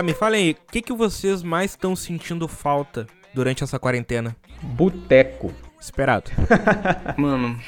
Tá, me falem aí, o que, que vocês mais estão sentindo falta durante essa quarentena? Boteco. Esperado. Mano,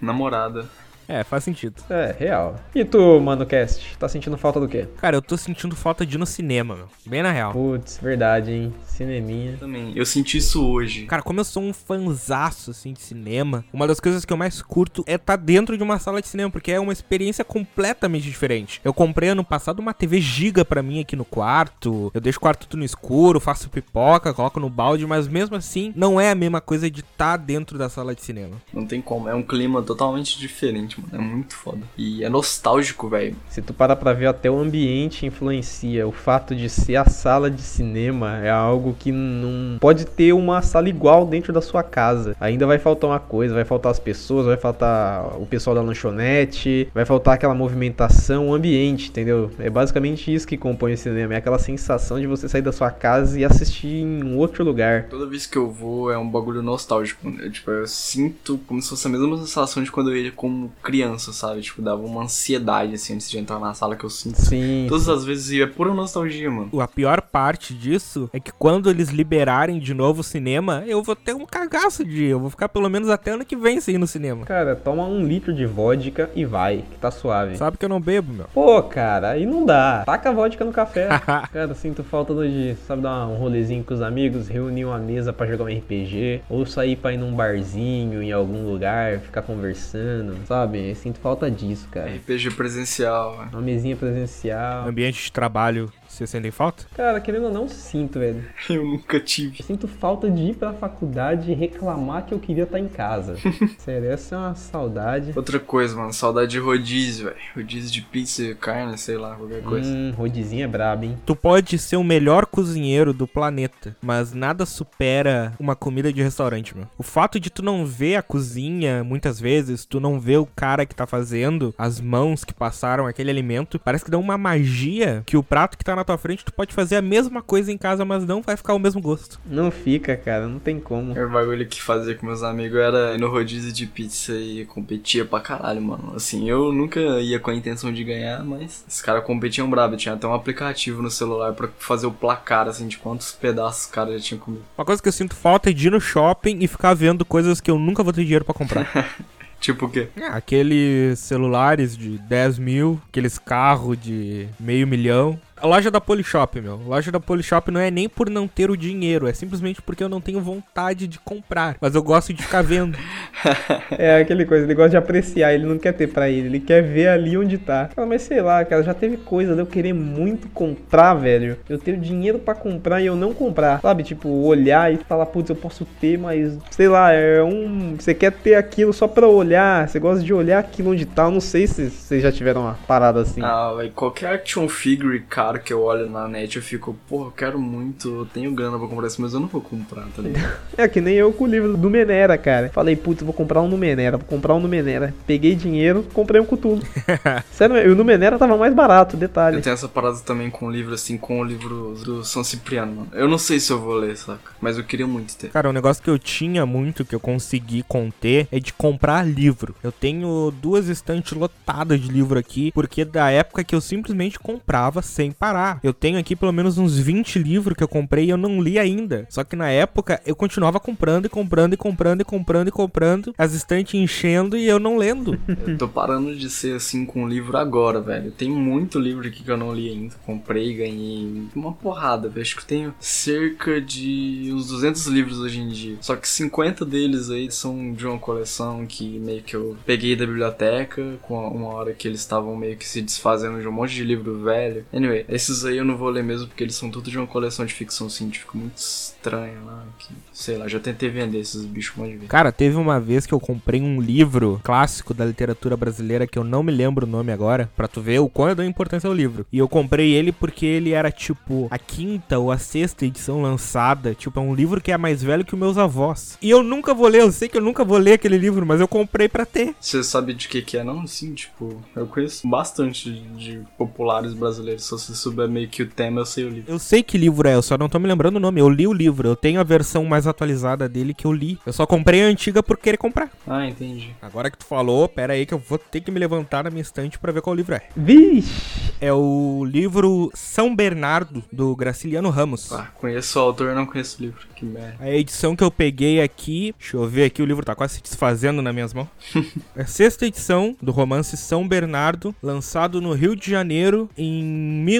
namorada. É, faz sentido. É, real. E tu, mano, cast, tá sentindo falta do quê? Cara, eu tô sentindo falta de ir no cinema, meu. Bem na real. Putz, verdade, hein? Cineminha. Também. Eu senti isso hoje. Cara, como eu sou um fanzaço, assim, de cinema, uma das coisas que eu mais curto é estar tá dentro de uma sala de cinema, porque é uma experiência completamente diferente. Eu comprei ano passado uma TV giga pra mim aqui no quarto, eu deixo o quarto tudo no escuro, faço pipoca, coloco no balde, mas mesmo assim, não é a mesma coisa de estar tá dentro da sala de cinema. Não tem como, é um clima totalmente diferente, mano, é muito foda. E é nostálgico, velho. Se tu parar pra ver, até o ambiente influencia. O fato de ser a sala de cinema é algo que não pode ter uma sala igual dentro da sua casa. Ainda vai faltar uma coisa, vai faltar as pessoas, vai faltar o pessoal da lanchonete, vai faltar aquela movimentação, o ambiente, entendeu? É basicamente isso que compõe o cinema, é aquela sensação de você sair da sua casa e assistir em um outro lugar. Toda vez que eu vou é um bagulho nostálgico, né? tipo, eu sinto como se fosse a mesma sensação de quando eu ia como criança, sabe? Tipo, dava uma ansiedade assim antes de entrar na sala que eu sinto. Sim. Todas as vezes é pura nostalgia, mano. A pior parte disso é que quando eles liberarem de novo o cinema, eu vou ter um cagaço de. Eu vou ficar pelo menos até ano que vem sem ir no cinema. Cara, toma um litro de vodka e vai, que tá suave. Sabe que eu não bebo, meu. Pô, cara, aí não dá. Taca a vodka no café. cara, sinto falta de, sabe, dar um rolezinho com os amigos, reunir uma mesa para jogar um RPG, ou sair pra ir num barzinho em algum lugar, ficar conversando, sabe? Eu sinto falta disso, cara. RPG presencial, Uma mesinha presencial. Ambiente de trabalho você sentem falta? Cara, querendo ou não, sinto, velho. Eu nunca tive. Eu sinto falta de ir pra faculdade e reclamar que eu queria estar em casa. Sério, essa é uma saudade. Outra coisa, mano, saudade de rodízio, velho. Rodízio de pizza e carne, sei lá, qualquer coisa. Hum, rodizinho é brabo, hein? Tu pode ser o melhor cozinheiro do planeta, mas nada supera uma comida de restaurante, meu. O fato de tu não ver a cozinha, muitas vezes, tu não vê o cara que tá fazendo, as mãos que passaram aquele alimento, parece que dá uma magia que o prato que tá na tua frente, tu pode fazer a mesma coisa em casa, mas não vai ficar o mesmo gosto. Não fica, cara, não tem como. É o bagulho que fazia com meus amigos era ir no rodízio de pizza e competia pra caralho, mano. Assim, eu nunca ia com a intenção de ganhar, mas os caras competiam brabo. Tinha até um aplicativo no celular para fazer o placar, assim, de quantos pedaços os caras já tinham comido. Uma coisa que eu sinto falta é de ir no shopping e ficar vendo coisas que eu nunca vou ter dinheiro para comprar. Tipo o quê? Ah, aqueles celulares de 10 mil, aqueles carros de meio milhão. A loja da Polishop, meu. A loja da Polishop não é nem por não ter o dinheiro, é simplesmente porque eu não tenho vontade de comprar. Mas eu gosto de ficar vendo. é aquele coisa, ele gosta de apreciar, ele não quer ter pra ele, ele quer ver ali onde tá. mas sei lá, cara, já teve coisa de eu querer muito comprar, velho. Eu tenho dinheiro para comprar e eu não comprar. Sabe, tipo, olhar e falar, putz, eu posso ter, mas sei lá, é um. Você quer ter aquilo só pra olhar, você gosta de olhar aquilo onde tá. Eu não sei se vocês já tiveram uma parada assim. Ah, velho, qualquer action figure, cara que eu olho na net, eu fico, porra, eu quero muito, eu tenho grana pra comprar isso, mas eu não vou comprar, tá ligado? é que nem eu com o livro do Menera, cara. Falei, putz, vou comprar um no Menera, vou comprar um no Menera. Peguei dinheiro, comprei um Cthulhu. Sério, o no Menera tava mais barato, detalhe. Eu tenho essa parada também com o livro, assim, com o livro do São Cipriano, mano. Eu não sei se eu vou ler, saca? Mas eu queria muito ter. Cara, um negócio que eu tinha muito, que eu consegui conter, é de comprar livro. Eu tenho duas estantes lotadas de livro aqui, porque da época que eu simplesmente comprava sem parar. Eu tenho aqui pelo menos uns 20 livros que eu comprei e eu não li ainda. Só que na época eu continuava comprando e comprando e comprando e comprando e comprando, as estantes enchendo e eu não lendo. eu tô parando de ser assim com o livro agora, velho. Tem muito livro aqui que eu não li ainda. Comprei ganhei uma porrada, velho. Acho que eu tenho cerca de uns 200 livros hoje em dia. Só que 50 deles aí são de uma coleção que meio que eu peguei da biblioteca com uma hora que eles estavam meio que se desfazendo de um monte de livro velho. Anyway, esses aí eu não vou ler mesmo porque eles são tudo de uma coleção de ficção científica muito estranha lá. Que, sei lá, já tentei vender esses bichos de vezes. Cara, teve uma vez que eu comprei um livro clássico da literatura brasileira que eu não me lembro o nome agora, pra tu ver o quão eu dou importância ao livro. E eu comprei ele porque ele era tipo a quinta ou a sexta edição lançada. Tipo, é um livro que é mais velho que os meus avós. E eu nunca vou ler, eu sei que eu nunca vou ler aquele livro, mas eu comprei pra ter. Você sabe de que que é, não? Sim, tipo, eu conheço bastante de populares brasileiros, se Se souber meio que o tema, eu sei o livro. Eu sei que livro é, eu só não tô me lembrando o nome. Eu li o livro, eu tenho a versão mais atualizada dele que eu li. Eu só comprei a antiga por querer comprar. Ah, entendi. Agora que tu falou, pera aí que eu vou ter que me levantar na minha estante pra ver qual livro é. Vixe! É o livro São Bernardo, do Graciliano Ramos. Ah, conheço o autor, não conheço o livro. Que merda. A edição que eu peguei aqui, deixa eu ver aqui, o livro tá quase se desfazendo nas minhas mãos. é a sexta edição do romance São Bernardo, lançado no Rio de Janeiro em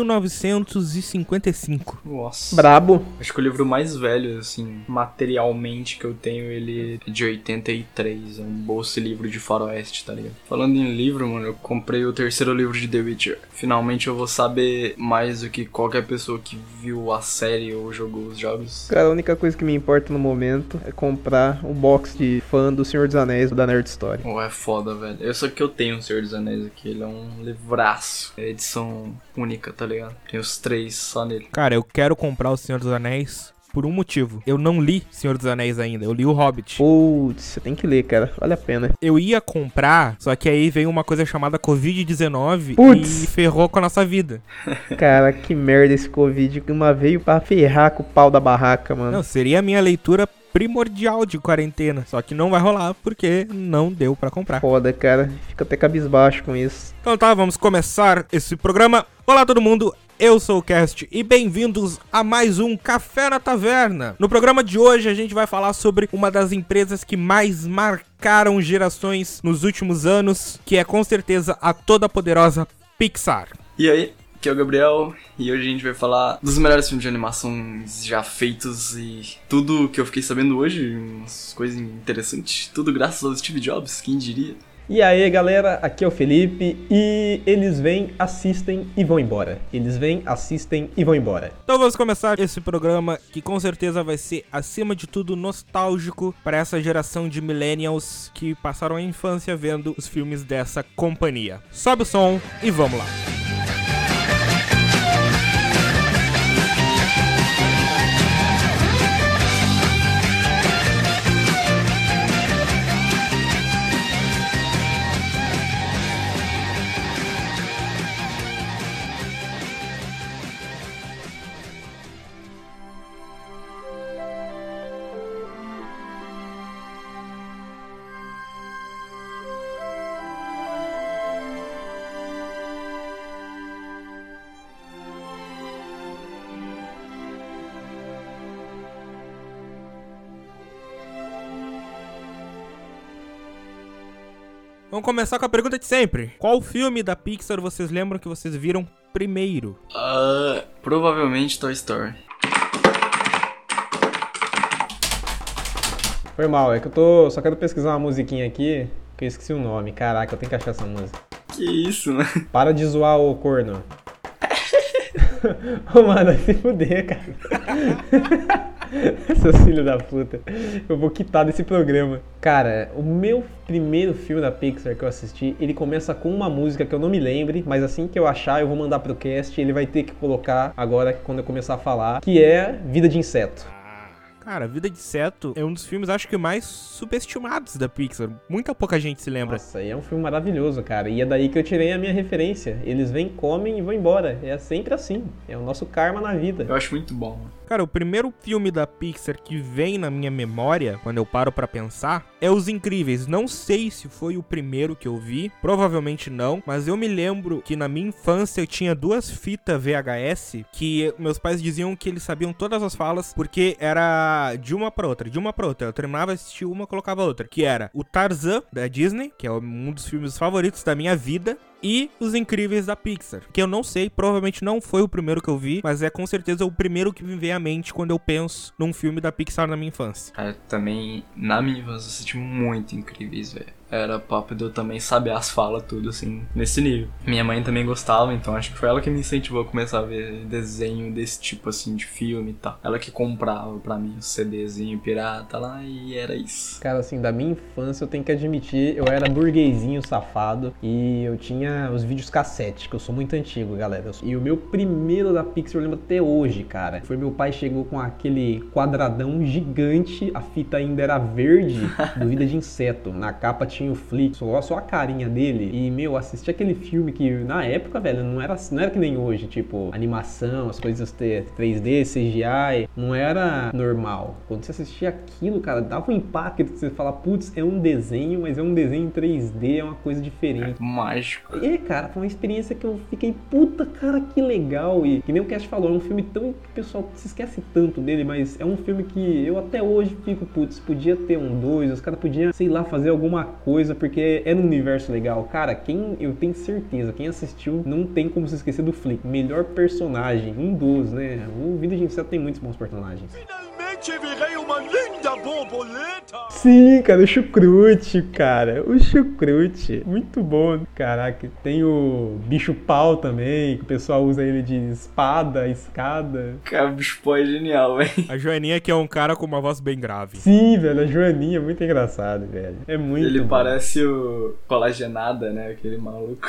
1955. Nossa. Brabo. Acho que o livro mais velho, assim, materialmente que eu tenho, ele é de 83. É um bolso livro de faroeste, tá ligado? Falando em livro, mano, eu comprei o terceiro livro de The Witcher. Finalmente eu vou saber mais do que qualquer pessoa que viu a série ou jogou os jogos. Cara, a única coisa que me importa no momento é comprar um box de fã do Senhor dos Anéis da Nerd Story. Oh, é foda, velho. Eu só que eu tenho o Senhor dos Anéis aqui, ele é um livraço. É edição única, tá ligado? Tem os três só nele. Cara, eu quero comprar o Senhor dos Anéis por um motivo. Eu não li Senhor dos Anéis ainda, eu li o Hobbit. Putz, você tem que ler, cara. Vale a pena. Eu ia comprar, só que aí veio uma coisa chamada Covid-19 Putz. e ferrou com a nossa vida. Cara, que merda esse Covid. Uma veio pra ferrar com o pau da barraca, mano. Não, seria a minha leitura primordial de quarentena, só que não vai rolar porque não deu pra comprar. Foda, cara. Fica até cabisbaixo com isso. Então tá, vamos começar esse programa. Olá todo mundo, eu sou o Cast e bem-vindos a mais um Café na Taverna. No programa de hoje a gente vai falar sobre uma das empresas que mais marcaram gerações nos últimos anos, que é com certeza a toda poderosa Pixar. E aí, aqui é o Gabriel e hoje a gente vai falar dos melhores filmes de animação já feitos e tudo que eu fiquei sabendo hoje, umas coisas interessantes, tudo graças ao Steve Jobs, quem diria? E aí, galera, aqui é o Felipe e eles vêm, assistem e vão embora. Eles vêm, assistem e vão embora. Então vamos começar esse programa que com certeza vai ser acima de tudo nostálgico para essa geração de millennials que passaram a infância vendo os filmes dessa companhia. Sobe o som e vamos lá. Vamos começar com a pergunta de sempre. Qual filme da Pixar vocês lembram que vocês viram primeiro? Ah, provavelmente Toy Story. Foi mal, é que eu tô. Só quero pesquisar uma musiquinha aqui, que eu esqueci o nome. Caraca, eu tenho que achar essa música. Que isso, né? Para de zoar o corno. Ô, mano, vai se fuder, cara. Seus filhos da puta. Eu vou quitar desse programa. Cara, o meu primeiro filme da Pixar que eu assisti, ele começa com uma música que eu não me lembre, mas assim que eu achar, eu vou mandar pro cast, ele vai ter que colocar agora quando eu começar a falar, que é Vida de Inseto. Cara, Vida de Inseto é um dos filmes, acho que, mais subestimados da Pixar. Muita pouca gente se lembra. Nossa, e é um filme maravilhoso, cara. E é daí que eu tirei a minha referência. Eles vêm, comem e vão embora. É sempre assim. É o nosso karma na vida. Eu acho muito bom. Cara, o primeiro filme da Pixar que vem na minha memória, quando eu paro pra pensar, é Os Incríveis. Não sei se foi o primeiro que eu vi, provavelmente não, mas eu me lembro que na minha infância eu tinha duas fitas VHS que meus pais diziam que eles sabiam todas as falas porque era de uma pra outra, de uma pra outra. Eu terminava assistir uma, colocava outra, que era o Tarzan da Disney, que é um dos filmes favoritos da minha vida, e Os Incríveis da Pixar, que eu não sei, provavelmente não foi o primeiro que eu vi, mas é com certeza o primeiro que me vem à mente quando eu penso num filme da Pixar na minha infância. Cara, também, na minha infância, eu assisti muito Incríveis, velho. Era papo de eu também saber as falas, tudo assim, nesse nível. Minha mãe também gostava, então acho que foi ela que me incentivou a começar a ver desenho desse tipo, assim, de filme e tal. Ela que comprava pra mim o CDzinho pirata lá e era isso. Cara, assim, da minha infância eu tenho que admitir, eu era burguesinho safado e eu tinha os vídeos cassete, que eu sou muito antigo, galera. E o meu primeiro da Pixar eu lembro até hoje, cara. Foi meu pai chegou com aquele quadradão gigante, a fita ainda era verde, do Vida de Inseto. Na capa tinha o Flix, só, só a carinha dele. E, meu, assisti aquele filme que na época, velho, não era, não era que nem hoje, tipo, animação, as coisas 3D, CGI, não era normal. Quando você assistia aquilo, cara, dava um impacto você falar, putz, é um desenho, mas é um desenho em 3D, é uma coisa diferente. Mágico. E, cara, foi uma experiência que eu fiquei, puta, cara, que legal. E que nem o Cast falou, é um filme tão que o pessoal se esquece tanto dele, mas é um filme que eu até hoje fico, putz, podia ter um dois, os caras podiam, sei lá, fazer alguma coisa, porque é um universo legal. Cara, quem eu tenho certeza, quem assistiu, não tem como se esquecer do Flick. Melhor personagem, um dos, né? O Vida de Inseto tem muitos bons personagens. Finalmente virei borboleta! Sim, cara, o chucrute, cara. O chucrute. Muito bom. Caraca, tem o bicho pau também, que o pessoal usa ele de espada, escada. Cara, o bicho pau é genial, velho. A Joaninha que é um cara com uma voz bem grave. Sim, velho, a Joaninha é muito engraçado, velho. É muito Ele bom. parece o Colagenada, né? Aquele maluco.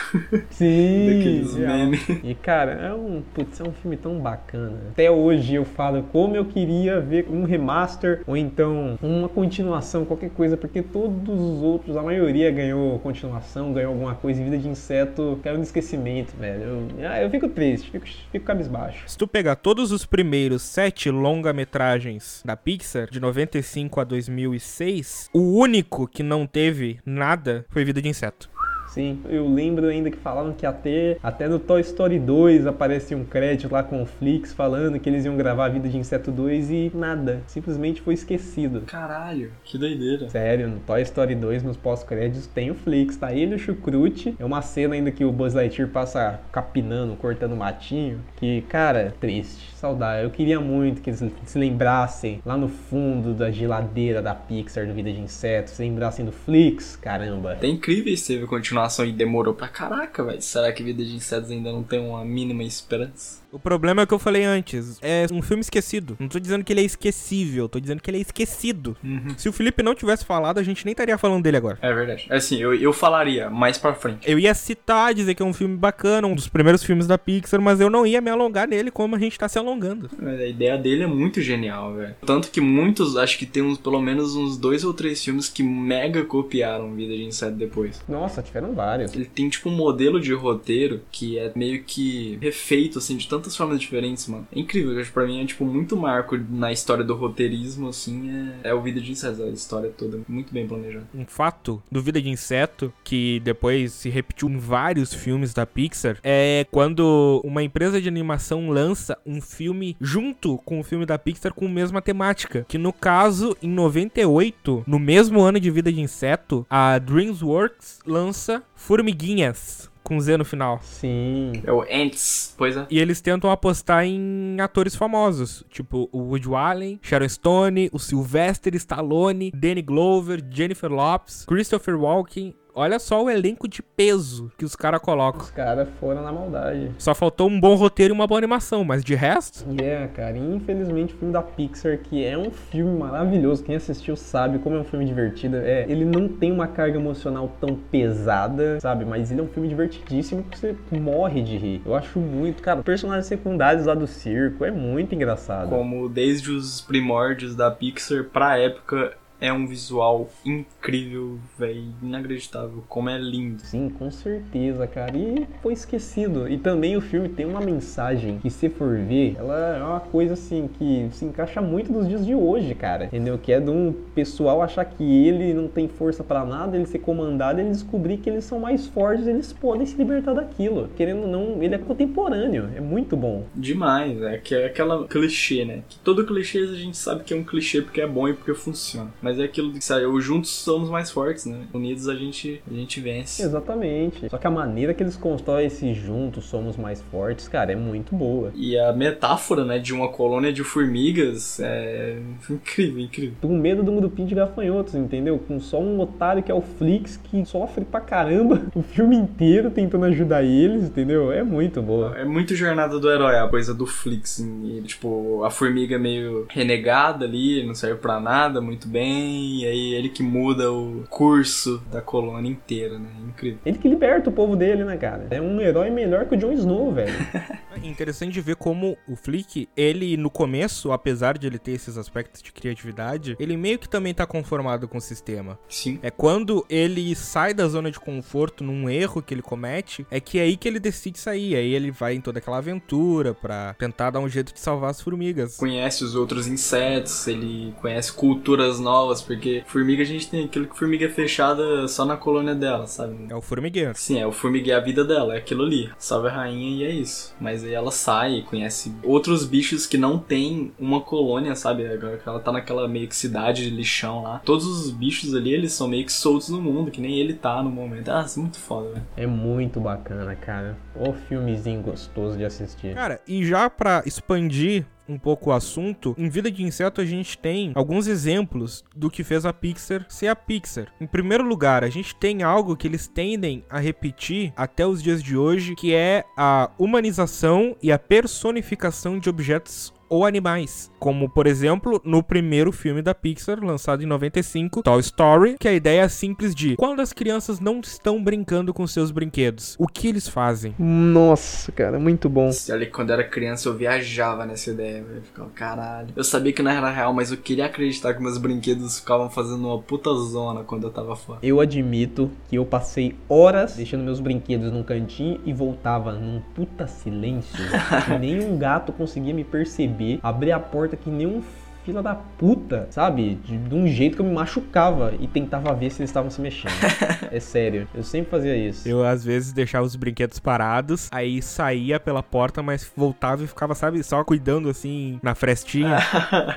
Sim, Daqueles real. memes. E cara, é um, putz, é um filme tão bacana. Até hoje eu falo como eu queria ver um remaster ou então uma continuação, qualquer coisa, porque todos os outros, a maioria ganhou continuação, ganhou alguma coisa, e Vida de Inseto caiu no esquecimento, velho. Eu, ah, eu fico triste, fico, fico cabisbaixo. Se tu pegar todos os primeiros sete longa-metragens da Pixar, de 95 a 2006, o único que não teve nada foi Vida de Inseto. Sim, eu lembro ainda que falavam que até, até no Toy Story 2 aparecia um crédito lá com o Flix falando que eles iam gravar a Vida de Inseto 2 e nada, simplesmente foi esquecido. Caralho, que doideira. Sério, no Toy Story 2, nos pós-créditos, tem o Flix, tá ele e o Chucrute. É uma cena ainda que o Buzz Lightyear passa capinando, cortando matinho. Que, cara, triste, Eu queria muito que eles se lembrassem lá no fundo da geladeira da Pixar do Vida de Inseto, se lembrassem do Flix, caramba. Até incrível se teve continuação e demorou pra caraca, velho. Será que Vida de Insetos ainda não tem uma mínima esperança? O problema é o que eu falei antes. É um filme esquecido. Não tô dizendo que ele é esquecível, tô dizendo que ele é esquecido. Se o Felipe não tivesse falado, a gente nem estaria falando dele agora. É verdade. Assim, eu, eu falaria mais pra frente. Eu ia citar, dizer que é um filme bacana, um dos primeiros filmes da Pixar, mas eu não ia me alongar nele como a gente tá se alongando. A ideia dele é muito genial, velho. Tanto que muitos, acho que tem uns, pelo menos uns dois ou três filmes que mega copiaram Vida de Inseto depois. Nossa, tiveram vários. Ele tem tipo um modelo de roteiro que é meio que refeito, assim, de tantas formas diferentes, mano. É incrível, eu acho pra mim é tipo muito marco na história do roteirismo, assim, é, é o Vida de Insetos, a história toda muito bem planejada. Um fato do Vida de Inseto, que depois se repetiu em vários filmes da Pixar, é quando uma empresa de animação lança um filme junto com o filme da Pixar com a mesma temática. Que no caso, em 98, no mesmo ano de Vida de Inseto, a DreamWorks lança Formiguinhas. Com Z no final. Sim. É o Ants, pois é. E eles tentam apostar em atores famosos, tipo o Woody Allen, Sharon Stone, o Sylvester Stallone, Danny Glover, Jennifer Lopes, Christopher Walken. Olha só o elenco de peso que os caras colocam. Os caras foram na maldade. Só faltou um bom roteiro e uma boa animação, mas de resto, é, cara, e infelizmente o filme da Pixar, que é um filme maravilhoso, quem assistiu sabe como é um filme divertido. É, ele não tem uma carga emocional tão pesada, sabe? Mas ele é um filme divertidíssimo que você morre de rir. Eu acho muito, cara, personagens secundários lá do circo é muito engraçado. Como desde os primórdios da Pixar pra época é um visual incrível, velho, inacreditável, como é lindo. Sim, com certeza, cara. E foi esquecido. E também o filme tem uma mensagem que, se for ver, ela é uma coisa assim que se encaixa muito nos dias de hoje, cara. Entendeu? Que é de um pessoal achar que ele não tem força pra nada, ele ser comandado, ele descobrir que eles são mais fortes, eles podem se libertar daquilo. Querendo ou não, ele é contemporâneo. É muito bom. Demais, é que é aquela clichê, né? Que todo clichê a gente sabe que é um clichê porque é bom e porque funciona. Mas é aquilo que saiu, juntos somos mais fortes, né? Unidos a gente, a gente vence. Exatamente. Só que a maneira que eles constroem esse juntos, somos mais fortes, cara, é muito boa. E a metáfora, né, de uma colônia de formigas é incrível, incrível. com medo do grupinho de gafanhotos, entendeu? Com só um otário que é o Flix, que sofre pra caramba o filme inteiro tentando ajudar eles, entendeu? É muito boa. É muito jornada do herói, a coisa do Flix. E, tipo, a formiga meio renegada ali, não serve pra nada, muito bem. E aí ele que muda o curso da colônia inteira, né? Incrível. Ele que liberta o povo dele, né, cara? É um herói melhor que o Jon Snow, velho. Interessante de ver como o Flick, ele no começo, apesar de ele ter esses aspectos de criatividade, ele meio que também tá conformado com o sistema. Sim. É quando ele sai da zona de conforto num erro que ele comete, é que é aí que ele decide sair. Aí ele vai em toda aquela aventura pra tentar dar um jeito de salvar as formigas. Conhece os outros insetos, ele conhece culturas novas, porque formiga a gente tem aquilo que formiga é fechada só na colônia dela, sabe? É o formigueiro. Sim, é o formigueiro, é a vida dela, é aquilo ali. Salve a rainha e é isso. Mas aí ela sai, conhece outros bichos que não tem uma colônia, sabe? Agora que ela tá naquela meio que cidade de lixão lá. Todos os bichos ali, eles são meio que soltos no mundo, que nem ele tá no momento. Ah, isso é muito foda, velho. É muito bacana, cara. Ô filmezinho gostoso de assistir. Cara, e já pra expandir um pouco o assunto, em Vida de Inseto a gente tem alguns exemplos do que fez a Pixar ser a Pixar. Em primeiro lugar, a gente tem algo que eles tendem a repetir até os dias de hoje, que é a humanização e a personificação de objetos ou animais, como por exemplo no primeiro filme da Pixar, lançado em 95, Toy Story, que a ideia é simples de quando as crianças não estão brincando com seus brinquedos, o que eles fazem? Nossa, cara, muito bom. Olha, quando eu era criança eu viajava nessa ideia, velho. Eu Ficava, caralho. Eu sabia que não era real, mas eu queria acreditar que meus brinquedos ficavam fazendo uma puta zona quando eu tava fora. Eu admito que eu passei horas deixando meus brinquedos num cantinho e voltava num puta silêncio. que nenhum gato conseguia me perceber. Abrir a porta que nem um fila da puta, sabe? De, de um jeito que eu me machucava e tentava ver se eles estavam se mexendo. é sério, eu sempre fazia isso. Eu às vezes deixava os brinquedos parados, aí saía pela porta, mas voltava e ficava, sabe, só cuidando assim na frestinha.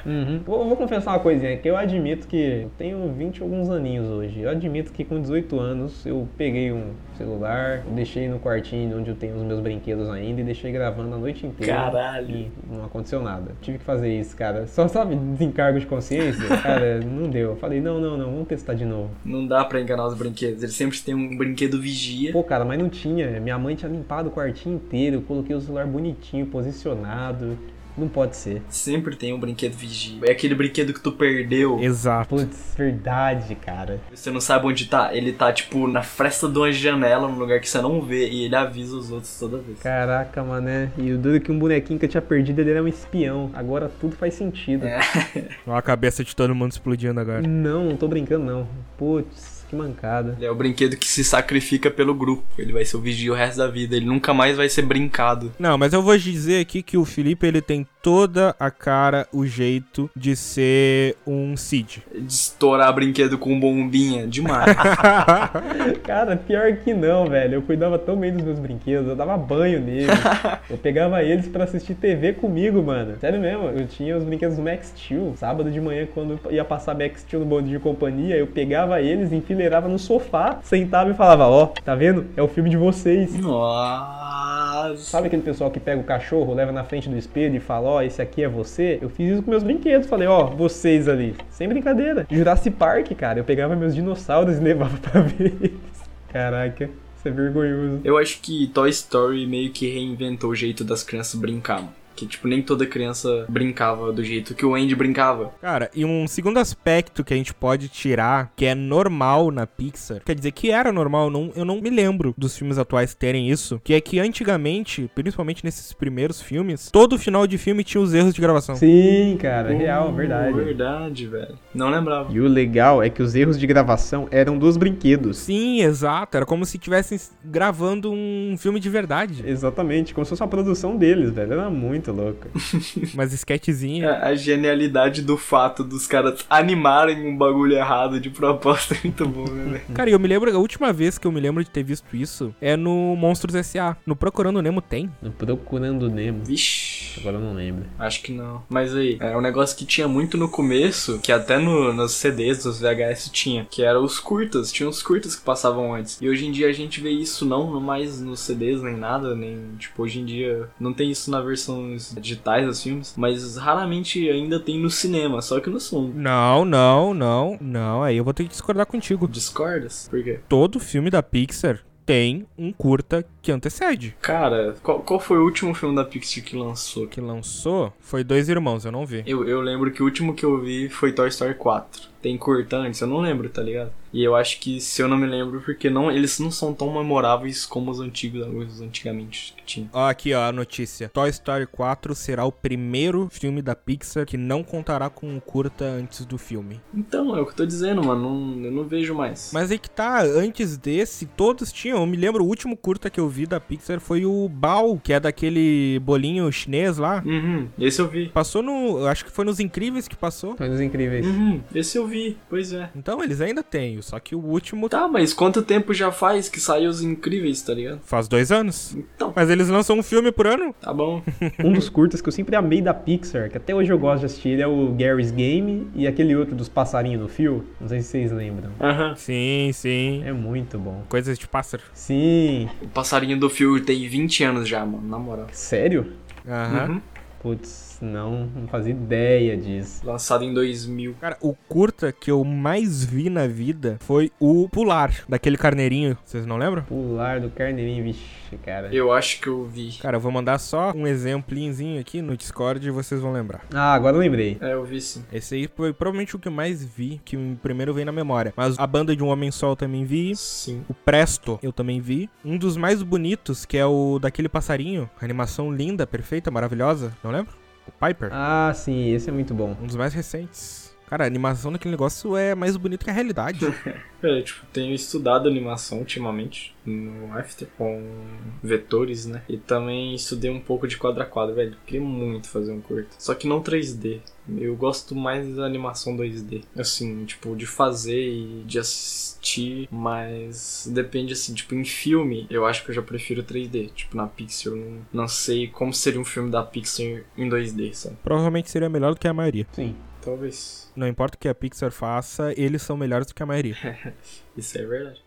Uhum. Vou, vou confessar uma coisinha, que eu admito que eu tenho 20 e alguns aninhos hoje. Eu admito que com 18 anos eu peguei um celular, deixei no quartinho onde eu tenho os meus brinquedos ainda e deixei gravando a noite inteira. Caralho. E não aconteceu nada. Tive que fazer isso, cara. Só sabe, desencargo de consciência, cara, não deu. Eu falei, não, não, não, vamos testar de novo. Não dá pra enganar os brinquedos. Eles sempre têm um brinquedo vigia. Pô, cara, mas não tinha. Minha mãe tinha limpado o quartinho inteiro, eu coloquei o celular bonitinho, posicionado. Não pode ser. Sempre tem um brinquedo vigia. É aquele brinquedo que tu perdeu. Exato. Putz, verdade, cara. Você não sabe onde tá. Ele tá, tipo, na fresta de uma janela, num lugar que você não vê. E ele avisa os outros toda vez. Caraca, mané. E o duro é que um bonequinho que eu tinha perdido, ele era um espião. Agora tudo faz sentido. É. Olha a cabeça de todo mundo explodindo agora. Não, não tô brincando, não. Putz, que mancada. Ele é o brinquedo que se sacrifica pelo grupo. Ele vai ser o vigia o resto da vida. Ele nunca mais vai ser brincado. Não, mas eu vou dizer aqui que o Felipe ele tem toda a cara, o jeito de ser um Cid. De estourar brinquedo com bombinha. Demais. Cara, pior que não, velho. Eu cuidava tão bem dos meus brinquedos, eu dava banho neles. eu pegava eles pra assistir TV comigo, mano. Sério mesmo, eu tinha os brinquedos do Max Steel. Sábado de manhã, quando ia passar Max Steel no bonde de companhia, eu pegava eles, enfileirava no sofá, sentava e falava: Ó, tá vendo? É o filme de vocês. Nossa. Sabe aquele pessoal que pega o cachorro, leva na frente do espelho e fala, ó, esse aqui é você? Eu fiz isso com meus brinquedos. Falei, ó, vocês ali. Sem brincadeira. Jurassic Park, cara. Eu pegava meus dinossauros e levava pra ver eles. Caraca, isso é vergonhoso. Eu acho que Toy Story meio que reinventou o jeito das crianças brincar, mano. Que, tipo, nem toda criança brincava do jeito que o Andy brincava. Cara, e um segundo aspecto que a gente pode tirar, que é normal na Pixar, quer dizer que era normal, eu não, eu não me lembro dos filmes atuais terem isso, que é que antigamente, principalmente nesses primeiros filmes, todo final de filme tinha os erros de gravação. Sim, cara, real, Uh, verdade. Verdade, velho. Não lembrava. E o legal é que os erros de gravação eram dos brinquedos. Sim, exato, era como se estivessem gravando um filme de verdade. Exatamente, como se fosse uma produção deles, velho. Era muito louco. Mas sketchzinha. A, a genialidade do fato dos caras animarem um bagulho errado de proposta é muito bom, né? Cara, e eu me lembro, a última vez que eu me lembro de ter visto isso é no Monstros S.A. No Procurando Nemo tem. No Procurando Nemo. Vixe. Agora eu não lembro. Acho que não. Mas aí, é um negócio que tinha muito no começo, que até no, nos CDs, nos VHS tinha, que era os curtas. Tinha os curtas que passavam antes. E hoje em dia a gente vê isso não mais nos CDs nem nada, nem tipo, hoje em dia não tem isso na versões digitais dos filmes, mas raramente ainda tem no cinema, só que no som. Não, não, não, não. Aí eu vou ter que discordar contigo. Discordas? Por quê? Todo filme da Pixar tem um curta que antecede. Cara, qual, qual foi o último filme da Pixar que lançou? Que lançou foi Dois Irmãos, eu não vi. Eu, eu lembro que o último que eu vi foi Toy Story 4. Tem curta antes? Eu não lembro, tá ligado? E eu acho que, se eu não me lembro, porque não, eles não são tão memoráveis como os antigos, os antigamente que tinha. Ó, aqui ó, a notícia. Toy Story 4 será o primeiro filme da Pixar que não contará com um curta antes do filme. Então, é o que eu tô dizendo, mano. Não, eu não vejo mais. Mas aí que tá, antes desse, todos tinham. Eu me lembro, o último curta que eu vi da Pixar foi o Bao, que é daquele bolinho chinês lá. Uhum, esse eu vi. Passou no. Acho que foi nos Incríveis que passou. Foi nos incríveis. Uhum, esse eu vi. Pois é. Então eles ainda têm, só que o último Tá, mas quanto tempo já faz que saiu os incríveis, tá ligado? faz dois anos. Então, Mas eles lançam um filme por ano? tá bom. Um dos curtas que eu sempre amei da Pixar, que até hoje eu gosto de assistir, ele é o Gary's Game e aquele outro dos passarinhos no fio. Não sei se vocês lembram. Aham. Sim, sim. É muito bom. Coisas de pássaro. Sim. O passarinho do fio tem 20 anos já, mano, na moral. Sério? Aham. Uhum. Putz, não, não fazia ideia disso. Lançado em 2000. Cara, o curta que eu mais vi na vida foi o Pular, daquele carneirinho. Vocês não lembram? Pular do carneirinho, vixe, cara. Eu acho que eu vi. Cara, eu vou mandar só um exemplinho aqui no Discord e vocês vão lembrar. Ah, agora eu lembrei. É, eu vi sim. Esse aí foi provavelmente o que eu mais vi, que primeiro veio na memória. Mas a banda de um homem só eu também vi. Sim. O Presto eu também vi. Um dos mais bonitos, que é o daquele passarinho. Animação linda, perfeita, maravilhosa. Não lembro? O Piper. Ah, sim, esse é muito bom. Um dos mais recentes. Cara, a animação daquele negócio é mais bonita que a realidade. É, tipo, tenho estudado animação ultimamente no After com vetores, né? E também estudei um pouco de quadro a quadro, velho. Queria muito fazer um curto. Só que não 3D. Eu gosto mais da animação 2D. Assim, tipo, de fazer e de assistir, mas depende assim, tipo, em filme, eu acho que eu já prefiro 3D. Tipo, na Pixar, eu não, não sei como seria um filme da Pixar em 2D, sabe? Provavelmente seria melhor do que a maioria. Sim. Talvez. Não importa o que a Pixar faça, eles são melhores do que a maioria. Isso é verdade.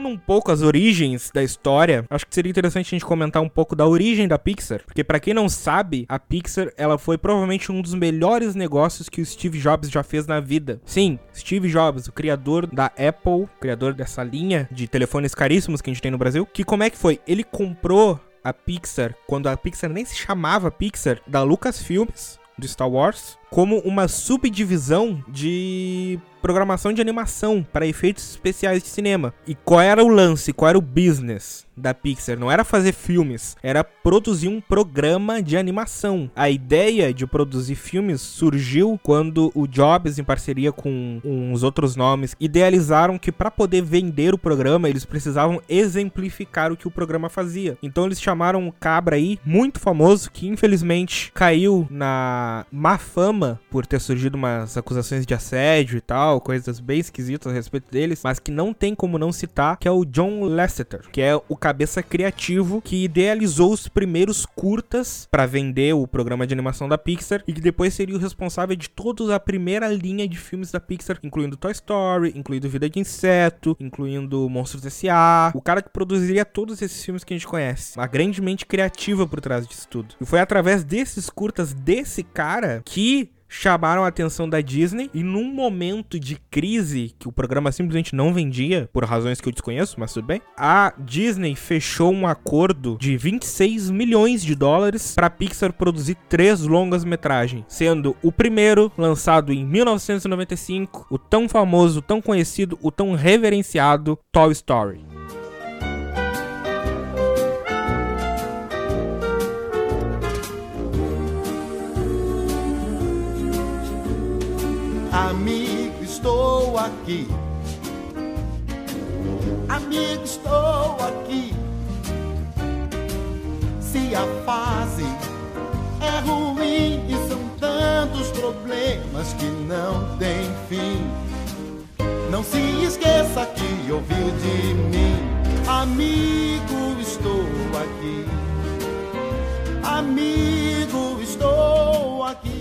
Voltando um pouco às origens da história, acho que seria interessante a gente comentar um pouco da origem da Pixar, porque pra quem não sabe, a Pixar, ela foi provavelmente um dos melhores negócios que o Steve Jobs já fez na vida. Sim, Steve Jobs, o criador da Apple, criador dessa linha de telefones caríssimos que a gente tem no Brasil, que como é que foi? Ele comprou a Pixar quando a Pixar nem se chamava Pixar, da Lucasfilms, do Star Wars, como uma subdivisão de programação de animação para efeitos especiais de cinema. E qual era o lance, qual era o business da Pixar? Não era fazer filmes, era produzir um programa de animação. A ideia de produzir filmes surgiu quando o Jobs, em parceria com uns outros nomes, idealizaram que para poder vender o programa, eles precisavam exemplificar o que o programa fazia. Então eles chamaram um cabra aí, muito famoso, que infelizmente caiu na má fama por ter surgido umas acusações de assédio e tal, coisas bem esquisitas a respeito deles, mas que não tem como não citar, que é o John Lasseter, que é o cabeça criativo que idealizou os primeiros curtas para vender o programa de animação da Pixar e que depois seria o responsável de toda a primeira linha de filmes da Pixar, incluindo Toy Story, incluindo Vida de Inseto, incluindo Monstros S.A., o cara que produziria todos esses filmes que a gente conhece. Uma grande mente criativa por trás disso tudo. E foi através desses curtas desse cara que chamaram a atenção da Disney e num momento de crise que o programa simplesmente não vendia, por razões que eu desconheço, mas tudo bem, a Disney fechou um acordo de 26 milhões de dólares para Pixar produzir três longas metragens, sendo o primeiro lançado em 1995, o tão famoso, tão conhecido, o tão reverenciado Toy Story. Amigo, estou aqui. Amigo, estou aqui. Se a fase é ruim e são tantos problemas que não tem fim. Não se esqueça que ouviu de mim. Amigo, estou aqui. Amigo, estou aqui.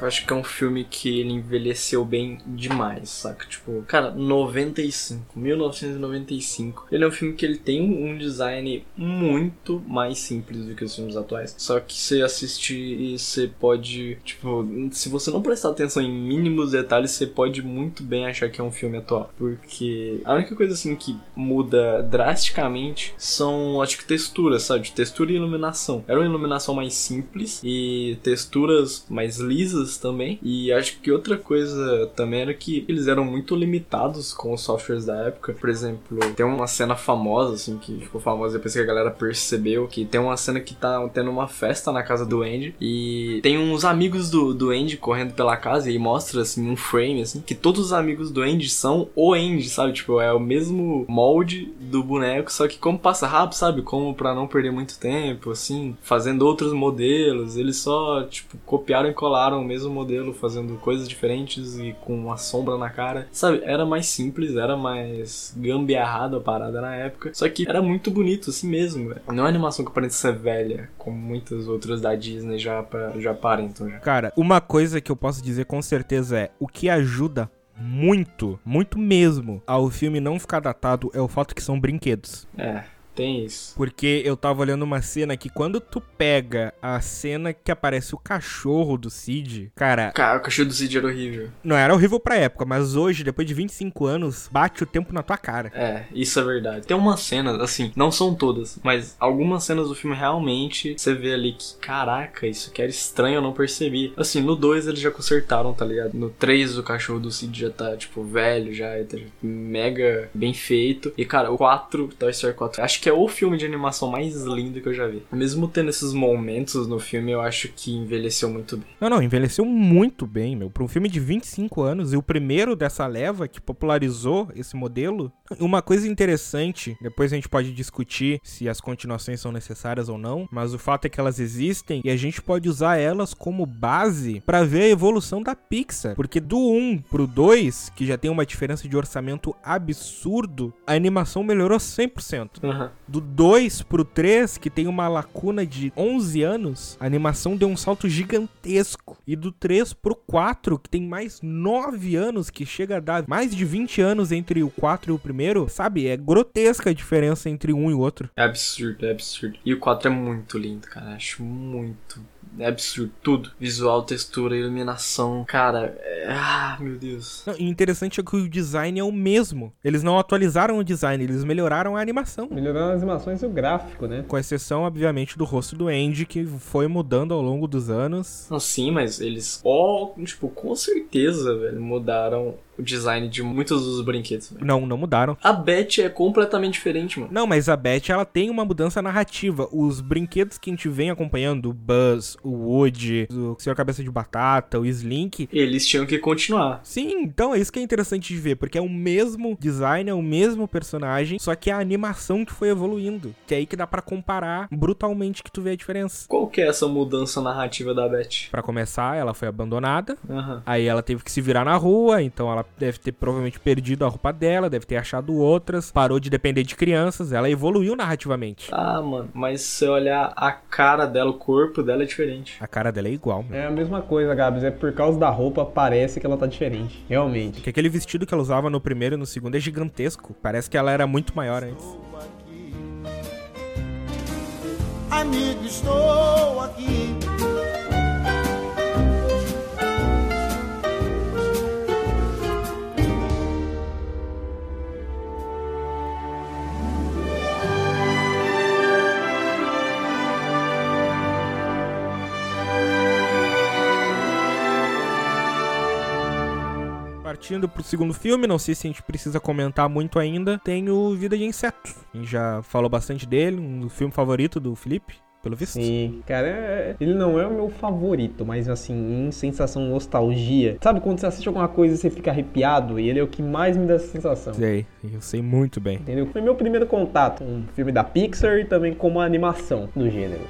Acho que é um filme que ele envelheceu bem demais, saca? Tipo, cara, 95, 1995. Ele é um filme que ele tem um design muito mais simples do que os filmes atuais. Só que você assiste e você pode, tipo, se você não prestar atenção em mínimos detalhes, você pode muito bem achar que é um filme atual. Porque a única coisa assim que muda drasticamente são, acho que texturas, sabe? Textura e iluminação. Era uma iluminação mais simples e texturas mais lisas também. E acho que outra coisa também era que eles eram muito limitados com os softwares da época. Por exemplo, tem uma cena famosa, assim, que ficou famosa depois que a galera percebeu, que tem uma cena que tá tendo uma festa na casa do Andy e tem uns amigos do, do Andy correndo pela casa e mostra, assim, um frame, assim, que todos os amigos do Andy são o Andy, sabe? Tipo, é o mesmo molde do boneco, só que como passa rápido, sabe? Como para não perder muito tempo, assim, fazendo outros modelos, eles só, tipo, copiaram e colaram o mesmo modelo, fazendo coisas diferentes e com uma sombra na cara. Sabe, era mais simples, era mais gambiarrado a parada na época, só que era muito bonito assim mesmo, velho. Não é uma animação que aparenta ser velha, como muitas outras da Disney já, já aparentam já. Cara, uma coisa que eu posso dizer com certeza é, o que ajuda muito, muito mesmo, ao filme não ficar datado é o fato que são brinquedos. É. Tem isso. Porque eu tava olhando uma cena que quando tu pega a cena que aparece o cachorro do Cid, cara. Cara, o cachorro do Cid era horrível. Não era horrível pra época, mas hoje, depois de 25 anos, bate o tempo na tua cara. É, isso é verdade. Tem umas cenas, assim, não são todas, mas algumas cenas do filme realmente você vê ali que, caraca, isso que era estranho, eu não percebi. Assim, no 2 eles já consertaram, tá ligado? No 3 o cachorro do Cid já tá, tipo, velho, já tá mega bem feito. E, cara, o 4, Toy Story 4, acho que é o filme de animação mais lindo que eu já vi. Mesmo tendo esses momentos no filme, eu acho que envelheceu muito bem. Não, não, envelheceu muito bem, meu. Pra um filme de 25 anos e o primeiro dessa leva que popularizou esse modelo. Uma coisa interessante, depois a gente pode discutir se as continuações são necessárias ou não, mas o fato é que elas existem e a gente pode usar elas como base para ver a evolução da Pixar. Porque do 1 pro 2, que já tem uma diferença de orçamento absurdo, a animação melhorou 100%. Uhum. Do 2 pro 3, que tem uma lacuna de 11 anos, a animação deu um salto gigantesco. E do 3 pro 4, que tem mais 9 anos, que chega a dar mais de 20 anos entre o 4 e o primeiro, sabe? É grotesca a diferença entre um e o outro. É absurdo, é absurdo. E o 4 é muito lindo, cara. Acho muito é absurdo. Tudo. Visual, textura, iluminação. Cara, é... ah, meu Deus. Não, e interessante é que o design é o mesmo. Eles não atualizaram o design, eles melhoraram a animação. Melhoraram as animações e o gráfico, né? Com exceção, obviamente, do rosto do Andy, que foi mudando ao longo dos anos. Não, sim, mas eles, ó, oh, tipo, com certeza, velho, mudaram o design de muitos dos brinquedos. Véio. Não, não mudaram. A Beth é completamente diferente, mano. Não, mas a Beth, ela tem uma mudança narrativa. Os brinquedos que a gente vem acompanhando, o Buzz, o Woody, o Senhor Cabeça de Batata, o Slink... Eles tinham que continuar. Sim, então é isso que é interessante de ver, porque é o mesmo design, é o mesmo personagem, só que é a animação que foi evoluindo. Que é aí que dá para comparar brutalmente que tu vê a diferença. Qual que é essa mudança narrativa da Beth? Para começar, ela foi abandonada, uhum. aí ela teve que se virar na rua, então ela deve ter provavelmente perdido a roupa dela, deve ter achado outras, parou de depender de crianças, ela evoluiu narrativamente. Ah, mano, mas se você olhar a cara dela, o corpo dela é diferente. A cara dela é igual, meu. É a mesma coisa, Gabs, é por causa da roupa parece que ela tá diferente, realmente. Que aquele vestido que ela usava no primeiro e no segundo é gigantesco, parece que ela era muito maior antes. Amigo, estou aqui partindo pro segundo filme, não sei se a gente precisa comentar muito ainda, tem o Vida de Inseto. A gente já falou bastante dele, um filme favorito do Felipe pelo visto. Sim, cara, é, ele não é o meu favorito, mas assim, em sensação nostalgia. Sabe quando você assiste alguma coisa e você fica arrepiado? E ele é o que mais me dá essa sensação. Sei, eu sei muito bem. Entendeu? Foi meu primeiro contato com um filme da Pixar e também com uma animação do gênero.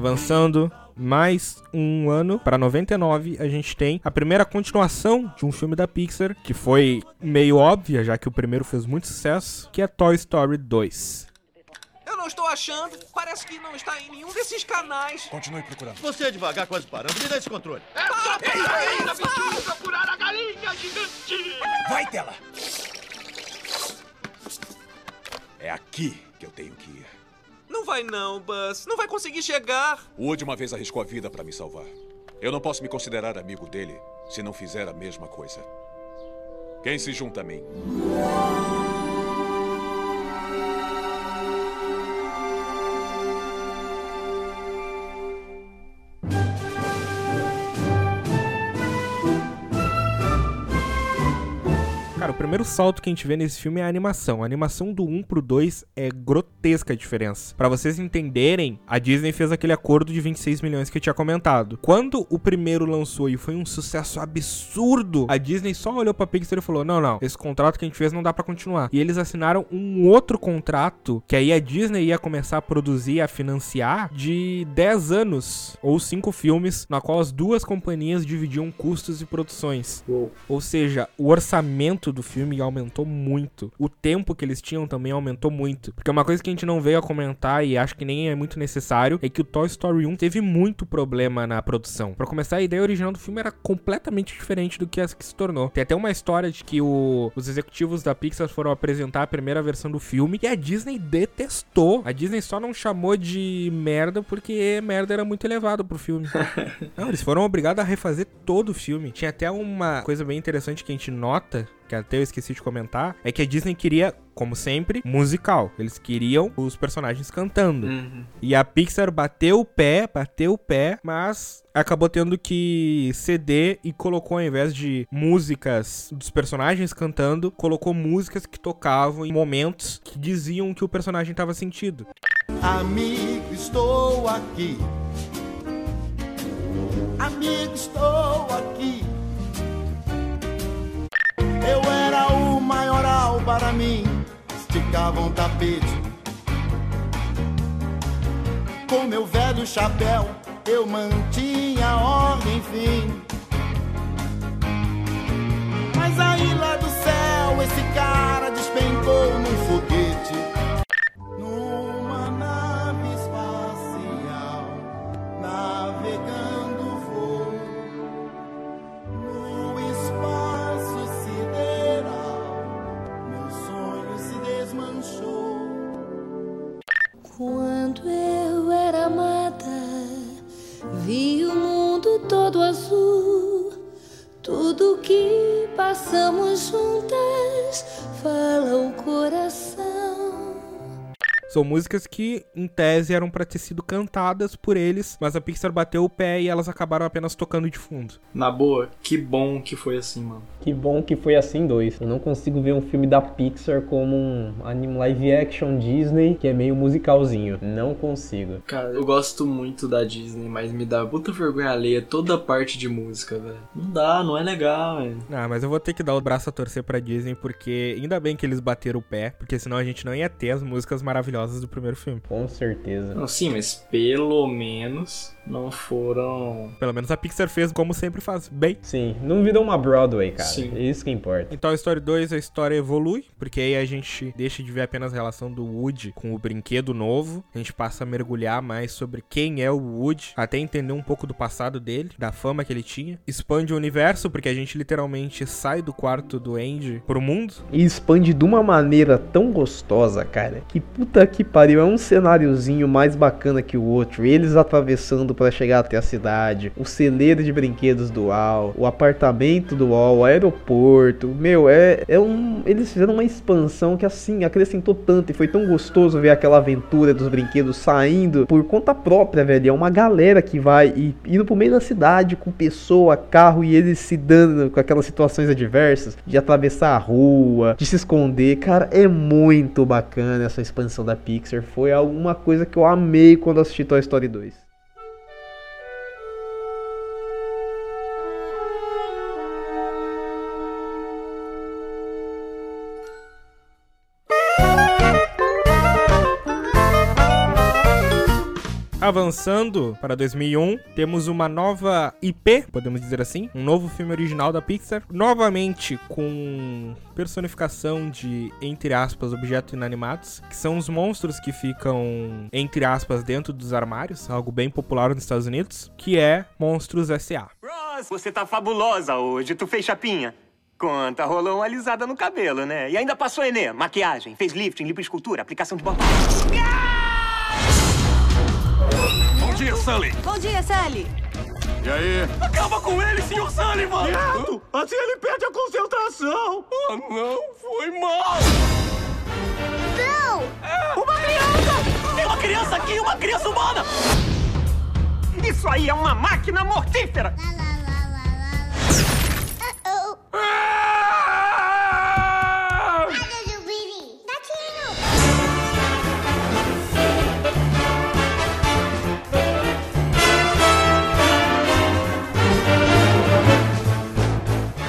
Avançando mais um ano para 99, a gente tem a primeira continuação de um filme da Pixar, que foi meio óbvia, já que o primeiro fez muito sucesso, que é Toy Story 2. Eu não estou achando. Parece que não está em nenhum desses canais. Continue procurando. Você é devagar, quase parando. Me dá esse controle. Vai, tela! É aqui que eu tenho que ir. Não vai não, Buzz. Não vai conseguir chegar. O Woody uma vez arriscou a vida para me salvar. Eu não posso me considerar amigo dele se não fizer a mesma coisa. Quem se junta a mim? Primeiro salto que a gente vê nesse filme é a animação. A animação do 1 pro 2 é grotesca a diferença. Pra vocês entenderem, a Disney fez aquele acordo de 26 milhões que eu tinha comentado. Quando o primeiro lançou e foi um sucesso absurdo, a Disney só olhou pra Pixar e falou: "Não, não, esse contrato que a gente fez não dá pra continuar". E eles assinaram um outro contrato que aí a Disney ia começar a produzir, e a financiar de 10 anos ou 5 filmes, na qual as duas companhias dividiam custos e produções. Ou seja, o orçamento do filme aumentou muito. O tempo que eles tinham também aumentou muito. Porque uma coisa que a gente não veio a comentar e acho que nem é muito necessário é que o Toy Story 1 teve muito problema na produção. Pra começar, a ideia original do filme era completamente diferente do que essa que se tornou. Tem até uma história de que o- os executivos da Pixar foram apresentar a primeira versão do filme e a Disney detestou. A Disney só não chamou de merda porque merda era muito elevado pro filme. Não, eles foram obrigados a refazer todo o filme. Tinha até uma coisa bem interessante que a gente nota, que até eu esqueci de comentar, é que a Disney queria, como sempre, musical. Eles queriam os personagens cantando. Uhum. E a Pixar bateu o pé, bateu o pé, mas acabou tendo que ceder e colocou, ao invés de músicas dos personagens cantando, colocou músicas que tocavam em momentos que diziam que o personagem estava sentido. Amigo, estou aqui. Amigo, estou aqui. Eu era o maioral para mim. Esticavam um tapete. Com meu velho chapéu, eu mantinha a ordem, enfim. Mas aí lá do céu, esse cara despencou num foguete. Vi o mundo todo azul. Tudo que passamos juntas fala o coração. São músicas que, em tese, eram pra ter sido cantadas por eles, mas a Pixar bateu o pé e elas acabaram apenas tocando de fundo. Na boa, que bom que foi assim, mano. Que bom que foi assim dois. Eu não consigo ver um filme da Pixar como um anime live action Disney que é meio musicalzinho. Não consigo. Cara, eu gosto muito da Disney, mas me dá puta vergonha alheia toda a parte de música, velho. Não dá, não é legal, velho. Ah, mas eu vou ter que dar o braço a torcer pra Disney, porque ainda bem que eles bateram o pé, porque senão a gente não ia ter as músicas maravilhosas do primeiro filme. Com certeza. Não, sim, mas pelo menos não foram. Pelo menos a Pixar fez como sempre faz, bem. Sim, não virou uma Broadway, cara. Sim. É isso que importa. Em Toy Story 2 a história evolui, porque aí a gente deixa de ver apenas a relação do Woody com o brinquedo novo, a gente passa a mergulhar mais sobre quem é o Woody, até entender um pouco do passado dele, da fama que ele tinha. Expande o universo, porque a gente literalmente sai do quarto do Andy pro mundo. E expande de uma maneira tão gostosa, cara. Que puta que pariu. É um cenáriozinho mais bacana que o outro. Eles atravessando pra chegar até a cidade. O celeiro de brinquedos do Al. O apartamento do Al. O aeroporto. Meu, é, é um. Eles fizeram uma expansão que assim acrescentou tanto. E foi tão gostoso ver aquela aventura dos brinquedos saindo por conta própria, velho. É uma galera que vai e indo pro meio da cidade com pessoa, carro e eles se dando com aquelas situações adversas de atravessar a rua, de se esconder. Cara, é muito bacana essa expansão da Pixar. Foi alguma coisa que eu amei quando assisti Toy Story 2. Avançando para 2001, temos uma nova IP, podemos dizer assim, um novo filme original da Pixar, novamente com personificação de, entre aspas, objetos inanimados, que são os monstros que ficam, entre aspas, dentro dos armários, algo bem popular nos Estados Unidos, que é Monstros S.A. Ross, você tá fabulosa hoje. Tu fez chapinha? Conta, rolou uma alisada no cabelo, né? E ainda passou Enê, maquiagem, fez lifting, lipoescultura, aplicação de botox. Bom dia, Sully. Bom dia, Sally. E aí? Acaba com ele, senhor Sullivan! Quieto! Assim ele perde a concentração! Oh, não, foi mal! Não! Uma criança! Tem uma criança aqui, uma criança humana! Isso aí é uma máquina mortífera!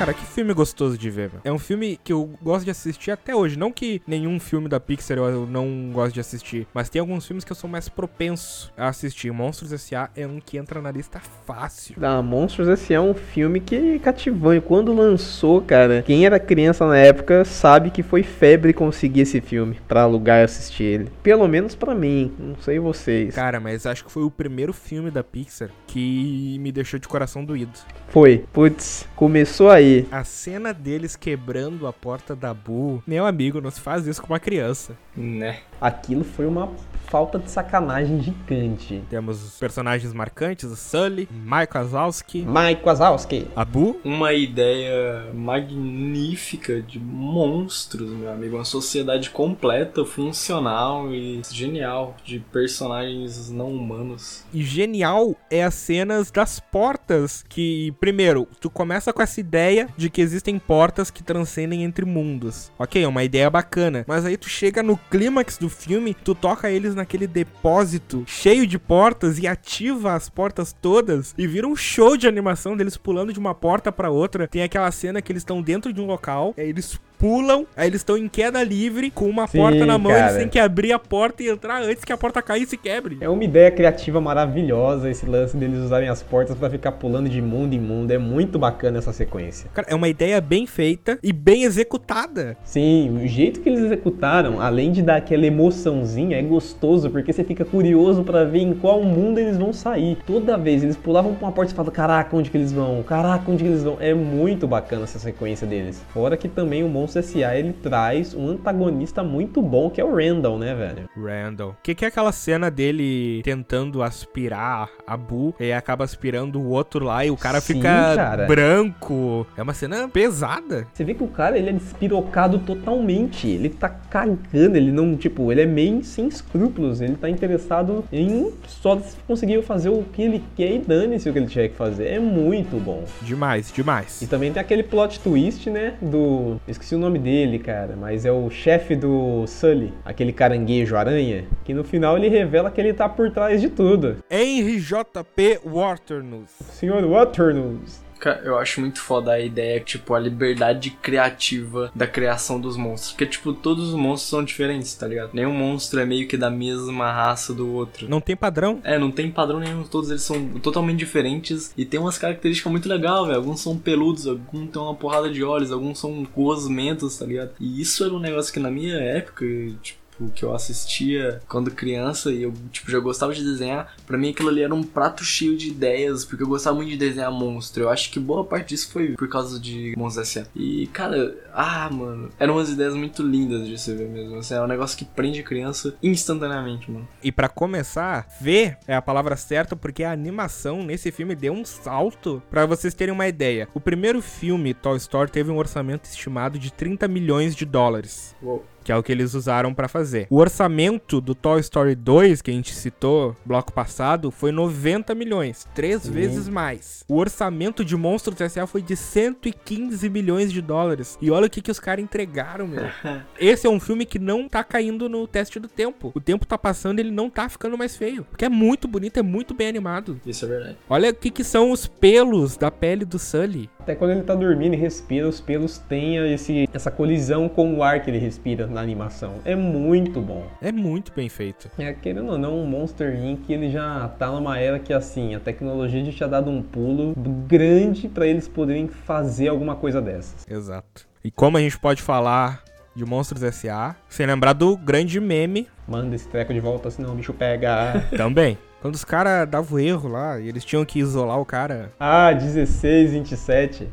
Cara, que filme gostoso de ver, meu. É um filme que eu gosto de assistir até hoje. Não que nenhum filme da Pixar eu não gosto de assistir, mas tem alguns filmes que eu sou mais propenso a assistir. Monstros S.A. é um que entra na lista fácil. Ah, Monstros esse é um filme que cativou. E quando lançou, cara, quem era criança na época sabe que foi febre conseguir esse filme pra alugar e assistir ele. Pelo menos pra mim, não sei vocês. Cara, mas acho que foi o primeiro filme da Pixar que me deixou de coração doído. Foi. Putz, começou aí. A cena deles quebrando a porta da Bu. Meu amigo, não se faz isso com uma criança. Né? Aquilo foi uma falta de sacanagem gigante. Temos os personagens marcantes, o Sully, Mike Wazowski, Mike Wazowski. a Bu. Uma ideia magnífica de monstros, meu amigo. Uma sociedade completa, funcional e genial de personagens não humanos. E genial é as cenas das portas. Que, primeiro, tu começa com essa ideia de que existem portas que transcendem entre mundos. Ok, é uma ideia bacana. Mas aí tu chega no clímax do filme, tu toca eles naquele depósito cheio de portas e ativa as portas todas e vira um show de animação deles pulando de uma porta pra outra. Tem aquela cena que eles estão dentro de um local, aí eles pulam, aí eles estão em queda livre com uma Sim, porta na mão, cara. eles têm que abrir a porta e entrar antes que a porta caia e se quebre. É uma ideia criativa maravilhosa esse lance deles usarem as portas pra ficar pulando de mundo em mundo. É muito bacana essa sequência. Cara, é uma ideia bem feita e bem executada. Sim, o jeito que eles executaram, além de dar aquela emoçãozinha, é gostoso porque você fica curioso pra ver em qual mundo eles vão sair. Toda vez eles pulavam pra uma porta e falavam: Caraca, onde que eles vão? Caraca, onde que eles vão? É muito bacana essa sequência deles. Fora que também o Monstro S.A. ele traz um antagonista muito bom que é o Randall, né, velho? Randall. O que, que é aquela cena dele tentando aspirar a Bu e acaba aspirando o outro lá e o cara Sim, fica cara. branco? É uma cena pesada. Você vê que o cara, ele é despirocado totalmente. Ele tá cagando, ele não, tipo, ele é meio sem escrúpulos. Ele tá interessado em só conseguir fazer o que ele quer e dane-se o que ele tiver que fazer. É muito bom. Demais, demais. E também tem aquele plot twist, né, do... Esqueci o nome dele, cara, mas é o chefe do Sully, aquele caranguejo aranha, que no final ele revela que ele tá por trás de tudo. Henry J.P. Waternoose. Senhor Waternoose. Eu acho muito foda a ideia, tipo, a liberdade criativa da criação dos monstros. Porque, tipo, todos os monstros são diferentes, tá ligado? Nenhum monstro é meio que da mesma raça do outro. Não tem padrão? É, não tem padrão nenhum, todos eles são totalmente diferentes e tem umas características muito legais, velho. Alguns são peludos, alguns têm uma porrada de olhos, alguns são gosmentos, tá ligado? E isso era um negócio que na minha época, tipo, que eu assistia quando criança e eu, tipo, já gostava de desenhar. Pra mim aquilo ali era um prato cheio de ideias, porque eu gostava muito de desenhar monstro. Eu acho que boa parte disso foi por causa de Monstros S.A. E, cara, ah, mano, eram umas ideias muito lindas de se ver mesmo. Assim, é um negócio que prende a criança instantaneamente, mano. E pra começar, ver é a palavra certa porque a animação nesse filme deu um salto. Pra vocês terem uma ideia. O primeiro filme, Toy Story, teve um orçamento estimado de 30 milhões de dólares. Uou. Que é o que eles usaram pra fazer. O orçamento do Toy Story 2, que a gente citou bloco passado, foi 90 milhões. Três vezes mais. O orçamento de Monstros S.A. foi de 115 milhões de dólares. E olha o que, que os caras entregaram, meu. Esse é um filme que não tá caindo no teste do tempo. O tempo tá passando e ele não tá ficando mais feio. Porque é muito bonito, é muito bem animado. Isso é verdade. Olha o que, que são os pelos da pele do Sully. Até quando ele tá dormindo e respira, os pelos têm esse, essa colisão com o ar que ele respira. Na animação. É muito bom. É muito bem feito. É, querendo ou não, o Monster Inc. ele já tá numa era que, assim, a tecnologia já tinha dado um pulo grande pra eles poderem fazer alguma coisa dessas. Exato. E como a gente pode falar de Monstros S.A. sem lembrar do grande meme Manda esse treco de volta, senão o bicho pega. também. Quando os caras davam erro lá e eles tinham que isolar o cara. ah, 16, 27. 23,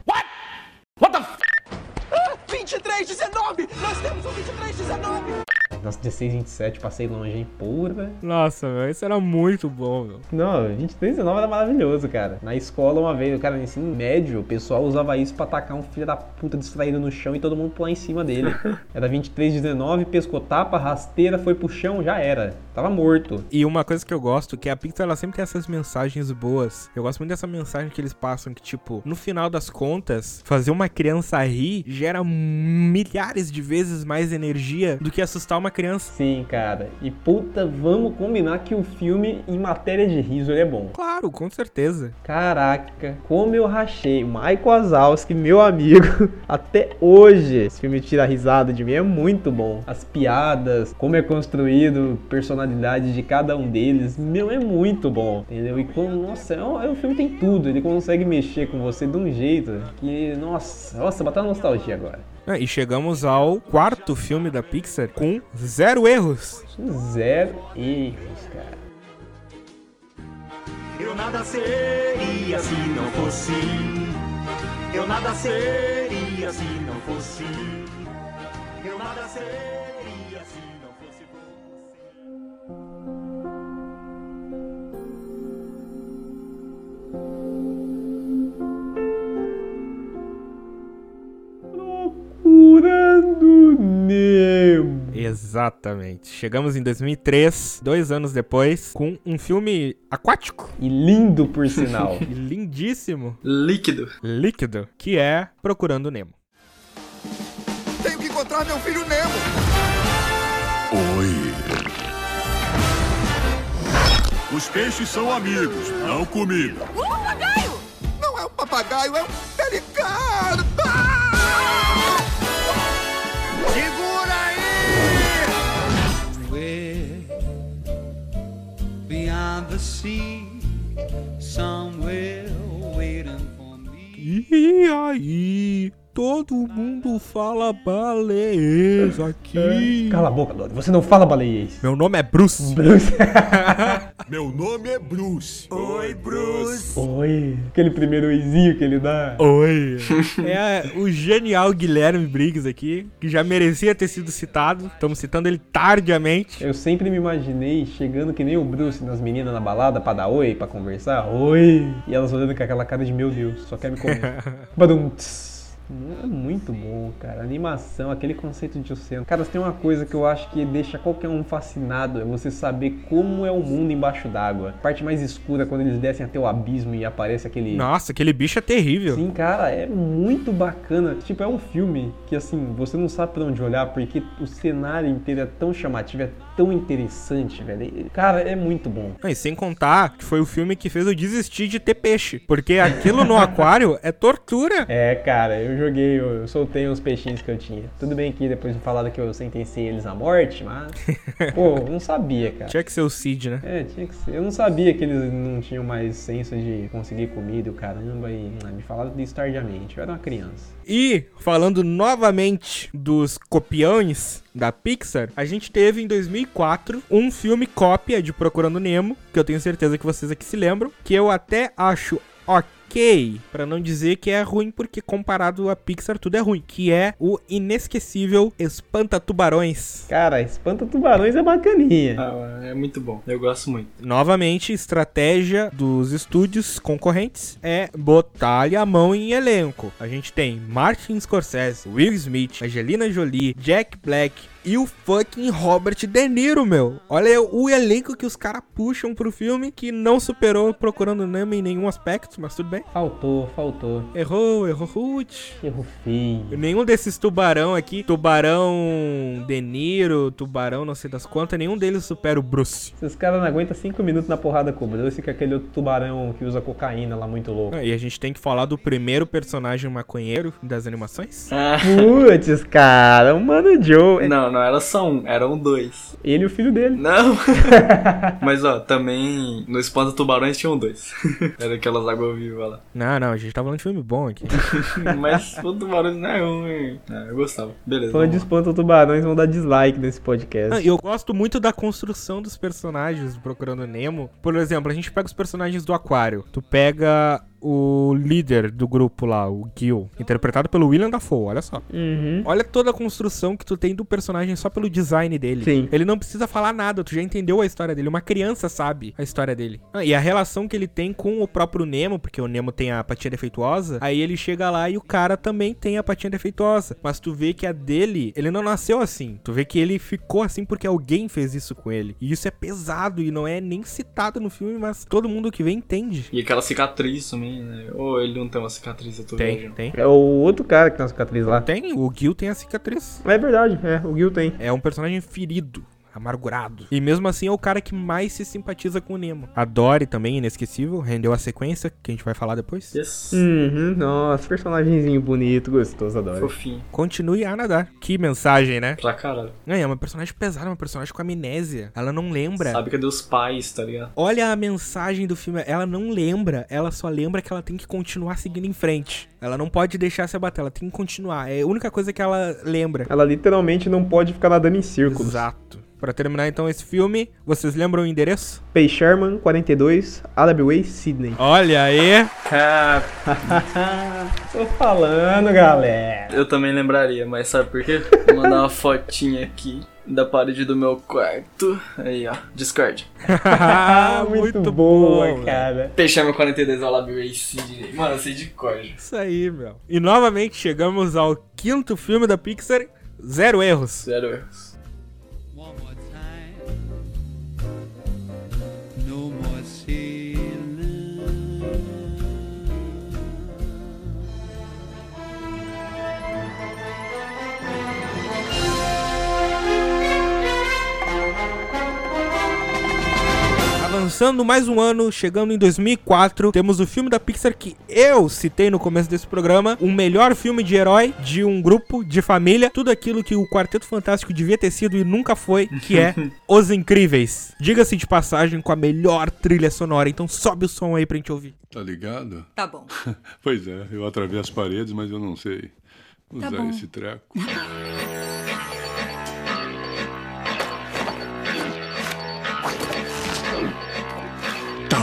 19! Nós temos um 23, 19! Nossa, 16, 27, passei longe, hein? Porra. Nossa, meu, isso era muito bom, meu. Não, 23, 19 era maravilhoso, cara. Na escola, uma vez, o cara no ensino médio, o pessoal usava isso pra atacar um filho da puta distraído no chão e todo mundo pular em cima dele. Era 23, 19, pescou tapa, rasteira, foi pro chão, já era. Tava morto. E uma coisa que eu gosto, que a Pixar ela sempre tem essas mensagens boas. Eu gosto muito dessa mensagem que eles passam, que tipo, no final das contas, fazer uma criança rir gera milhares de vezes mais energia do que assustar uma criança. Sim, cara. E puta, vamos combinar que o filme, em matéria de riso, ele é bom. Claro, com certeza. Caraca, como eu rachei. Michael Wazowski, meu amigo, até hoje esse filme tira risada de mim, é muito bom. As piadas, como é construído, personalidade de cada um deles, meu, é muito bom, entendeu? E como, nossa, é um, é um filme tem tudo, ele consegue mexer com você de um jeito que, nossa, nossa, bateu uma nostalgia agora. Ah, e chegamos ao quarto filme da Pixar com zero erros. Zero erros, cara. Eu nada seria se não fosse. Eu nada seria se não fosse. Eu nada seria Procurando Nemo. Exatamente. Chegamos em 2003, dois anos depois, com um filme aquático E lindo, por sinal. e lindíssimo, Líquido. líquido, que é Procurando Nemo. Tenho que encontrar meu filho Nemo. Oi. Os peixes são amigos, não comida. Não é um papagaio, é um pelicano. The sea, somewhere waiting for me. Todo mundo fala baleza aqui. Cala a boca, Dory. Você não fala baleiês. Meu nome é Bruce. Meu nome é Bruce. Oi, Bruce. Oi. Aquele primeiro oizinho que ele dá. Oi. É o genial Guilherme Briggs aqui, que já merecia ter sido citado. Estamos citando ele tardiamente. Eu sempre me imaginei chegando que nem o Bruce nas meninas na balada pra dar oi, pra conversar. Oi. E elas olhando com aquela cara de meu Deus, só quer me comer. Badum, tss. É muito bom, cara. A animação, aquele conceito de oceano. Cara, tem uma coisa que eu acho que deixa qualquer um fascinado: é você saber como é o mundo embaixo d'água. A parte mais escura, quando eles descem até o abismo e aparece aquele. Nossa, aquele bicho é terrível. Sim, cara, é muito bacana. Tipo, é um filme que, assim, você não sabe pra onde olhar, porque o cenário inteiro é tão chamativo, é tão interessante, velho. Cara, é muito bom. Ah, E sem contar que foi o filme que fez eu desistir de ter peixe. Porque aquilo no aquário é tortura. É, cara, eu joguei, eu, soltei uns peixinhos que eu tinha. Tudo bem que depois me falaram que eu sentenciei eles à morte, mas. Pô, eu não sabia, cara. Tinha que ser o Cid, né? É, tinha que ser. Eu não sabia que eles não tinham mais senso de conseguir comida e o caramba, e ah, me falaram disso tardiamente. Eu era uma criança. E, falando novamente dos copiões da Pixar, a gente teve em 2004 um filme cópia de Procurando Nemo, que eu tenho certeza que vocês aqui se lembram, que eu até acho ok, pra não dizer que é ruim, porque comparado a Pixar tudo é ruim, que é o inesquecível Espanta Tubarões. Cara, Espanta Tubarões é bacaninha. Ah, é muito bom. Eu gosto muito. Novamente, estratégia dos estúdios concorrentes é botar a mão em elenco. A gente tem Martin Scorsese, Will Smith, Angelina Jolie, Jack Black e o fucking Robert De Niro, meu. Olha o elenco que os caras puxam pro filme que não superou Procurando Nemo em nenhum aspecto, mas tudo bem. Faltou, faltou. Errou, errou Ruth. Erro feio. Nenhum desses tubarão aqui, tubarão De Niro, tubarão não sei das quantas, nenhum deles supera o Bruce. Esses caras não aguentam 5 minutos na porrada com o Bruce, que é aquele outro tubarão que usa cocaína lá muito louco. Ah, E a gente tem que falar do primeiro personagem maconheiro das animações. Ah, Putz, cara, o Mano Joe. não, não era só um, eram dois. Ele e o filho dele. Não! Mas ó, também no Espanta Tubarões tinham dois. era aquelas águas vivas lá. Não, não, a gente tá falando de filme bom aqui. Mas o Tubarões não é ruim. Ah, eu gostava. Beleza. Fã de. Espanta Tubarões vão dar dislike nesse podcast. Ah, eu gosto muito da construção dos personagens do Procurando Nemo. Por exemplo, a gente pega os personagens do Aquário. Tu pega o líder do grupo lá, o Gil, interpretado pelo William Dafoe, olha só. Uhum. Olha toda a construção que tu tem do personagem só pelo design dele. Sim. Ele não precisa falar nada, tu já entendeu a história dele. Uma criança sabe a história dele. Ah, e a relação que ele tem com o próprio Nemo, porque o Nemo tem a patinha defeituosa, aí ele chega lá e o cara também tem a patinha defeituosa. Mas tu vê que a dele, ele não nasceu assim. Tu vê que ele ficou assim porque alguém fez isso com ele. E isso é pesado e não é nem citado no filme, mas todo mundo que vê entende. E aquela cicatriz também, né? Ou ele não tem uma cicatriz, eu tô Tem, viajando. tem. É o outro cara que tem uma cicatriz lá. Tem, o Gil tem a cicatriz. É verdade, é, o Gil tem. É um personagem ferido, amargurado. E mesmo assim é o cara que mais se simpatiza com o Nemo. A Dory também, inesquecível, rendeu a sequência, que a gente vai falar depois. Yes. Uhum, nossa, personagemzinho bonito, gostoso, adoro. Fofinho. Continue a nadar. Que mensagem, né? Pra caralho. É, é uma personagem pesada, uma personagem com amnésia. Ela não lembra. Sabe cadê os pais, tá ligado? Olha a mensagem do filme. Ela não lembra, ela só lembra que ela tem que continuar seguindo em frente. Ela não pode deixar se abater, ela tem que continuar. É a única coisa que ela lembra. Ela literalmente não pode ficar nadando em círculos. Exato. Pra terminar então esse filme, vocês lembram o endereço? Pay Sherman, 42, Allaby Way, Sydney. Olha aí. Tô falando, galera. eu também lembraria, mas sabe por quê? Vou mandar uma fotinha aqui da parede do meu quarto. Aí, ó. Discord. Ah, muito, boa, bom, cara. Peixame 42 ao Lab Race. Mano, eu sei de cor. Isso aí, meu. E novamente chegamos ao quinto filme da Pixar. Zero erros. Zero erros. Avançando mais um ano, chegando em 2004, temos o filme da Pixar que eu citei no começo desse programa, o melhor filme de herói de um grupo de família, tudo aquilo que o Quarteto Fantástico devia ter sido e nunca foi, que é Os Incríveis. Diga-se de passagem com a melhor trilha sonora, então sobe o som aí pra gente ouvir. Tá ligado? Tá bom. Pois é, eu atravesso paredes, mas eu não sei usar bom. esse treco.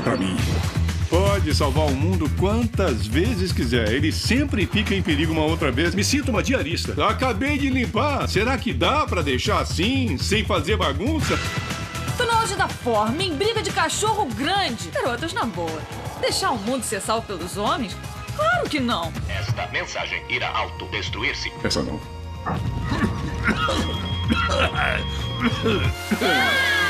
Pra mim. Pode salvar o mundo quantas vezes quiser. Ele sempre fica em perigo uma outra vez. Me sinto uma diarista. Acabei de limpar. Será que dá pra deixar assim, sem fazer bagunça? Tô no auge da forma, em briga de cachorro grande. Garotas, na boa. Deixar o mundo ser salvo pelos homens? Claro que não. Esta mensagem irá autodestruir-se. Essa não.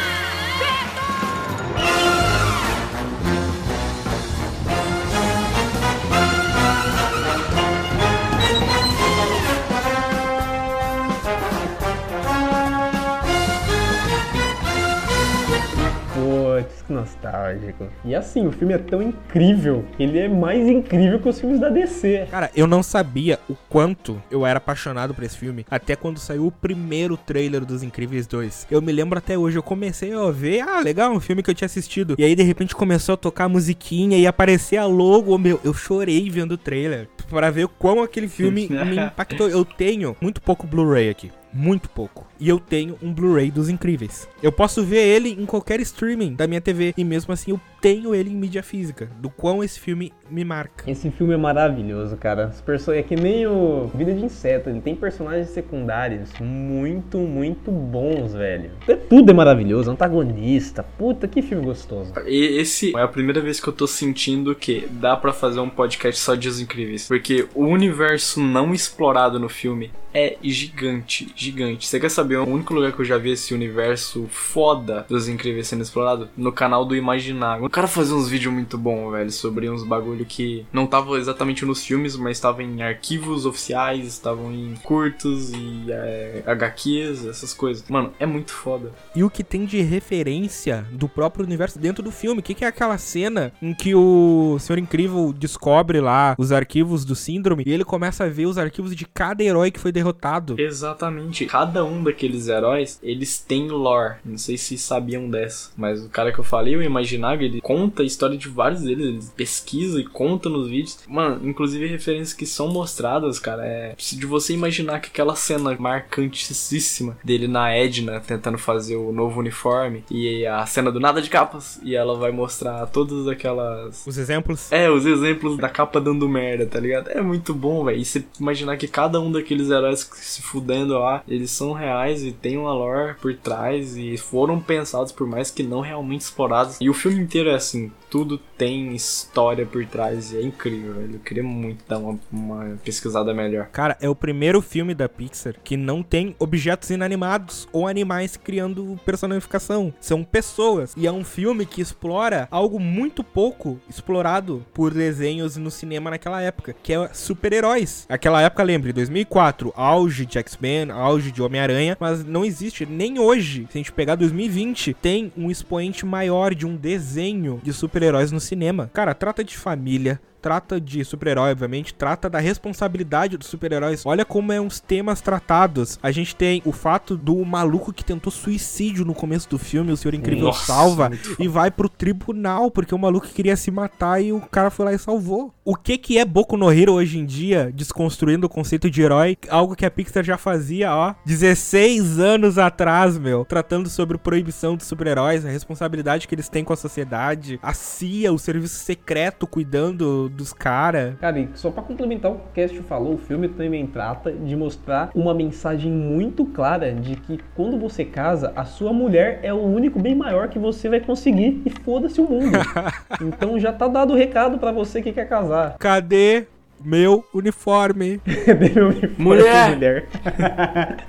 Putz, que nostálgico. E assim, o filme é tão incrível que ele é mais incrível que os filmes da DC. Cara, eu não sabia o quanto eu era apaixonado por esse filme até quando saiu o primeiro trailer dos Incríveis 2. Eu me lembro até hoje, eu comecei a ver, ah, legal, um filme que eu tinha assistido. E aí de repente começou a tocar a musiquinha e aparecer a logo, meu, eu chorei vendo o trailer para ver como aquele filme me impactou. Eu tenho muito pouco Blu-ray aqui. Muito pouco. E eu tenho um Blu-ray dos Incríveis. Eu posso ver ele em qualquer streaming da minha TV. E mesmo assim eu tenho ele em mídia física. Do quão esse filme me marca. Esse filme é maravilhoso, cara. Os perso... É que nem o Vida de Inseto, ele tem personagens secundários muito, muito bons, velho. É- Tudo é maravilhoso, antagonista. Puta, que filme gostoso. E esse é a primeira vez que eu tô sentindo que dá pra fazer um podcast só de Os Incríveis. Porque o universo não explorado no filme é gigante, gigante. Você quer saber o único lugar que eu já vi esse universo foda dos Incríveis sendo explorado? No canal do Imaginário. Cara fazia uns vídeos muito bons, velho, sobre uns bagulho que não tava exatamente nos filmes, mas estavam em arquivos oficiais, estavam em curtos e é, HQs, essas coisas. Mano, é muito foda. E o que tem de referência do próprio universo dentro do filme? O que, que é aquela cena em que o Senhor Incrível descobre lá os arquivos do Síndrome e ele começa a ver os arquivos de cada herói que foi derrotado? Exatamente. Cada um daqueles heróis, eles têm lore. Não sei se sabiam dessa, mas o cara que eu falei, o Imaginário, ele conta a história de vários deles, ele pesquisa e conta nos vídeos. Mano, inclusive referências que são mostradas, cara, é de você imaginar que aquela cena marcantíssima dele na Edna tentando fazer o novo uniforme e a cena do nada de capas e ela vai mostrar todas aquelas Os exemplos? é, os exemplos da capa dando merda, tá ligado? É muito bom, velho. E você imaginar que cada um daqueles heróis que se fudendo lá, eles são reais e tem uma lore por trás e foram pensados por mais que não realmente explorados. E o filme inteiro é assim, tudo tem história por trás e é incrível, velho. Eu queria muito dar uma, uma pesquisada melhor. Cara, é o primeiro filme da Pixar que não tem objetos inanimados ou animais criando personificação. São pessoas. E é um filme que explora algo muito pouco explorado por desenhos no cinema naquela época, que é super-heróis. Aquela época, lembre, 2004, auge de X-Men, auge de Homem-Aranha, mas não existe nem hoje. Se a gente pegar 2020, tem um expoente maior de um desenho de super-heróis no cinema. Cara, trata de família, trata de super-herói, obviamente, trata da responsabilidade dos super-heróis. Olha como é uns temas tratados. A gente tem o fato do maluco que tentou suicídio no começo do filme, o Senhor Incrível Nossa, salva e vai pro tribunal porque o maluco queria se matar e o cara foi lá e salvou. O que que é Boku no Hero hoje em dia, desconstruindo o conceito de herói, algo que a Pixar já fazia, ó, 16 anos atrás, meu, tratando sobre proibição dos super-heróis, a responsabilidade que eles têm com a sociedade, a CIA, o serviço secreto cuidando dos caras. Cara, e só pra complementar o que o Cast falou, o filme também trata de mostrar uma mensagem muito clara de que quando você casa, a sua mulher é o único bem maior que você vai conseguir e foda-se o mundo. então já tá dado o recado pra você que quer casar. Cadê meu uniforme? Cadê meu uniforme, Mulher! mulher?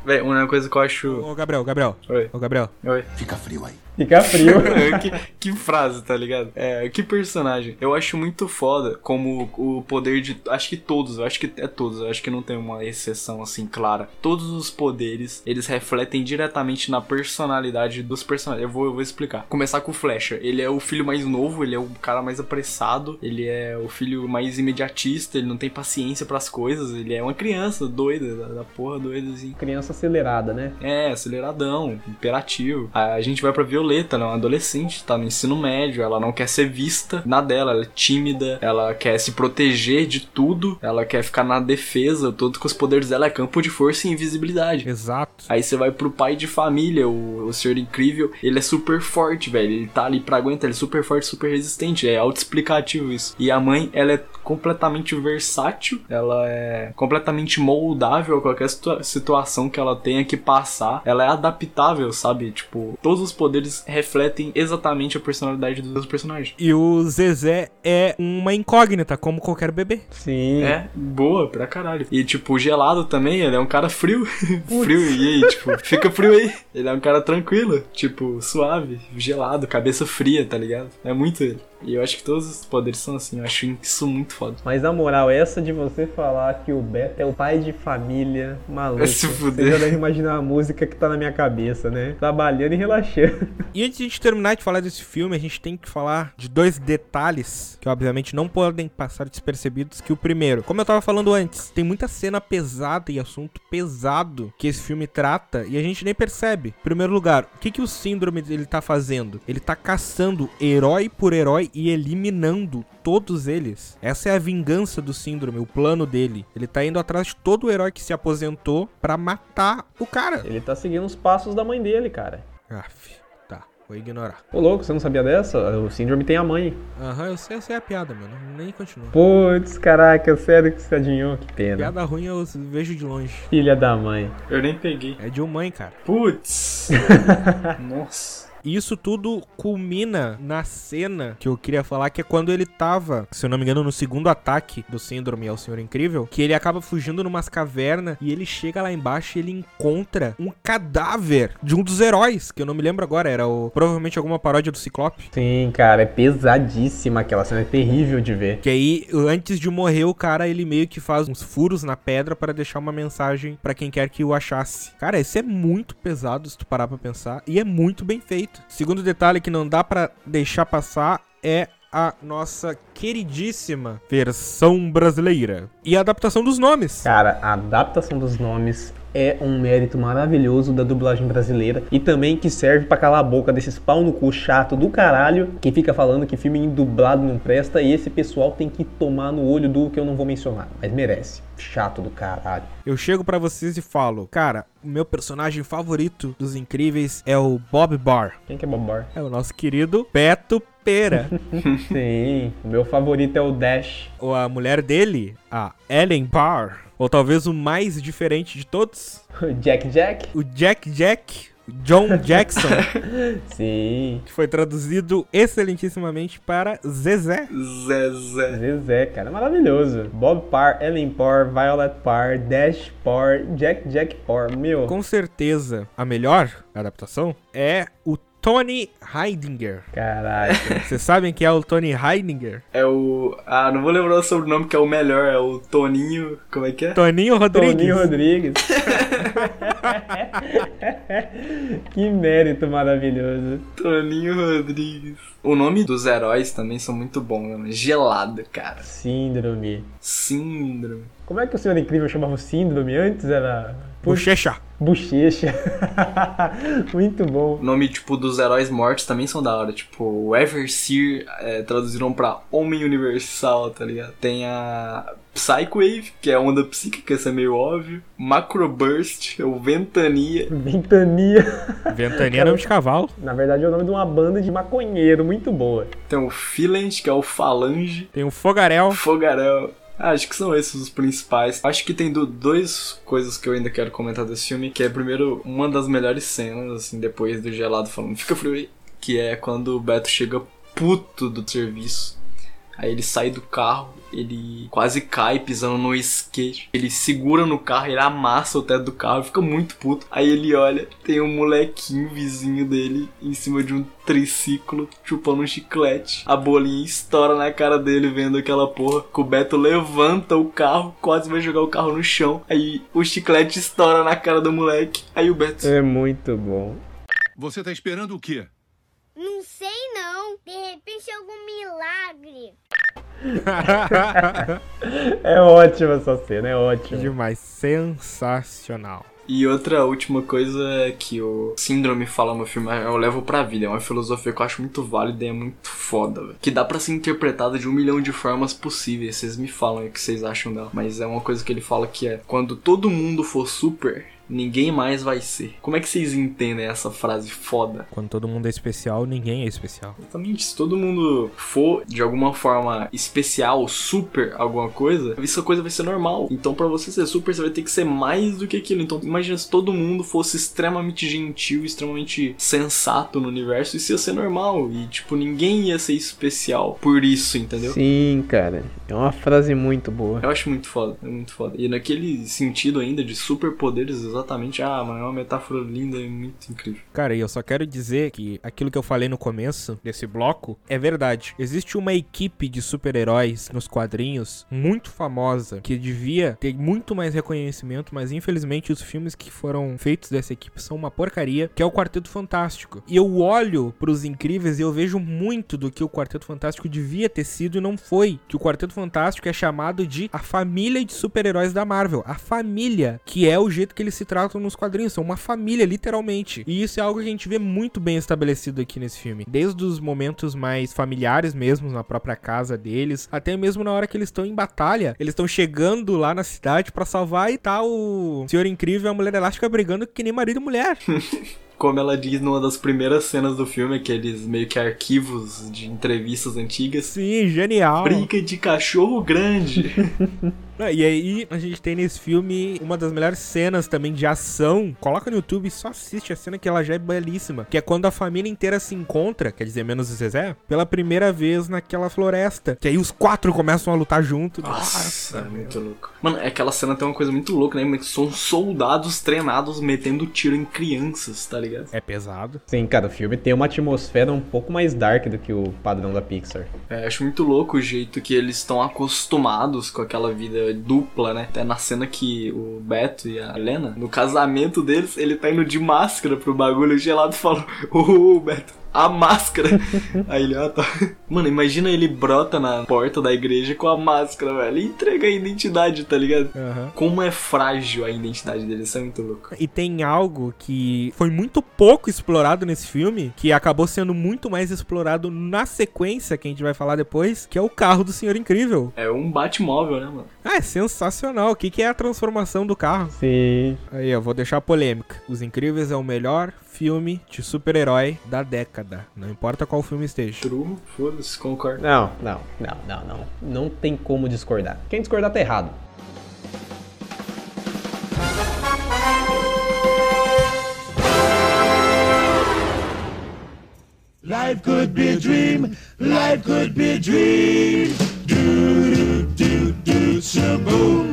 Véi, uma coisa que eu acho. Ô, Gabriel, Gabriel. Oi. Ô, Gabriel. Oi. Fica frio aí. Fica frio. que, que frase, tá ligado? É, que personagem. Eu acho muito foda como o poder de. Acho que todos, eu acho que é todos, eu acho que não tem uma exceção assim clara. Todos os poderes, eles refletem diretamente na personalidade dos personagens. Eu vou, eu vou explicar. Começar com o Flecha. Ele é o filho mais novo, ele é o cara mais apressado, ele é o filho mais imediatista, ele não tem paciência pras coisas, ele é uma criança doida, da, da porra doida assim. Criança acelerada, né? É, aceleradão, imperativo. A, a gente vai pra Violeta, ela é uma adolescente, tá no ensino médio, ela não quer ser vista na dela, ela é tímida, ela quer se proteger de tudo, ela quer ficar na defesa, tudo com os poderes dela é campo de força e invisibilidade. Exato. Aí você vai pro pai de família, o, o Senhor Incrível, ele é super forte, velho, ele tá ali pra aguentar, ele é super forte, super resistente, é autoexplicativo isso. E a mãe, ela é completamente versátil, ela é completamente moldável a qualquer situa- situação que ela tenha que passar, ela é adaptável, sabe? Tipo, todos os poderes refletem exatamente a personalidade dos personagens. E o Zezé é uma incógnita, como qualquer bebê. Sim. É, boa pra caralho. E, tipo, gelado também, ele é um cara frio. frio, e aí, tipo, fica frio aí. Ele é um cara tranquilo, tipo, suave, gelado, cabeça fria, tá ligado? É muito ele. E eu acho que todos os poderes são assim, eu acho isso muito foda. Mas na moral, essa de você falar que o Beto é o pai de família maluco. Vai se fuder. Você já deve imaginar a música que tá na minha cabeça, né? Trabalhando e relaxando. E antes de a gente terminar de falar desse filme, a gente tem que falar de dois detalhes que obviamente não podem passar despercebidos, que o primeiro, como eu tava falando antes, tem muita cena pesada e assunto pesado que esse filme trata e a gente nem percebe. Em primeiro lugar, o que que o síndrome ele tá fazendo? Ele tá caçando herói por herói e eliminando todos eles. Essa é a vingança do síndrome, o plano dele. Ele tá indo atrás de todo herói que se aposentou pra matar o cara. Ele tá seguindo os passos da mãe dele, cara. Aff, tá, vou ignorar. Ô louco, você não sabia dessa? O síndrome tem a mãe. Aham, eu sei, eu sei a piada, mano. Nem continua. Putz, caraca, sério que você adivinhou? Que pena. Piada ruim eu vejo de longe. Filha da mãe. Eu nem peguei. É de um mãe, cara. Putz! Nossa. Isso tudo culmina na cena que eu queria falar, que é quando ele tava, se eu não me engano, no segundo ataque do síndrome ao Senhor Incrível, que ele acaba fugindo numas cavernas e ele chega lá embaixo e ele encontra um cadáver de um dos heróis, que eu não me lembro agora, era o provavelmente alguma paródia do Ciclope. Sim, cara, é pesadíssima aquela cena, é terrível de ver. Que aí, antes de morrer, o cara, ele meio que faz uns furos na pedra para deixar uma mensagem pra quem quer que o achasse. Cara, esse é muito pesado se tu parar pra pensar e é muito bem feito. Segundo detalhe que não dá pra deixar passar é a nossa queridíssima versão brasileira e a adaptação dos nomes. Cara, a adaptação dos nomes é um mérito maravilhoso da dublagem brasileira e também que serve pra calar a boca desses pau no cu chato do caralho que fica falando que filme dublado não presta e esse pessoal tem que tomar no olho do que eu não vou mencionar, mas merece. Chato do caralho. Eu chego pra vocês e falo, cara, o meu personagem favorito dos Incríveis é o Bob Barr. Quem que é Bob Barr? É o nosso querido Beto Pera. Sim, o meu favorito é o Dash. Ou a mulher dele, a Ellen Barr. Ou talvez o mais diferente de todos, O Jack Jack? o Jack Jack, John Jackson, Sim. que foi traduzido excelentissimamente para Zezé. Zezé. Zezé, cara, maravilhoso. Bob Parr, Ellen Parr, Violet Parr, Dash Parr, Jack Jack Parr, meu. Com certeza, a melhor adaptação é o Tony Heidinger. Caralho. Vocês sabem quem é o Tony Heidinger? É o. Ah, não vou lembrar o sobrenome que é o melhor, é o Toninho. Como é que é? Toninho Rodrigues. Toninho Rodrigues. que mérito maravilhoso. Toninho Rodrigues. O nome dos heróis também são muito bons, né? Gelado, cara. Síndrome. Síndrome. Como é que o Senhor Incrível chamava o síndrome? Antes era. Bochecha. Bochecha. Muito bom. O nome, tipo, dos heróis mortos também são da hora. Tipo, o Everseer é, traduziram pra Homem Universal, tá ligado? Tem a Psychwave, que é onda psíquica, isso é meio óbvio. Macroburst, é o Ventania. Ventania. Ventania é nome de cavalo. Na verdade é o nome de uma banda de maconheiro muito boa. Tem o Philent, que é o Falange. Tem o Fogarel. Fogarel. Ah, acho que são esses os principais. Acho que tem do, dois coisas que eu ainda quero comentar desse filme, que é primeiro uma das melhores cenas, assim, depois do gelado falando fica frio que é quando o Beto chega puto do serviço. Aí ele sai do carro, ele quase cai pisando no skate. Ele segura no carro, ele amassa o teto do carro, fica muito puto. Aí ele olha, tem um molequinho vizinho dele em cima de um triciclo chupando um chiclete. A bolinha estoura na cara dele vendo aquela porra. Que o Beto levanta o carro, quase vai jogar o carro no chão. Aí o chiclete estoura na cara do moleque. Aí o Beto. É muito bom. Você tá esperando o quê? Não sei não. De repente algum milagre. é ótima essa cena, é ótima. Demais, sensacional. E outra última coisa é que o Síndrome fala no filme, eu levo pra vida. É uma filosofia que eu acho muito válida e é muito foda, velho. Que dá pra ser interpretada de um milhão de formas possíveis. Vocês me falam aí o que vocês acham dela. Mas é uma coisa que ele fala que é: quando todo mundo for super, ninguém mais vai ser. Como é que vocês entendem essa frase foda? Quando todo mundo é especial, ninguém é especial. Exatamente. Se todo mundo for de alguma forma especial, super alguma coisa, essa coisa vai ser normal. Então, pra você ser super, você vai ter que ser mais do que aquilo. Então, imagina se todo mundo fosse extremamente gentil, extremamente sensato no universo, isso ia ser normal. E, tipo, ninguém ia ser especial por isso, entendeu? Sim, cara. É uma frase muito boa. Eu acho muito foda, é muito foda. E naquele sentido ainda de superpoderes, exatamente, ah, mano, é uma metáfora linda e muito incrível. Cara, e eu só quero dizer que aquilo que eu falei no começo desse bloco é verdade. Existe uma equipe de super-heróis nos quadrinhos muito famosa que devia ter muito mais reconhecimento, mas infelizmente os filmes que foram feitos dessa equipe são uma porcaria, que é o Quarteto Fantástico. E eu olho pros incríveis e eu vejo muito do que o Quarteto Fantástico devia ter sido e não foi. Que o Quarteto Fantástico é chamado de a família de super-heróis da Marvel. A família, que é o jeito que eles se tratam nos quadrinhos. São uma família, literalmente. E isso é algo que a gente vê muito bem estabelecido aqui nesse filme. Desde os momentos mais familiares mesmo, na própria casa deles, até mesmo na hora que eles estão em batalha. Eles estão chegando lá na cidade pra salvar e tá o Senhor Incrível e a Mulher Elástica brigando que nem marido e mulher. Como ela diz numa das primeiras cenas do filme, aqueles meio que arquivos de entrevistas antigas. Sim, genial. Briga de cachorro grande. Ah, E aí, a gente tem nesse filme uma das melhores cenas também de ação. Coloca no YouTube e só assiste a cena que ela já é belíssima. Que é quando a família inteira se encontra, quer dizer, menos o Zezé, pela primeira vez naquela floresta. Que aí os quatro começam a lutar junto. Nossa, é muito louco. Mano, aquela cena tem uma coisa muito louca, né? São soldados treinados metendo tiro em crianças, tá ligado? É pesado. Sim, cara, o filme tem uma atmosfera um pouco mais dark do que o padrão da Pixar. É, acho muito louco o jeito que eles estão acostumados com aquela vida dupla, né? Até na cena que o Beto e a Helena, no casamento deles, ele tá indo de máscara pro bagulho gelado e fala: Ô, Beto, a máscara. Aí ele, ah, tá. Mano, imagina ele brota na porta da igreja com a máscara, velho. E entrega a identidade, tá ligado? Aham. Como é frágil a identidade dele, isso é muito louco. E tem algo que foi muito pouco explorado nesse filme, que acabou sendo muito mais explorado na sequência, que a gente vai falar depois, que é o carro do Senhor Incrível. É um Batmóvel, né, mano? Ah, é sensacional. O que, que é a transformação do carro? Sim. Aí, eu vou deixar a polêmica. Os Incríveis é o melhor filme de super-herói da década. Não importa qual filme esteja. True, foda-se, concordo. Não, não, não, não, não. Não tem como discordar. Quem discordar tá errado. Life could be a dream. Life could be a dream. Do, do, do, do, shaboom.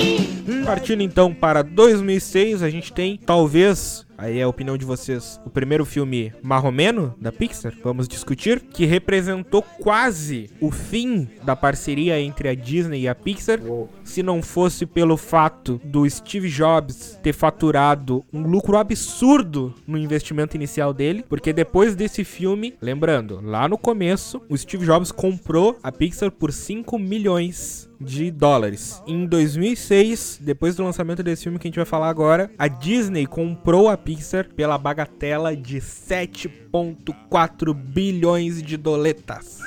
Partindo então para 2006, a gente tem, talvez, aí é a opinião de vocês, o primeiro filme marromeno da Pixar, vamos discutir, que representou quase o fim da parceria entre a Disney e a Pixar, se não fosse pelo fato do Steve Jobs ter faturado um lucro absurdo no investimento inicial dele, porque depois desse filme, lembrando, lá no começo, o Steve Jobs comprou a Pixar por 5 milhões de dólares. Em 2006, depois do lançamento desse filme que a gente vai falar agora, a Disney comprou a Pixar pela bagatela de 7.4 bilhões de doletas.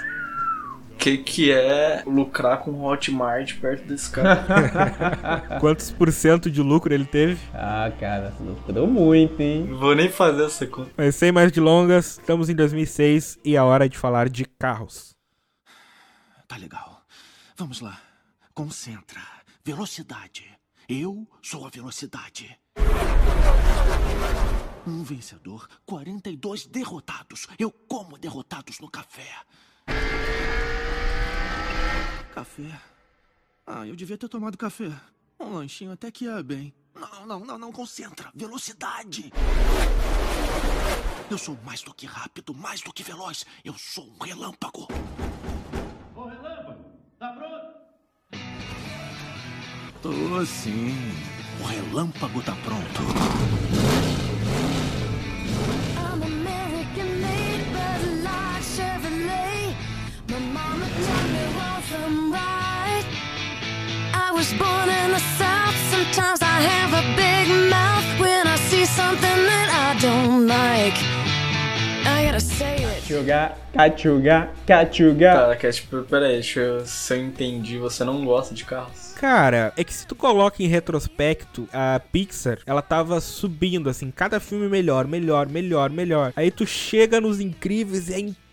Que que é lucrar com Hotmart perto desse cara? Quantos por cento de lucro ele teve? Ah, cara, lucrou muito, hein? Não vou nem fazer essa conta. Mas sem mais delongas, estamos em 2006 e é hora de falar de carros. Tá legal. Vamos lá. Concentra. Velocidade. Eu sou a velocidade. Um vencedor, 42 derrotados. Eu como derrotados no café. Café? Ah, eu devia ter tomado café. Um lanchinho até que ia bem. Não, não, não, não, concentra. Velocidade. Eu sou mais do que rápido, mais do que veloz. Eu sou um relâmpago. Ô, relâmpago, tá pronto? Tô sim. O relâmpago tá pronto. I'm was born in the South. Sometimes I have a big mouth when I see something that I don't like. I gotta say it. Cachuga, cachuga, cachuga. Cara, que é tipo, peraí, deixa eu, se eu entendi, você não gosta de carros? Cara, é que se tu coloca em retrospecto, a Pixar, ela tava subindo, assim, cada filme melhor, melhor, melhor, melhor. Aí tu chega nos incríveis e é incrível.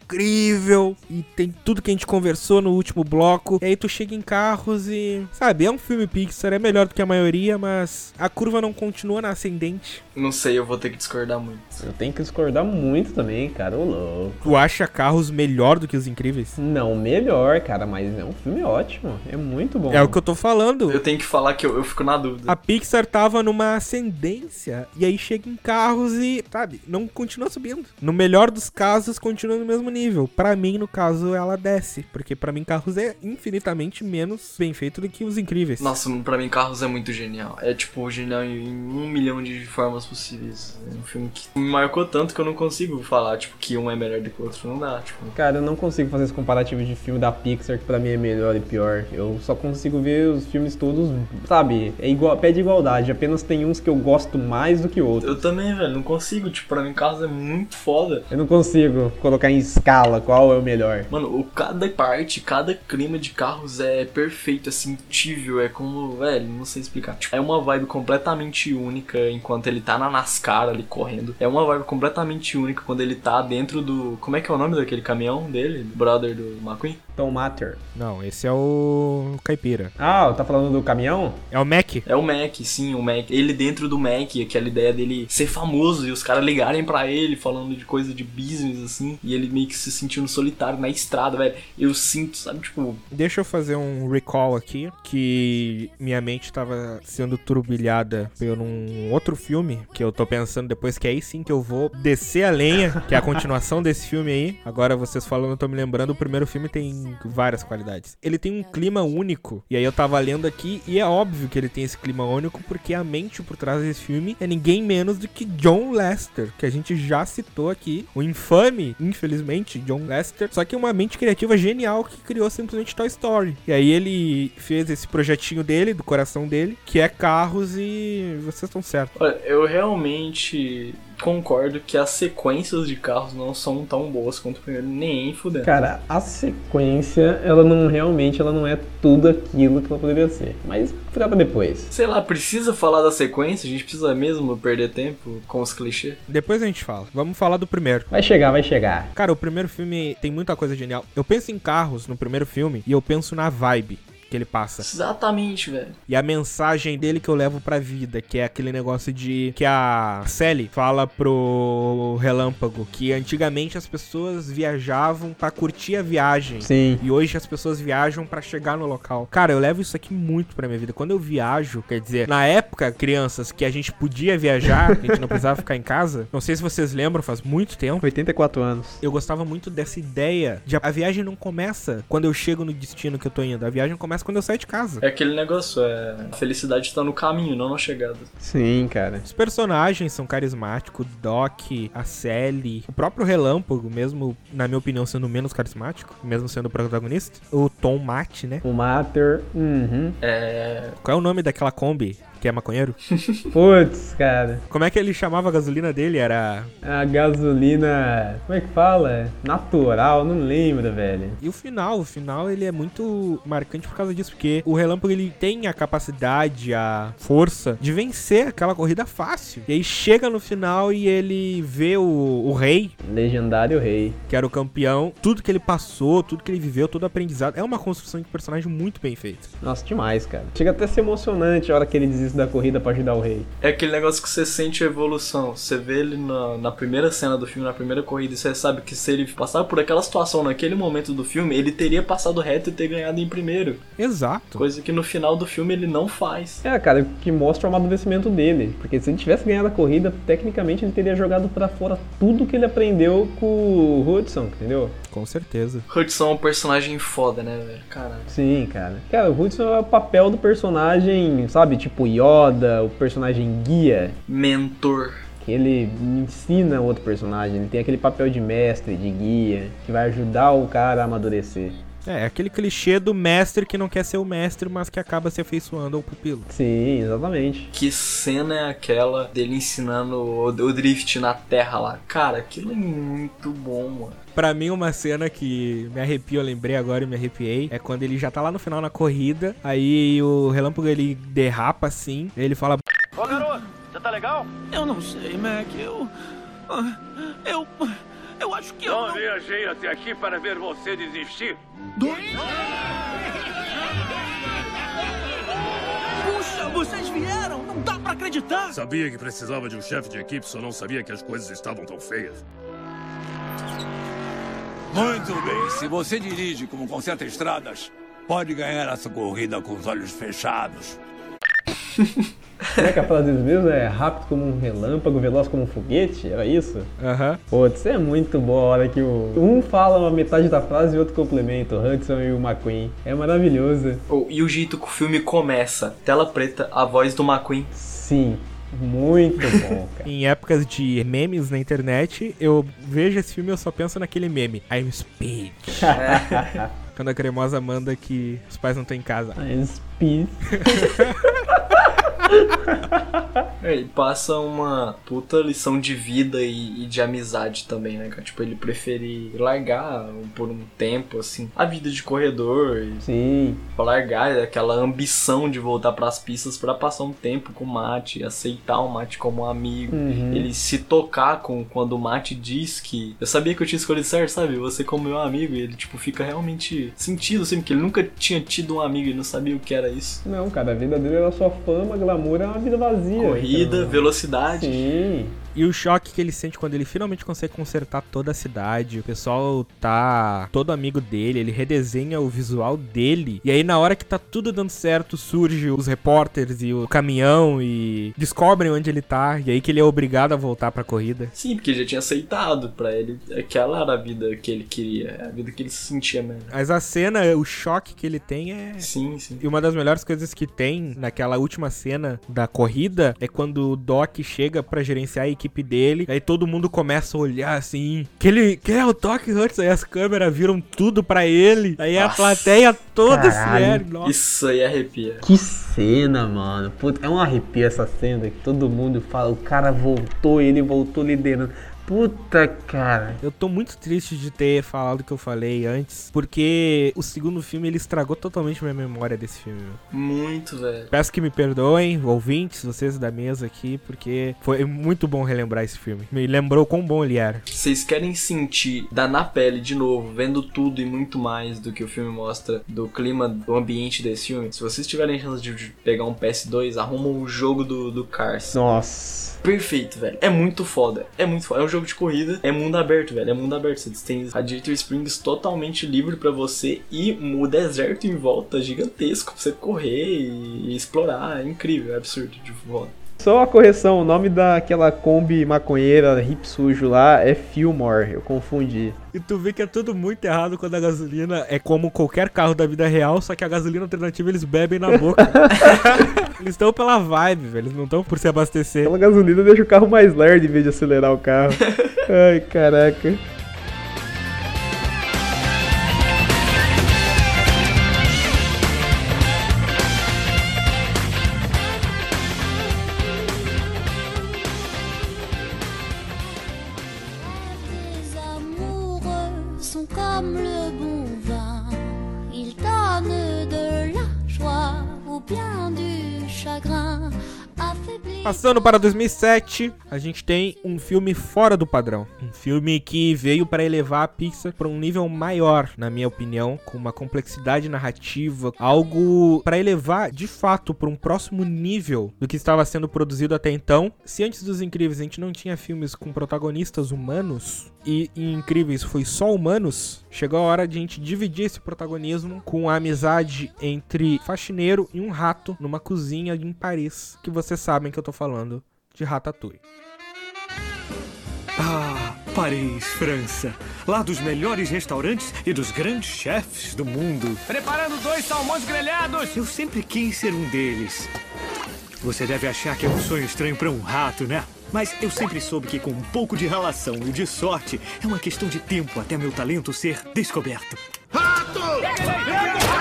E tem tudo que a gente conversou no último bloco. E aí tu chega em carros e. Sabe, é um filme Pixar, é melhor do que a maioria, mas a curva não continua na ascendente. Não sei, eu vou ter que discordar muito. Eu tenho que discordar muito também, cara. Ô louco. Tu acha carros melhor do que os incríveis? Não melhor, cara, mas é um filme ótimo. É muito bom. É o que eu tô falando. Eu tenho que falar que eu, eu fico na dúvida. A Pixar tava numa ascendência. E aí chega em carros e, sabe, não continua subindo. No melhor dos casos, continua no mesmo nível. Pra mim, no caso, ela desce. Porque pra mim, carros é infinitamente menos bem feito do que os incríveis. Nossa, pra mim, Carros é muito genial. É tipo, genial em um milhão de formas possíveis. É um filme que me marcou tanto que eu não consigo falar, tipo, que um é melhor do que o outro. Não dá, tipo. Cara, eu não consigo fazer esse comparativo de filme da Pixar, que pra mim é melhor e pior. Eu só consigo ver os filmes todos, sabe? É igual, pé de igualdade. Apenas tem uns que eu gosto mais do que outros. Eu também, velho, não consigo. Tipo, pra mim, Carros é muito foda. Eu não consigo colocar em escala qual é o melhor. Mano, o, cada parte, cada clima de carros é perfeito, é sentível, é como, velho, não sei explicar. Tipo, é uma vibe completamente única enquanto ele tá na NASCAR ali correndo. É uma vibe completamente única quando ele tá dentro do. Como é que é o nome daquele caminhão dele? Brother do McQueen? Tom Matter. Não, esse é o Caipira. Ah, tá falando do caminhão? É o Mac? É o Mac, sim, o Mac. Ele dentro do Mac, aquela ideia dele ser famoso e os caras ligarem pra ele falando de coisa de business, assim, e ele meio que se sentindo solitário na estrada, velho. Eu sinto, sabe, tipo. Deixa eu fazer um recall aqui, que minha mente tava sendo turbilhada por um outro filme, que eu tô pensando depois que é aí sim que eu vou descer a lenha, que é a continuação desse filme aí. Agora vocês falando, eu tô me lembrando, o primeiro filme tem várias qualidades. Ele tem um clima único, e aí eu tava lendo aqui, e é óbvio que ele tem esse clima único, porque a mente por trás desse filme é ninguém menos do que John Lester, que a gente já citou aqui. O infame, infelizmente, John Lester, só que uma mente criativa genial que criou simplesmente Toy Story. E aí ele fez esse projetinho dele, do coração dele, que é carros e vocês estão certos. Olha, eu realmente concordo que as sequências de carros não são tão boas quanto o primeiro, nem fudendo. Cara, a sequência, ela não realmente ela não é tudo aquilo que ela poderia ser. Mas fica pra depois. Sei lá, precisa falar da sequência? A gente precisa mesmo perder tempo com os clichês? Depois a gente fala. Vamos falar do primeiro. Vai chegar, vai chegar. Cara, o primeiro filme tem muita coisa genial. Eu penso em carros no primeiro filme e eu penso na vibe que ele passa. Exatamente, velho. E a mensagem dele que eu levo pra vida, que é aquele negócio de que a Sally fala pro Relâmpago que antigamente as pessoas viajavam pra curtir a viagem. Sim. E hoje as pessoas viajam pra chegar no local. Cara, eu levo isso aqui muito pra minha vida. Quando eu viajo, quer dizer, na época, crianças, que a gente podia viajar, que a gente não precisava ficar em casa. Não sei se vocês lembram, faz muito tempo. 84 anos. Eu gostava muito dessa ideia de a viagem não começa quando eu chego no destino que eu tô indo. A viagem começa quando eu saio de casa. É aquele negócio, é. A felicidade está no caminho, não na chegada. Sim, cara. Os personagens são carismáticos, o Doc, a Sally, o próprio Relâmpago, mesmo, na minha opinião, sendo menos carismático, mesmo sendo o protagonista. O Tom Matt, né? O Matter. Uhum. É. Qual é o nome daquela Kombi? Que é maconheiro? Putz, cara. Como é que ele chamava a gasolina dele? Era. A gasolina. Como é que fala? Natural, não lembro, velho. E o final, o final ele é muito marcante por causa disso, porque o Relâmpago ele tem a capacidade, a força de vencer aquela corrida fácil. E aí chega no final e ele vê o, o rei, Legendário rei. que era o campeão, tudo que ele passou, tudo que ele viveu, todo aprendizado. É uma construção de personagem muito bem feita. Nossa, demais, cara. Chega até a ser emocionante a hora que ele desiste da corrida pra ajudar o rei. É aquele negócio que você sente a evolução. Você vê ele na, na primeira cena do filme, na primeira corrida, e você sabe que se ele passar por aquela situação naquele momento do filme, ele teria passado reto e ter ganhado em primeiro. Exato. Coisa que no final do filme ele não faz. É, cara, que mostra o amadurecimento dele. Porque se ele tivesse ganhado a corrida, tecnicamente ele teria jogado pra fora tudo que ele aprendeu com o Hudson, entendeu? Com certeza. Hudson é um personagem foda, né, velho? Caralho. Sim, cara. Cara, o Hudson é o papel do personagem, sabe? Tipo Yoda, o personagem guia. Mentor. Que ele ensina outro personagem. Ele tem aquele papel de mestre, de guia, que vai ajudar o cara a amadurecer. É, aquele clichê do mestre que não quer ser o mestre, mas que acaba se afeiçoando ao pupilo. Sim, exatamente. Que cena é aquela dele ensinando o, o drift na terra lá? Cara, aquilo é muito bom, mano. Pra mim, uma cena que me arrepia, eu lembrei agora e me arrepiei, é quando ele já tá lá no final na corrida, aí o relâmpago ele derrapa assim, ele fala. Ô garoto, você tá legal? Eu não sei, Mac. Eu. Eu. Eu acho que eu. Não não- viajei até aqui para ver você desistir. Puxa, vocês vieram! Não dá pra acreditar! Sabia que precisava de um chefe de equipe, só não sabia que as coisas estavam tão feias. Muito bem, se você dirige como conserta estradas, pode ganhar essa corrida com os olhos fechados. Como é que a frase deles mesmo? É rápido como um relâmpago, veloz como um foguete? Era isso? Aham. Putz, é muito boa a hora que o... um fala uma metade da frase e o outro complementa, o Hudson e o McQueen. É maravilhoso. Oh, e o jeito que o filme começa, tela preta, a voz do McQueen. Sim, muito bom, cara. Em épocas de memes na internet, eu vejo esse filme e eu só penso naquele meme. I'm Speed. Quando a cremosa manda que os pais não estão em casa. I'm Speed. É, e passa uma puta lição de vida e, e de amizade também, né, cara? Tipo, ele prefere largar por um tempo, assim, a vida de corredor. E Sim. largar aquela ambição de voltar pras pistas pra passar um tempo com o Mate, aceitar o Mate como um amigo. Uhum. Ele se tocar com quando o Mate diz que eu sabia que eu tinha escolhido certo, sabe? Você como meu amigo. E ele, tipo, fica realmente sentido, assim, porque ele nunca tinha tido um amigo e não sabia o que era isso. Não, cara, a vida dele era só fama, glamour, é uma vida vazia. Corrida, cara. velocidade. Sim. E o choque que ele sente quando ele finalmente consegue consertar toda a cidade. O pessoal tá todo amigo dele, ele redesenha o visual dele. E aí, na hora que tá tudo dando certo, surge os repórteres e o caminhão e descobrem onde ele tá. E aí que ele é obrigado a voltar pra corrida. Sim, porque ele já tinha aceitado pra ele. Aquela era a vida que ele queria, a vida que ele se sentia mesmo. Mas a cena, o choque que ele tem é. Sim, sim. E uma das melhores coisas que tem naquela última cena da corrida é quando o Doc chega pra gerenciar a equipe dele. Aí todo mundo começa a olhar assim. Que ele. Quem é o Doc Hurts? Aí as câmeras viram tudo pra ele. Aí a Nossa. plateia toda se Caralho. ergue. Nossa. Isso aí arrepia. Que cena, mano. Puta, é um arrepio essa cena que todo mundo fala, o cara voltou, ele voltou liderando. Puta, cara. Eu tô muito triste de ter falado o que eu falei antes, porque o segundo filme ele estragou totalmente minha memória desse filme. Muito, velho. Peço que me perdoem, ouvintes, vocês da mesa aqui, porque foi muito bom relembrar esse filme. Me lembrou quão bom ele era. Vocês querem sentir, dar na pele de novo, vendo tudo e muito mais do que o filme mostra, do clima, do ambiente desse filme? Se vocês tiverem chance de de pegar um PS2, arrumam o jogo do, do Cars. Nossa. Perfeito, velho. É muito foda. É muito foda. É um jogo de corrida. É mundo aberto, velho. É mundo aberto. Você tem Radiator Springs totalmente livre pra você e o deserto em volta gigantesco pra você correr e, explorar. É incrível, é absurdo de foda. Só uma correção, o nome daquela Kombi maconheira hip sujo lá é Fillmore, eu confundi. E tu vê que é tudo muito errado quando a gasolina é como qualquer carro da vida real, só que a gasolina alternativa eles bebem na boca. eles estão pela vibe, velho. Eles não estão por se abastecer. Aquela gasolina deixa o carro mais lerdo em vez de acelerar o carro. Ai, caraca. Passando para 2007, a gente tem um filme fora do padrão. Um filme que veio para elevar a Pixar para um nível maior, na minha opinião, com uma complexidade narrativa, algo para elevar de fato para um próximo nível do que estava sendo produzido até então. Se antes dos Incríveis a gente não tinha filmes com protagonistas humanos e em Incríveis foi só humanos, chegou a hora de a gente dividir esse protagonismo com a amizade entre faxineiro e um rato numa cozinha em Paris, que vocês sabem que eu tô falando de Ratatouille. Ah, Paris, França. Lá dos melhores restaurantes e dos grandes chefes do mundo. Preparando dois salmões grelhados. Eu sempre quis ser um deles. Você deve achar que é um sonho estranho para um rato, né? Mas eu sempre soube que com um pouco de relação e de sorte, é uma questão de tempo até meu talento ser descoberto. Rato!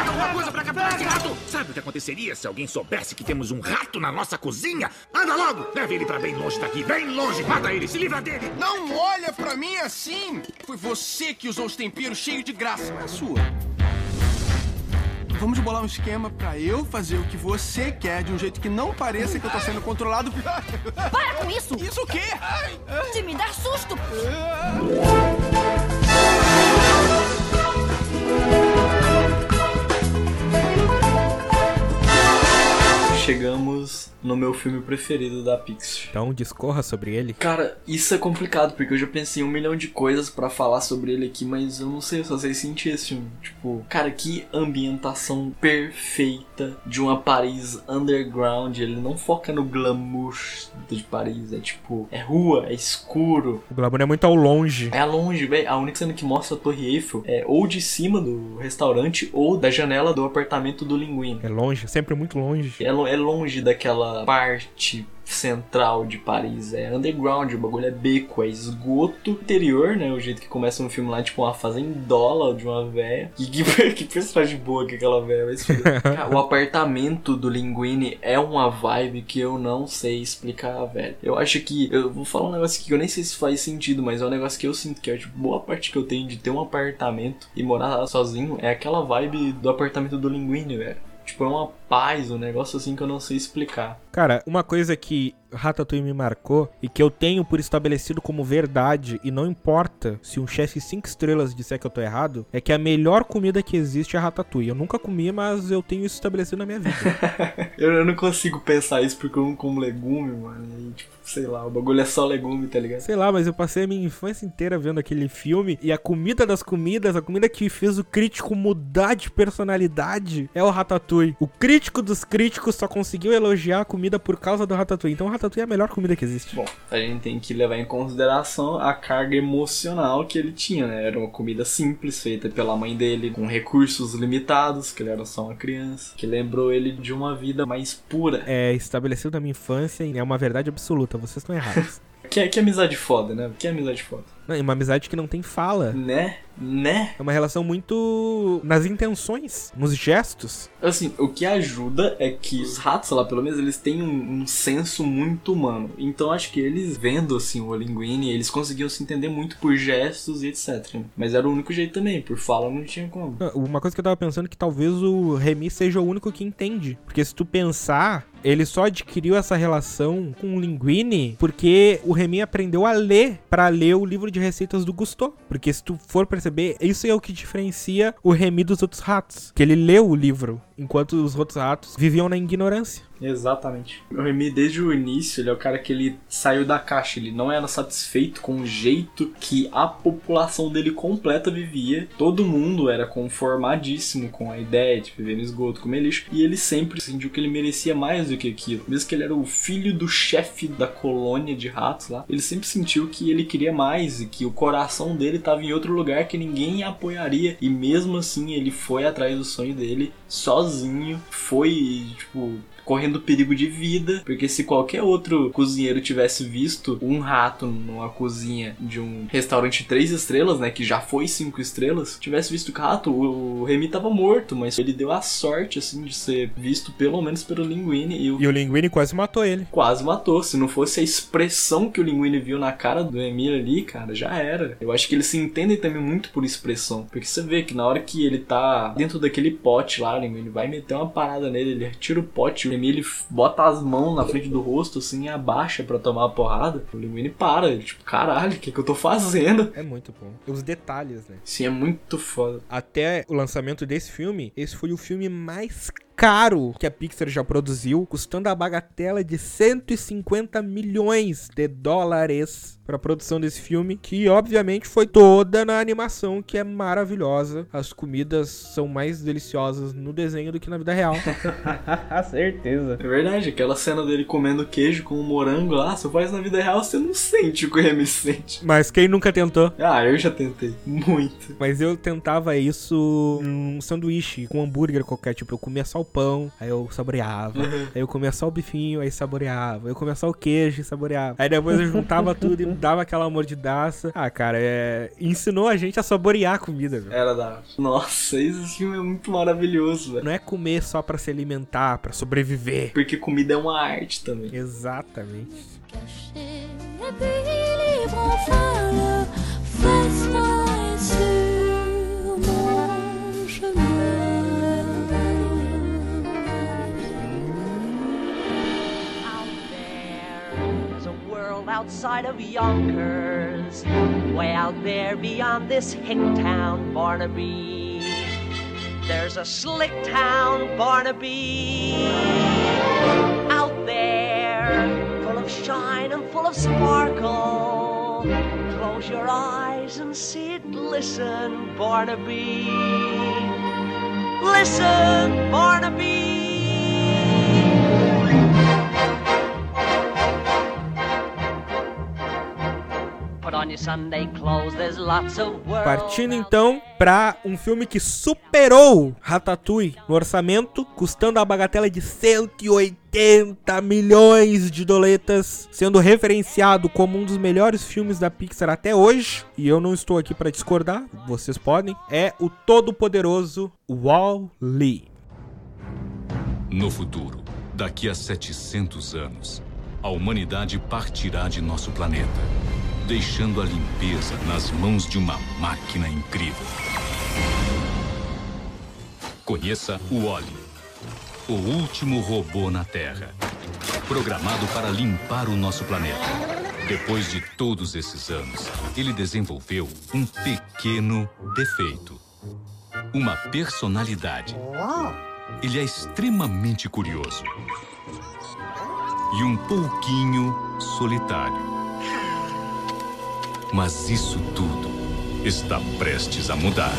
Alguma coisa pra capturar esse rato! Sabe o que aconteceria se alguém soubesse que temos um rato na nossa cozinha? Anda logo! Leve ele pra bem longe daqui, bem longe! Mata ele, se livra dele! Não olha pra mim assim! Foi você que usou os temperos cheios de graça, não é sua. Vamos bolar um esquema pra eu fazer o que você quer de um jeito que não pareça que eu tô sendo controlado. Para com isso! Isso o quê? De me dar susto! Chegamos no meu filme preferido da Pixar. Então discorra sobre ele. Cara, isso é complicado, porque eu já pensei em um milhão de coisas pra falar sobre ele aqui, mas eu não sei, eu só sei sentir esse filme. Tipo, cara, que ambientação perfeita de uma Paris underground. Ele não foca no glamour de Paris, é tipo, é rua, é escuro. O glamour é muito ao longe. É longe, velho. A única cena que mostra a Torre Eiffel é ou de cima do restaurante ou da janela do apartamento do Linguini. É longe, sempre muito longe. É, é longe daquela parte central de Paris. É underground, o bagulho é beco, é esgoto interior, né? O jeito que começa um filme lá, tipo uma fazendola de uma véia. Que, que, que personagem boa que aquela véia vai O apartamento do Linguini é uma vibe que eu não sei explicar, velho. Eu acho que. Eu vou falar um negócio que eu nem sei se faz sentido, mas é um negócio que eu sinto que é tipo, boa parte que eu tenho de ter um apartamento e morar sozinho é aquela vibe do apartamento do Linguini, velho. Tipo, é uma paz, um negócio assim que eu não sei explicar. Cara, uma coisa que Ratatouille me marcou e que eu tenho por estabelecido como verdade, e não importa se um chefe 5 estrelas disser que eu tô errado, é que a melhor comida que existe é Ratatouille. Eu nunca comi, mas eu tenho isso estabelecido na minha vida. Eu, não consigo pensar isso porque eu não como legume, mano. E, tipo, sei lá, o bagulho é só legume, tá ligado? Sei lá, mas eu passei a minha infância inteira vendo aquele filme e a comida das comidas, a comida que fez o crítico mudar de personalidade é o Ratatouille. O crítico dos críticos só conseguiu elogiar a comida por causa do Ratatouille. Então o Ratatouille é a melhor comida que existe. Bom, a gente tem que levar em consideração a carga emocional que ele tinha, né? Era uma comida simples, feita pela mãe dele, com recursos limitados, que ele era só uma criança, que lembrou ele de uma vida mais pura. É estabelecido na minha infância e é uma verdade absoluta. Vocês estão errados. Que, que amizade foda, né? Que amizade foda. Não, é uma amizade que não tem fala. Né? Né? É uma relação muito nas intenções, nos gestos. Assim, o que ajuda é que os ratos lá, pelo menos, eles têm um, um senso muito humano. Então acho que eles vendo assim o Linguini, eles conseguiam se entender muito por gestos e etc. Mas era o único jeito também, por fala não tinha como. Uma coisa que eu tava pensando é que talvez o Remy seja o único que entende. Porque se tu pensar, ele só adquiriu essa relação com o Linguini porque o Remy aprendeu a ler pra ler o livro de receitas do Gusteau. Porque se tu for perceber, isso é o que diferencia o Remy dos outros ratos. Que ele leu o livro, enquanto os outros ratos viviam na ignorância. Exatamente. O Remy, desde o início, ele é o cara que ele saiu da caixa. Ele não era satisfeito com o jeito que a população dele completa vivia. Todo mundo era conformadíssimo com a ideia de viver no esgoto, comer lixo. E ele sempre sentiu que ele merecia mais do que aquilo. Mesmo que ele era o filho do chefe da colônia de ratos lá, ele sempre sentiu que ele queria mais e que o coração dele estava em outro lugar que ninguém apoiaria. E mesmo assim, ele foi atrás do sonho dele sozinho. Foi, tipo, correndo perigo de vida, porque se qualquer outro cozinheiro tivesse visto um rato numa cozinha de um restaurante três estrelas, né, que já foi cinco estrelas, tivesse visto o rato, o Remy tava morto, mas ele deu a sorte, assim, de ser visto pelo menos pelo Linguini e o E o Linguini quase matou ele. quase matou. Se não fosse a expressão que o Linguini viu na cara do Emílio ali, cara, já era. Eu acho que eles se entendem também muito por expressão. Porque você vê que na hora que ele tá dentro daquele pote lá, o Linguini vai meter uma parada nele, ele tira o pote, o Emílio bota as mãos na frente do rosto, assim, e abaixa pra tomar a porrada. O Linguini para, ele, tipo, caralho, o que, que eu tô fazendo? É muito bom. Os detalhes, né? Sim, é muito foda. Até o lançamento desse filme, esse foi o filme mais caro que a Pixar já produziu, custando a bagatela de 150 milhões de dólares para a produção desse filme, que obviamente foi toda na animação, que é maravilhosa. As comidas são mais deliciosas no desenho do que na vida real. Certeza. É verdade, aquela cena dele comendo queijo com um morango lá, se faz na vida real, você não sente o que o Remy sente. Mas quem nunca tentou? Ah, eu já tentei. Muito. Mas eu tentava isso num sanduíche com hambúrguer qualquer. Tipo, eu comia só o pão, aí eu saboreava. Uhum. Aí eu comia só o bifinho, aí saboreava. Eu comia só o queijo e saboreava. Aí depois eu juntava tudo e dava aquela mordidaça. Ah, cara, é... ensinou a gente a saborear a comida, velho. Era da. Nossa, esse filme é muito maravilhoso, velho. Não é comer só pra se alimentar, pra sobreviver. Porque comida é uma arte também. Exatamente. Et world outside of Yonkers, way out there beyond this hick town, Barnaby. There's a slick town, Barnaby, out there, full of shine and full of sparkle. Close your eyes and see it, listen, Barnaby. Listen, Barnaby. Partindo então pra um filme que superou Ratatouille no orçamento, custando a bagatela de 180 milhões de doletas, sendo referenciado como um dos melhores filmes da Pixar até hoje. E eu não estou aqui pra discordar, vocês podem. É o todo-poderoso Wall-E. No futuro, daqui a 700 anos, a humanidade partirá de nosso planeta, deixando a limpeza nas mãos de uma máquina incrível. Conheça o Wally, o último robô na Terra, programado para limpar o nosso planeta. Depois de todos esses anos, ele desenvolveu um pequeno defeito. Uma personalidade. Ele é extremamente curioso. E um pouquinho solitário. Mas isso tudo está prestes a mudar.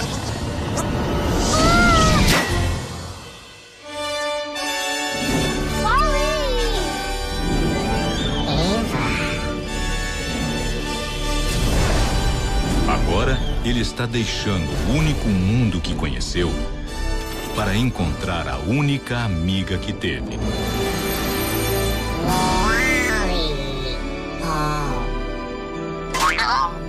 Agora, ele está deixando o único mundo que conheceu para encontrar a única amiga que teve. 아!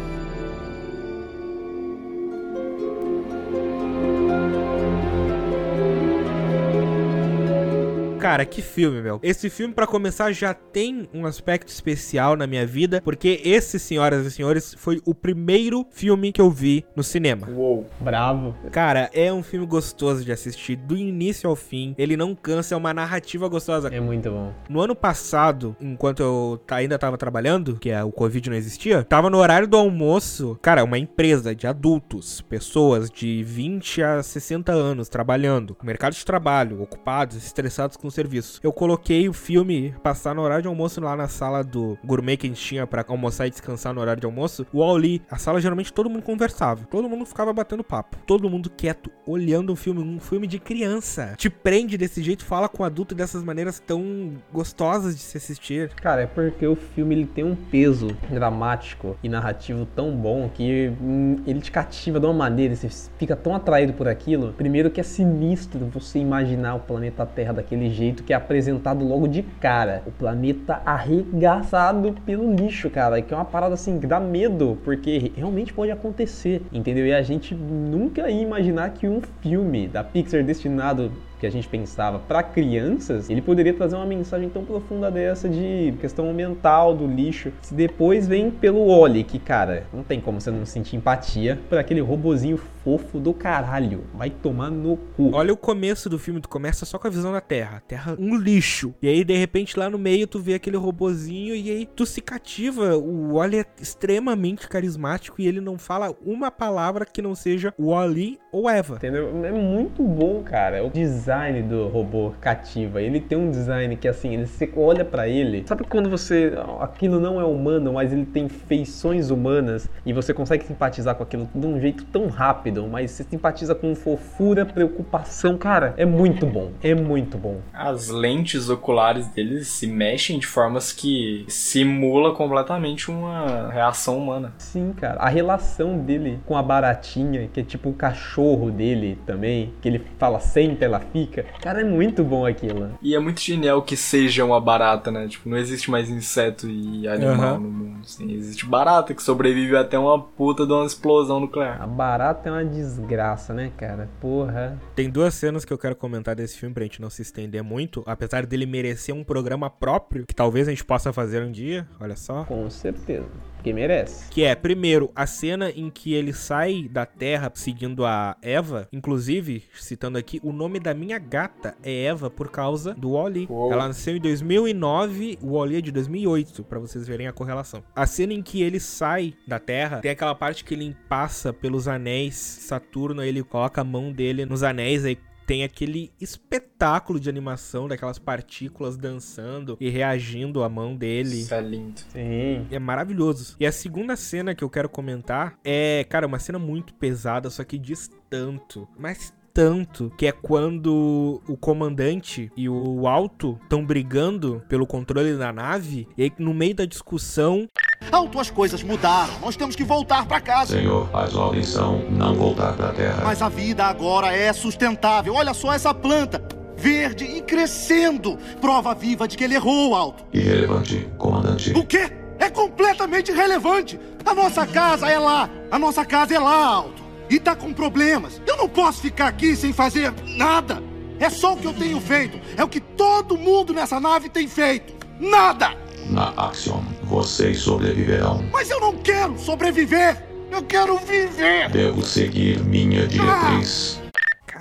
Cara, que filme, meu. Esse filme, pra começar, já tem um aspecto especial na minha vida, porque esse, senhoras e senhores, foi o primeiro filme que eu vi no cinema. Uou, bravo. Cara, é um filme gostoso de assistir, do início ao fim. Ele não cansa, é uma narrativa gostosa. É muito bom. No ano passado, enquanto eu ainda tava trabalhando, que é, o Covid não existia, tava no horário do almoço. Cara, uma empresa de adultos, pessoas de 20 a 60 anos trabalhando, no mercado de trabalho, ocupados, estressados com o serviço. Eu coloquei o filme passar no horário de almoço lá na sala do gourmet que a gente tinha pra almoçar e descansar no horário de almoço. O Wall-E, a sala geralmente todo mundo conversava, todo mundo ficava batendo papo, todo mundo quieto, olhando um filme, um filme de criança. Te prende desse jeito, fala com adulto dessas maneiras tão gostosas de se assistir. Cara, é porque o filme ele tem um peso dramático e narrativo tão bom que hum, ele te cativa de uma maneira, você fica tão atraído por aquilo. Primeiro que é sinistro você imaginar o planeta Terra daquele jeito que é apresentado logo de cara. O planeta arregaçado pelo lixo, cara, que é uma parada assim que dá medo, porque realmente pode acontecer, entendeu? E a gente nunca ia imaginar que um filme da Pixar destinado que a gente pensava para crianças, ele poderia trazer uma mensagem tão profunda dessa de questão ambiental do lixo. Se depois vem pelo Oli, que cara, não tem como você não sentir empatia por aquele robozinho fofo do caralho. Vai tomar no cu. Olha o começo do filme, tu começa só com a visão da Terra. Terra, um lixo. E aí, de repente, lá no meio, tu vê aquele robozinho e aí tu se cativa. O Wally é extremamente carismático e ele não fala uma palavra que não seja Wally ou Eva. Entendeu? É muito bom, cara. O design do robô cativa. Ele tem um design que assim, ele, você olha pra ele. Sabe quando você. Aquilo não é humano, mas ele tem feições humanas e você consegue simpatizar com aquilo de um jeito tão rápido, mas você simpatiza com fofura, preocupação. Cara, é muito bom. É muito bom. As lentes oculares deles se mexem de formas que simula completamente uma reação humana. Sim, cara. A relação dele com a baratinha, que é tipo o cachorro dele também, que ele fala sempre, ela fica. Cara, é muito bom aquilo. E é muito genial que seja uma barata, né? Tipo, não existe mais inseto e animal Aham. no mundo. Assim. Existe barata que sobrevive até uma puta de uma explosão nuclear. A barata é uma desgraça, né, cara? Porra. Tem duas cenas que eu quero comentar desse filme pra gente não se estender muito, apesar dele merecer um programa próprio, que talvez a gente possa fazer um dia, olha só. Com certeza. Porque merece. Que é, primeiro, a cena em que ele sai da Terra seguindo a Eva. Inclusive, citando aqui, o nome da minha gata é Eva por causa do Wally. Ela nasceu em 2009, o Wally é de 2008, pra vocês verem a correlação. A cena em que ele sai da Terra, tem aquela parte que ele passa pelos anéis Saturno, aí ele coloca a mão dele nos anéis, aí tem aquele espetáculo de animação daquelas partículas dançando e reagindo à mão dele. Isso é lindo. Sim. É maravilhoso. E a segunda cena que eu quero comentar é, cara, uma cena muito pesada, só que diz tanto, mas tanto, que é quando o comandante e o alto estão brigando pelo controle da nave, e aí no meio da discussão Alto, as coisas mudaram. Nós temos que voltar pra casa. Senhor, as ordens são não voltar pra terra. Mas a vida agora é sustentável. Olha só essa planta. Verde e crescendo. Prova viva de que ele errou, Alto. Irrelevante, comandante. O quê? É completamente irrelevante. A nossa casa é lá. A nossa casa é lá, Alto. E tá com problemas. Eu não posso ficar aqui sem fazer nada. É só o que eu tenho feito. É o que todo mundo nessa nave tem feito. Nada! Na Axiom, vocês sobreviverão. Mas eu não quero sobreviver. Eu quero viver. Devo seguir minha diretriz.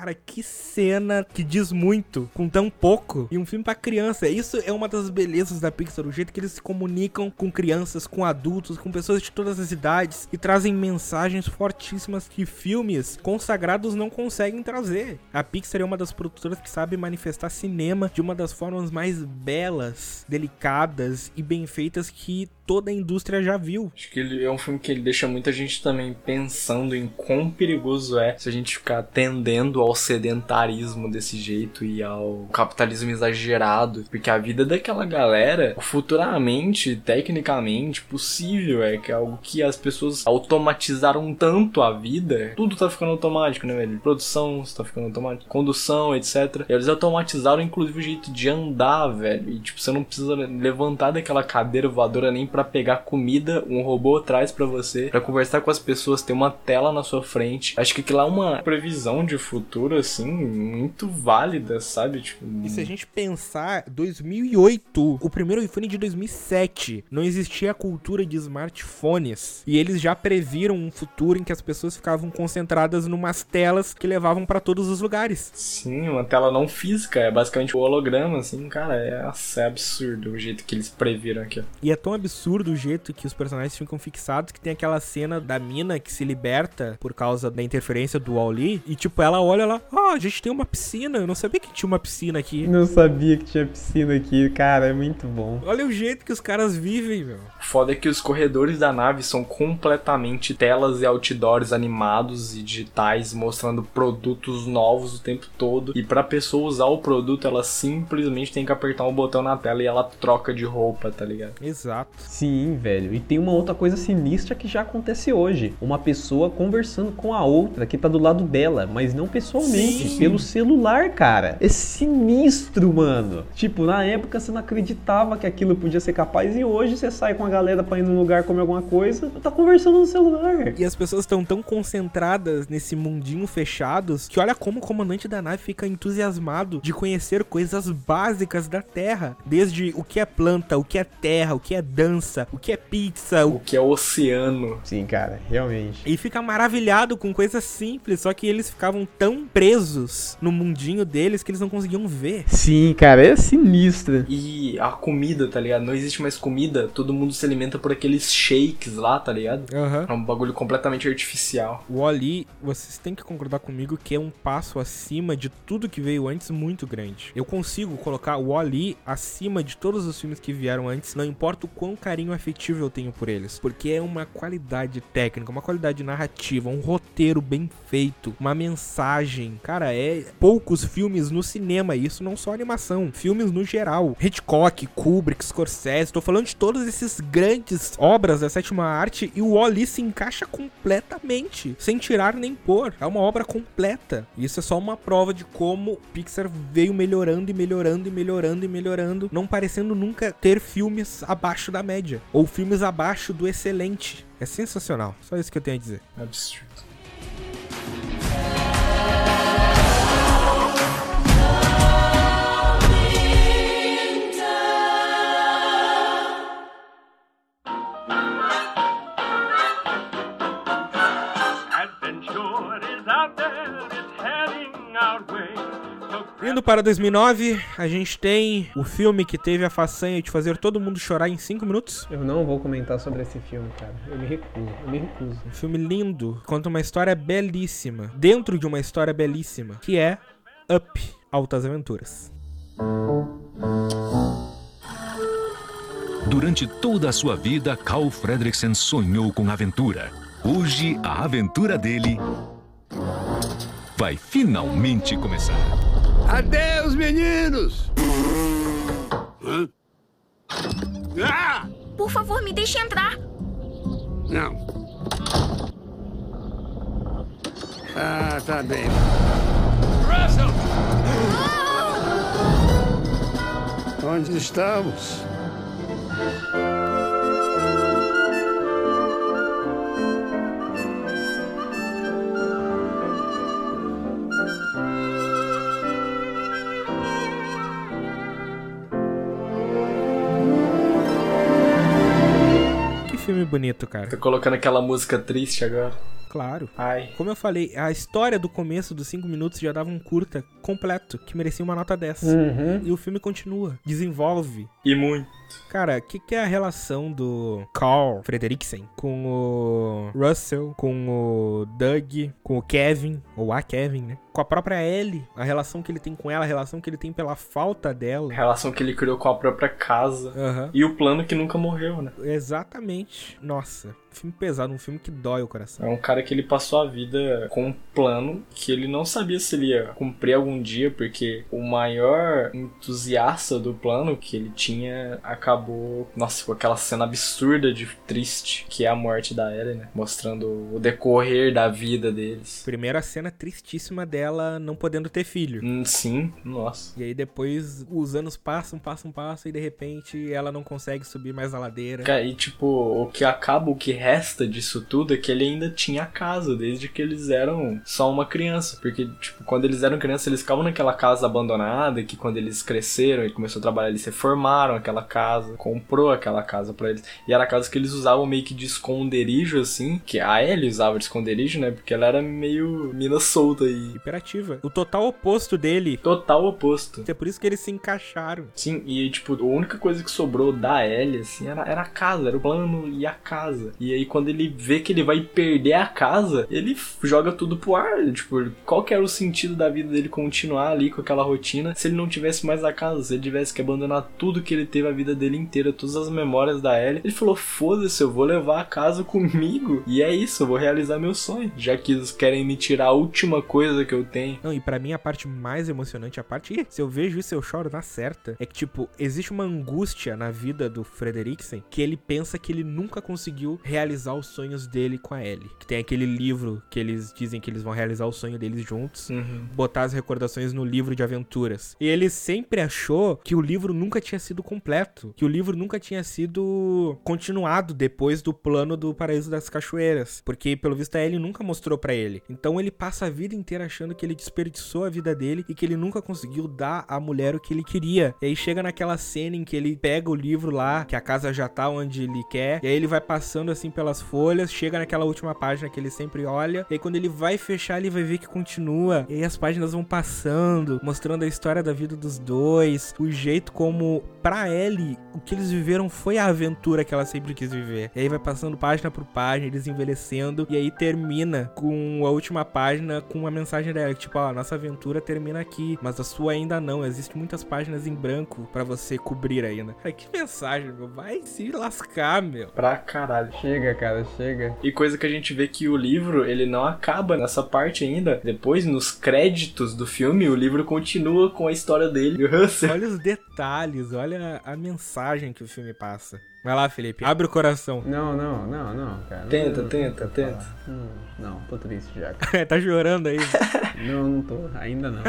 Cara, que cena que diz muito com tão pouco. E um filme pra criança. Isso é uma das belezas da Pixar, o jeito que eles se comunicam com crianças, com adultos, com pessoas de todas as idades e trazem mensagens fortíssimas que filmes consagrados não conseguem trazer. A Pixar é uma das produtoras que sabe manifestar cinema de uma das formas mais belas, delicadas e bem feitas que toda a indústria já viu. Acho que ele é um filme que ele deixa muita gente também pensando em quão perigoso é se a gente ficar tendendo ao sedentarismo desse jeito e ao capitalismo exagerado. Porque a vida daquela galera, futuramente, tecnicamente, possível é que é algo que as pessoas automatizaram tanto a vida. Tudo tá ficando automático, né, velho? Produção tá ficando automático, condução, etc. E eles automatizaram inclusive o jeito de andar, velho. E tipo, você não precisa levantar daquela cadeira voadora nem para pegar comida, um robô traz para você, para conversar com as pessoas, ter uma tela na sua frente. Acho que aquilo é uma previsão de futuro assim muito válida, sabe? Tipo, E se a gente pensar, 2008, o primeiro iPhone de 2007, não existia a cultura de smartphones. E eles já previram um futuro em que as pessoas ficavam concentradas numas telas que levavam para todos os lugares. Sim, uma tela não física, é basicamente um holograma, assim, cara, é, é absurdo o jeito que eles previram aqui. ó. E é tão absurdo o jeito que os personagens ficam fixados que tem aquela cena da mina que se liberta por causa da interferência do Wall-E. E tipo, ela olha lá, ah, a gente tem uma piscina, eu não sabia que tinha uma piscina aqui. Não sabia que tinha piscina aqui, cara, é muito bom. Olha o jeito que os caras vivem, meu. Foda é que os corredores da nave são completamente telas e outdoors animados e digitais mostrando produtos novos o tempo todo. E pra pessoa usar o produto, ela simplesmente tem que apertar um botão na tela e ela troca de roupa, tá ligado? Exato. Sim, velho. E tem uma outra coisa sinistra que já acontece hoje. Uma pessoa conversando com a outra que tá do lado dela, mas não pessoalmente, Sim. pelo celular, cara. É sinistro, mano. Tipo, na época você não acreditava que aquilo podia ser capaz e hoje você sai com a galera pra ir num lugar comer alguma coisa, tá conversando no celular. E as pessoas estão tão concentradas nesse mundinho fechados que olha como o comandante da nave fica entusiasmado de conhecer coisas básicas da Terra. Desde o que é planta, o que é terra, o que é dança, o que é pizza, o O que é oceano. Sim, cara, realmente. E fica maravilhado com coisas simples, só que eles ficavam tão presos no mundinho deles que eles não conseguiam ver. Sim, cara, é sinistro. E a comida, tá ligado? Não existe mais comida, todo mundo se alimenta por aqueles shakes lá, tá ligado? Aham. É um bagulho completamente artificial. O Wall-E, vocês têm que concordar comigo que é um passo acima de tudo que veio antes muito grande. Eu consigo colocar o Wall-E acima de todos os filmes que vieram antes, não importa o quão carinho afetivo eu tenho por eles, porque é uma qualidade técnica, uma qualidade narrativa, um roteiro bem feito, uma mensagem. Cara, é poucos filmes no cinema, isso não só animação, filmes no geral. Hitchcock, Kubrick, Scorsese, tô falando de todos esses grandes obras da sétima arte e o Wall-E se encaixa completamente, sem tirar nem pôr. É uma obra completa. Isso é só uma prova de como Pixar veio melhorando e melhorando e melhorando e melhorando, não parecendo nunca ter filmes abaixo da média ou filmes abaixo do excelente. É sensacional. Só isso que eu tenho a dizer. Absurdo. Indo para 2009, a gente tem o filme que teve a façanha de fazer todo mundo chorar em 5 minutos. Eu não vou comentar sobre esse filme, cara. Eu me recuso, eu me recuso. Um filme lindo, conta uma história belíssima, dentro de uma história belíssima, que é Up, Altas Aventuras. Durante toda a sua vida, Carl Fredricksen sonhou com aventura. Hoje, a aventura dele vai finalmente começar. Adeus, meninos! Hã? Ah! Por favor, me deixe entrar. Não. Ah, tá bem. Russell! Onde estamos? Filme bonito, cara. Tô colocando aquela música triste agora. Claro. Ai. Como eu falei, a história do começo dos 5 minutos já dava um curta completo, que merecia uma nota 10. Uhum. E o filme continua, desenvolve. E muito. Cara, o que, que é a relação do Carl Frederiksen com o Russell, com o Doug, com o Kevin, ou a Kevin, né? Com a própria Ellie, a relação que ele tem com ela, a relação que ele tem pela falta dela. A relação que ele criou com a própria casa. Aham. E o plano que nunca morreu, né? Exatamente. Nossa, filme pesado, um filme que dói o coração. É um cara que ele passou a vida com um plano que ele não sabia se ele ia cumprir algum dia, porque o maior entusiasta do plano que ele tinha acabou, nossa, com aquela cena absurda de triste, que é a morte da Ellie, né? Mostrando o decorrer da vida deles. Primeiro a cena tristíssima dela não podendo ter filho. Hum, Sim, nossa. E aí depois os anos passam, passam, passam e de repente ela não consegue subir mais a ladeira. Cara, E tipo, o que acaba, o que resta disso tudo é que ele ainda tinha a casa, desde que eles eram só uma criança. Porque, tipo, quando eles eram crianças, eles ficavam naquela casa abandonada, que quando eles cresceram e começou a trabalhar, eles reformaram aquela casa, comprou aquela casa pra eles. E era a casa que eles usavam meio que de esconderijo, assim, que a Ellie usava de esconderijo, né? Porque ela era meio mina solta e... Hiperativa. O total oposto dele. Total oposto. É por isso que eles se encaixaram. Sim, e tipo, a única coisa que sobrou da Ellie, assim, era, era a casa, era o plano e a casa. E aí quando ele vê que ele vai perder a casa, ele joga tudo pro ar. Tipo, qual que era o sentido da vida dele continuar ali com aquela rotina se ele não tivesse mais a casa, se ele tivesse que abandonar tudo que ele teve a vida dele inteira, todas as memórias da Ellie. Ele falou, foda-se, eu vou levar a casa comigo. E é isso, eu vou realizar meu sonho. Já que eles querem me tirar a última coisa que eu tenho. Não, e pra mim a parte mais emocionante, a parte. Ih, se eu vejo isso, eu choro na certa. É que, tipo, existe uma angústia na vida do Frederiksen que ele pensa que ele nunca conseguiu realizar os sonhos dele com a Ellie. Que tem aquele livro que eles dizem que eles vão realizar o sonho deles juntos. Uhum. Botar as recordações no livro de aventuras. E ele sempre achou que o livro nunca tinha sido completo. Que o livro nunca tinha sido continuado depois do plano do Paraíso das Cachoeiras. Porque, pelo visto, a Ellie nunca mostrou pra ele. Então ele passa a vida inteira achando que ele desperdiçou a vida dele e que ele nunca conseguiu dar à mulher o que ele queria. E aí chega naquela cena em que ele pega o livro lá, que a casa já tá onde ele quer, e aí ele vai passando assim pelas folhas, chega naquela última página que ele sempre olha, e aí quando ele vai fechar, ele vai ver que continua. E aí as páginas vão passando, mostrando a história da vida dos dois, o jeito como, pra Ellie, o que eles viveram foi a aventura que ela sempre quis viver. E aí vai passando página por página, eles envelhecendo, e aí termina com a última página com uma mensagem dela, que, tipo, ó, a nossa aventura termina aqui, mas a sua ainda não. Existem muitas páginas em branco pra você cobrir ainda. Ai, que mensagem, meu. Vai se lascar, meu. Pra caralho. Chega, cara, chega. E coisa que a gente vê que o livro, ele não acaba nessa parte ainda. Depois, nos créditos do filme, o livro continua com a história dele. Olha os detalhes, olha a mensagem que o filme passa. Vai lá, Felipe, abre o coração. Não, não, não, não, cara. Tenta, não, tenta, tenta. Não, não, tô triste já. tá chorando aí. Não, não tô. Ainda não.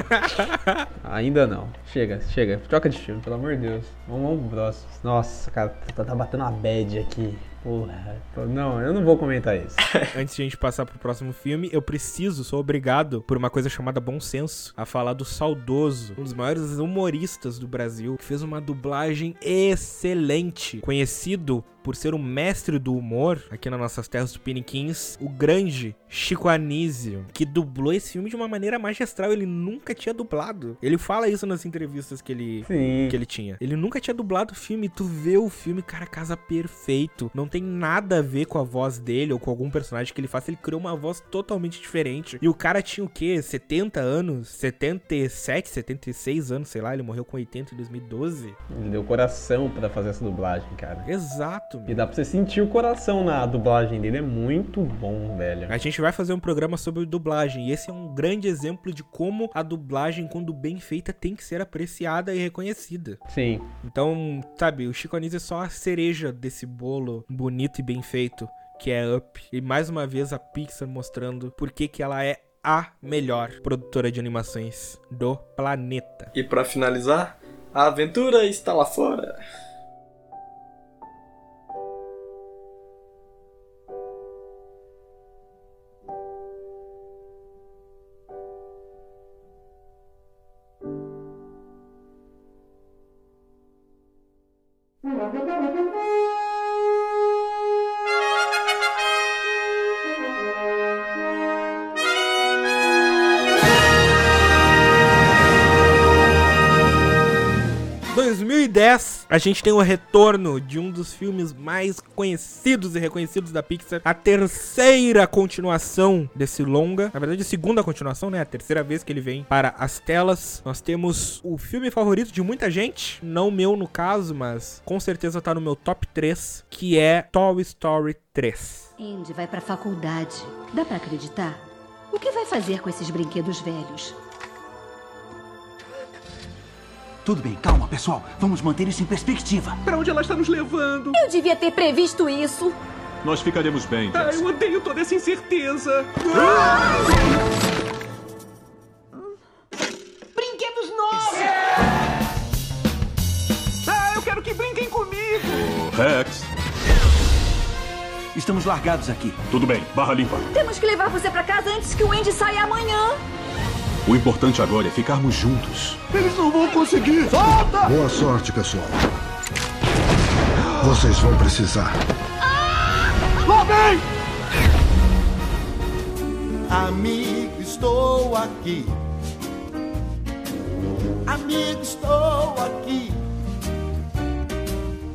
Ainda não. Chega, chega. Troca de filme, pelo amor de Deus. Vamos, vamos pro próximo. Nossa, cara, tá, tá batendo uma bad aqui. Porra. Não, eu não vou comentar isso. Antes de a gente passar pro próximo filme, eu preciso, sou obrigado, por uma coisa chamada bom senso, a falar do saudoso, um dos maiores humoristas do Brasil, que fez uma dublagem excelente, conhecido por ser o mestre do humor aqui nas nossas terras do Piniquins, o grande Chico Anísio, que dublou esse filme de uma maneira magistral. Ele nunca tinha dublado. Ele fala isso nas entrevistas que ele, Sim. que ele tinha. Ele nunca tinha dublado o filme. Tu vê o filme, cara, casa perfeito. Não tem nada a ver com a voz dele ou com algum personagem que ele faça. Ele criou uma voz totalmente diferente. E o cara tinha o quê? 70 anos? 77, 76 anos, sei lá. Ele morreu com 80 em 2012. Ele deu coração pra fazer essa dublagem, cara. Exato. E dá pra você sentir o coração na dublagem dele. É muito bom, velho. A gente vai fazer um programa sobre dublagem. E esse é um grande exemplo de como a dublagem, quando bem feita, tem que ser apreciada e reconhecida. Sim. Então, sabe, o Chico Anísio é só a cereja desse bolo bonito e bem feito que é Up. E mais uma vez a Pixar mostrando por que que ela é a melhor produtora de animações do planeta. E pra finalizar, a aventura está lá fora. A gente tem o retorno de um dos filmes mais conhecidos e reconhecidos da Pixar, a terceira continuação desse longa, na verdade a segunda continuação, né, a terceira vez que ele vem para as telas. Nós temos o filme favorito de muita gente, não meu no caso, mas com certeza tá no meu top 3, que é Toy Story 3. Andy vai pra faculdade. Dá pra acreditar? O que vai fazer com esses brinquedos velhos? Tudo bem, calma, pessoal. Vamos manter isso em perspectiva. Pra onde ela está nos levando? Eu devia ter previsto isso. Nós ficaremos bem, Ah, eu odeio toda essa incerteza. Brinquedos novos! Ah, eu quero que brinquem comigo! Rex, Estamos largados aqui. tudo bem. Barra limpa. Temos que levar você pra casa antes que o Andy saia amanhã. O importante agora é ficarmos juntos. Eles não vão conseguir! Solta! Boa sorte, pessoal. Vocês vão precisar. Lá vem! Amigo, estou aqui. Amigo, estou aqui.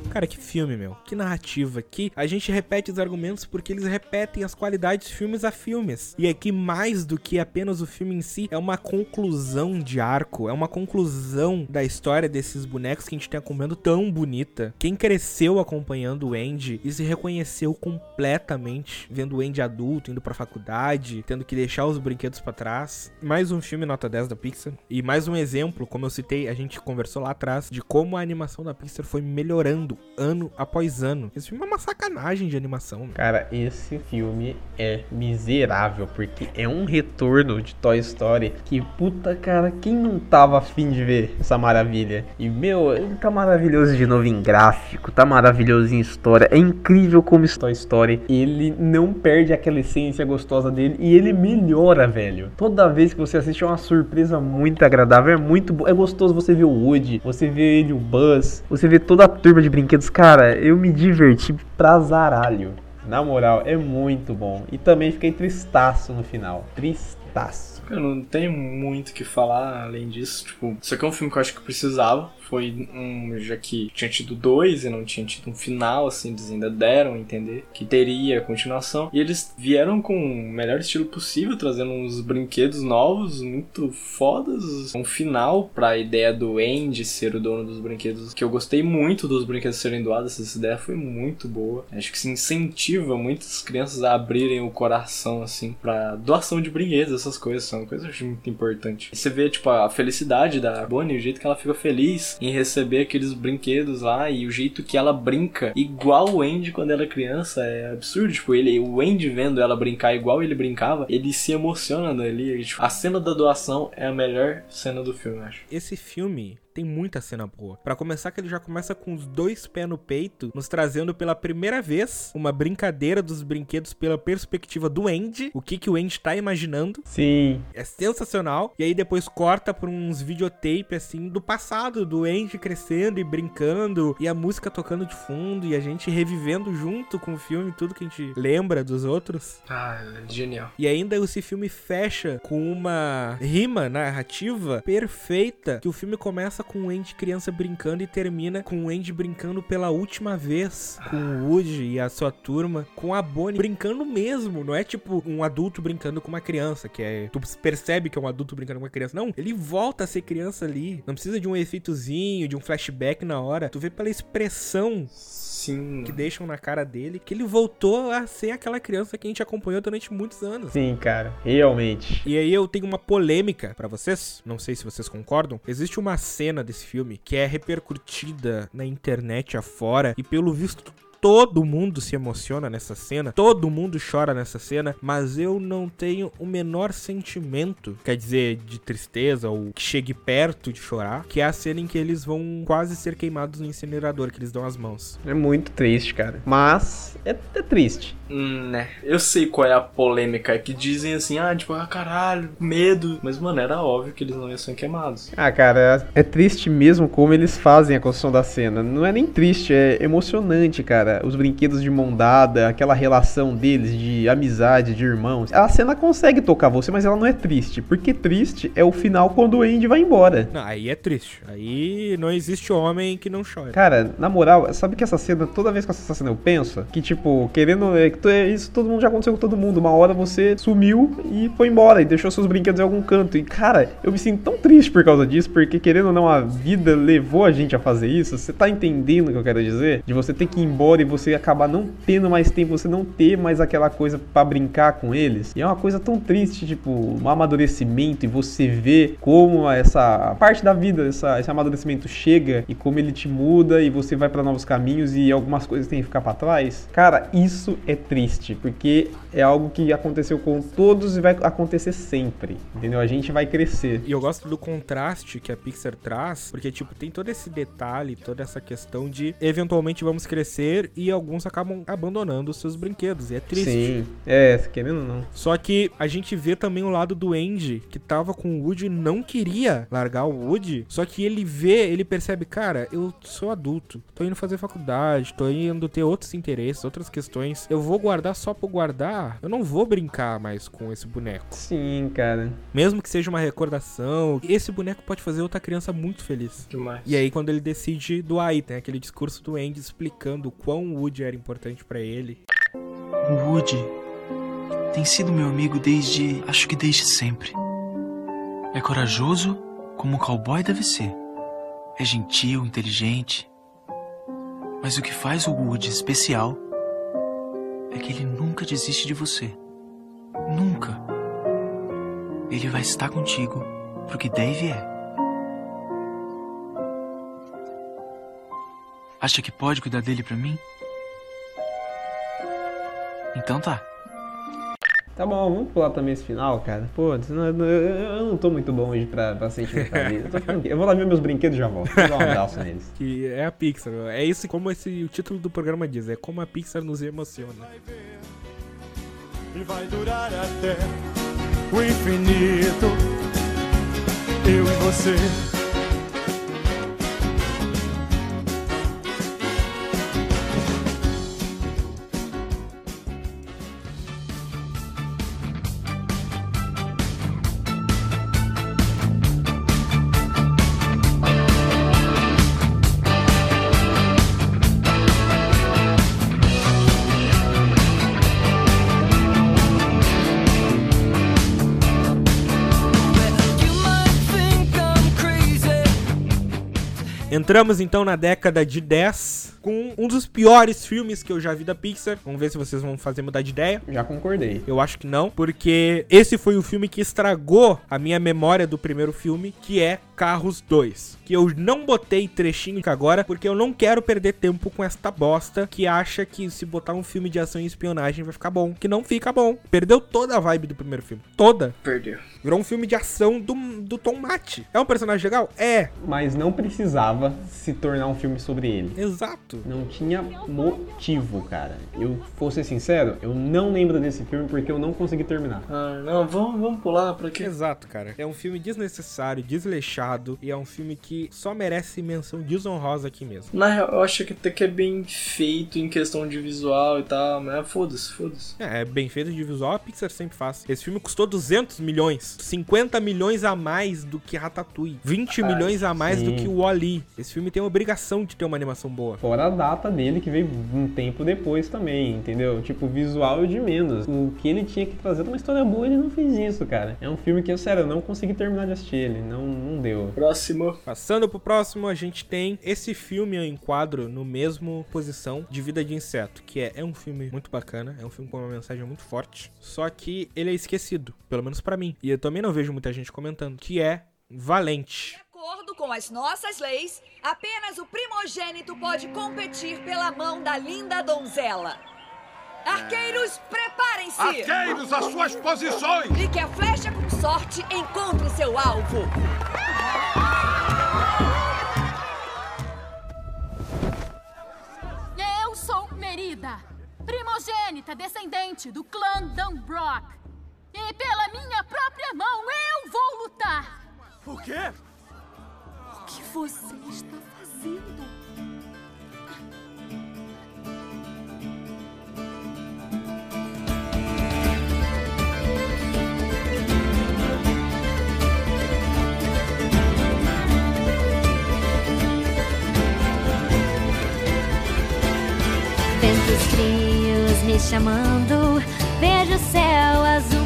Cara, que filme, meu. Que narrativa. Que a gente repete os argumentos porque eles repetem as qualidades de filmes a filmes. E aqui, mais do que apenas o filme em si, é uma conclusão de arco. É uma conclusão da história desses bonecos que a gente tem acompanhando tão bonita. Quem cresceu acompanhando o Andy e se reconheceu completamente vendo o Andy adulto, indo pra faculdade, tendo que deixar os brinquedos pra trás. Mais um filme nota 10 da Pixar. E mais um exemplo, como eu citei, a gente conversou lá atrás, de como a animação da Pixar foi melhorando ano após ano. Esse filme é uma sacanagem de animação. Cara, esse filme é miserável, porque é um retorno de Toy Story que, puta cara, quem não tava afim de ver essa maravilha? E, meu, ele tá maravilhoso de novo em gráfico, tá maravilhoso em história. É incrível como Toy Story, ele não perde aquela essência gostosa dele e ele melhora, velho. Toda vez que você assiste é uma surpresa muito agradável, é muito é gostoso você ver o Woody, você vê ele, o Buzz, você vê toda a turma de brinquedos. Cara, eu me diverti pra zaralho. Na moral, é muito bom. E também fiquei tristaço no final. Tristaço. Eu não tenho muito o que falar além disso. Tipo, isso aqui é um filme que eu acho que precisava. Foi um. Já que tinha tido dois e não tinha tido um final, assim, eles ainda deram a entender que teria continuação. E eles vieram com o melhor estilo possível, trazendo uns brinquedos novos, muito fodas. Um final pra ideia do Andy ser o dono dos brinquedos. Que eu gostei muito dos brinquedos serem doados. Essa ideia foi muito boa. Acho que se incentiva muitas crianças a abrirem o coração, assim, pra doação de brinquedos, essas coisas. São coisas muito importante. E você vê, tipo, a felicidade da Bonnie, o jeito que ela fica feliz em receber aqueles brinquedos lá e o jeito que ela brinca igual o Andy quando era criança é absurdo. Tipo, ele, o Andy vendo ela brincar igual ele brincava, ele se emociona ali. Tipo, a cena da doação é a melhor cena do filme, acho. Esse filme tem muita cena boa. Pra começar que ele já começa com os dois pés no peito, nos trazendo pela primeira vez uma brincadeira dos brinquedos pela perspectiva do Andy, o que que o Andy tá imaginando. Sim. É sensacional. E aí depois corta pra uns videotape assim do passado do Andy crescendo e brincando e a música tocando de fundo e a gente revivendo junto com o filme tudo que a gente lembra dos outros. Ah, é genial. E ainda esse filme fecha com uma rima narrativa perfeita, que o filme começa com o Andy criança brincando e termina com o Andy brincando pela última vez com o Woody e a sua turma, com a Bonnie brincando mesmo, não é tipo um adulto brincando com uma criança, que é tu percebe que é um adulto brincando com uma criança. Não, ele volta a ser criança ali. Não precisa de um efeitozinho, de um flashback na hora. Tu vê pela expressão Sim. que deixam na cara dele que ele voltou a ser aquela criança que a gente acompanhou durante muitos anos. Sim, cara, realmente. E aí eu tenho uma polêmica pra vocês, não sei se vocês concordam. Existe uma cena desse filme que é repercutida na internet afora e pelo visto todo mundo se emociona nessa cena, todo mundo chora nessa cena, mas eu não tenho o menor sentimento, quer dizer, de tristeza ou que chegue perto de chorar, que é a cena em que eles vão quase ser queimados no incinerador, que eles dão as mãos. É muito triste, cara. Mas é, é triste. Hum, né? Eu sei qual é a polêmica, é que dizem assim, ah, tipo, ah, caralho, medo. Mas, mano, era óbvio que eles não iam ser queimados. Ah, cara, é triste mesmo como eles fazem a construção da cena. Não é nem triste, é emocionante, cara. Os brinquedos de mão dada, aquela relação deles de amizade, de irmãos. A cena consegue tocar você, mas ela não é triste. Porque triste é o final quando o Andy vai embora. Não, aí é triste. Aí não existe homem que não chore. Cara, na moral, sabe que essa cena, toda vez que essa cena eu penso que, tipo, querendo. é é Isso todo mundo já aconteceu com todo mundo. Uma hora você sumiu e foi embora e deixou seus brinquedos em algum canto. E, cara, eu me sinto tão triste por causa disso, porque querendo ou não, a vida levou a gente a fazer isso. Você tá entendendo o que eu quero dizer? De você ter que ir embora e você acabar não tendo mais tempo, você não ter mais aquela coisa pra brincar com eles. E é uma coisa tão triste, tipo, um amadurecimento e você vê como essa parte da vida, essa, esse amadurecimento chega e como ele te muda e você vai pra novos caminhos e algumas coisas têm que ficar pra trás. Cara, isso é triste, porque é algo que aconteceu com todos e vai acontecer sempre, entendeu? A gente vai crescer. E eu gosto do contraste que a Pixar traz, porque, tipo, tem todo esse detalhe, toda essa questão de eventualmente vamos crescer e alguns acabam abandonando os seus brinquedos. E é triste. Sim, é, querendo ou não. Só que a gente vê também o lado do Andy, que tava com o Woody e não queria largar o Woody. Só que ele vê, ele percebe, cara, eu sou adulto, tô indo fazer faculdade, tô indo ter outros interesses, outras questões. Eu vou guardar só por guardar, eu não vou brincar mais com esse boneco. Sim, cara. Mesmo que seja uma recordação, esse boneco pode fazer outra criança muito feliz. Demais. E aí, quando ele decide doar, aí tem aquele discurso do Andy explicando o quão o Woody era importante pra ele. O Woody tem sido meu amigo desde. acho que desde sempre. É corajoso como um cowboy deve ser. É gentil, inteligente. Mas o que faz o Woody especial é que ele nunca desiste de você. Nunca. Ele vai estar contigo pro que vier. Acha que pode cuidar dele pra mim? Então tá. Tá bom, vamos pular também esse final, cara. Pô, eu, eu- eu não tô muito bom hoje pra, pra sentimentar vida. Eu, tô ficando- eu vou lá ver meus brinquedos e já volto. Vou dar um abraço neles. Que é a Pixar. É isso como esse, o título do programa diz, é como a Pixar nos emociona. E vai durar até o infinito. Eu e você. Entramos então na década de 10 com um dos piores filmes que eu já vi da Pixar. Vamos ver se vocês vão fazer mudar de ideia. Já concordei. Eu acho que não, porque esse foi o filme que estragou a minha memória do primeiro filme, que é Carros 2. Que eu não botei trechinho agora, porque eu não quero perder tempo com esta bosta que acha que se botar um filme de ação e espionagem vai ficar bom. Que não fica bom. Perdeu toda a vibe do primeiro filme. Toda. Perdeu. Virou um filme de ação do, do Tom Mate. É um personagem legal? É. Mas não precisava se tornar um filme sobre ele. Exato. Não tinha motivo, cara. Eu, vou ser sincero, eu não lembro desse filme porque eu não consegui terminar. Ah, não, vamos, vamos pular pra quê? Exato, cara. É um filme desnecessário, desleixado e é um filme que só merece menção desonrosa aqui mesmo. Na real, eu acho que até que é bem feito em questão de visual e tal, mas foda-se, foda-se. É, é bem feito de visual, a Pixar sempre faz. Esse filme custou 200 milhões, 50 milhões a mais do que Ratatouille, 20 Ai, milhões a mais do sim. que o Wall-E. Esse filme tem a obrigação de ter uma animação boa. Fora a data dele, que veio um tempo depois também, entendeu? Tipo, visual de menos. O que ele tinha que trazer uma história boa, ele não fez isso, cara. É um filme que, sério, eu não consegui terminar de assistir ele. Não, não deu. Próximo. Passando pro próximo, a gente tem esse filme eu enquadro no mesmo posição de Vida de Inseto, que é, é um filme muito bacana, é um filme com uma mensagem muito forte, só que ele é esquecido, pelo menos pra mim. E eu também não vejo muita gente comentando, que é Valente. acordo com as nossas leis, apenas o primogênito pode competir pela mão da linda donzela. Arqueiros, preparem-se! Arqueiros, às suas posições! E que a flecha com sorte encontre seu alvo. Eu sou Merida, primogênita descendente do clã Dunbrock. E pela minha própria mão eu vou lutar! O quê? O que você está fazendo? Ventos frios me chamando, vejo o céu azul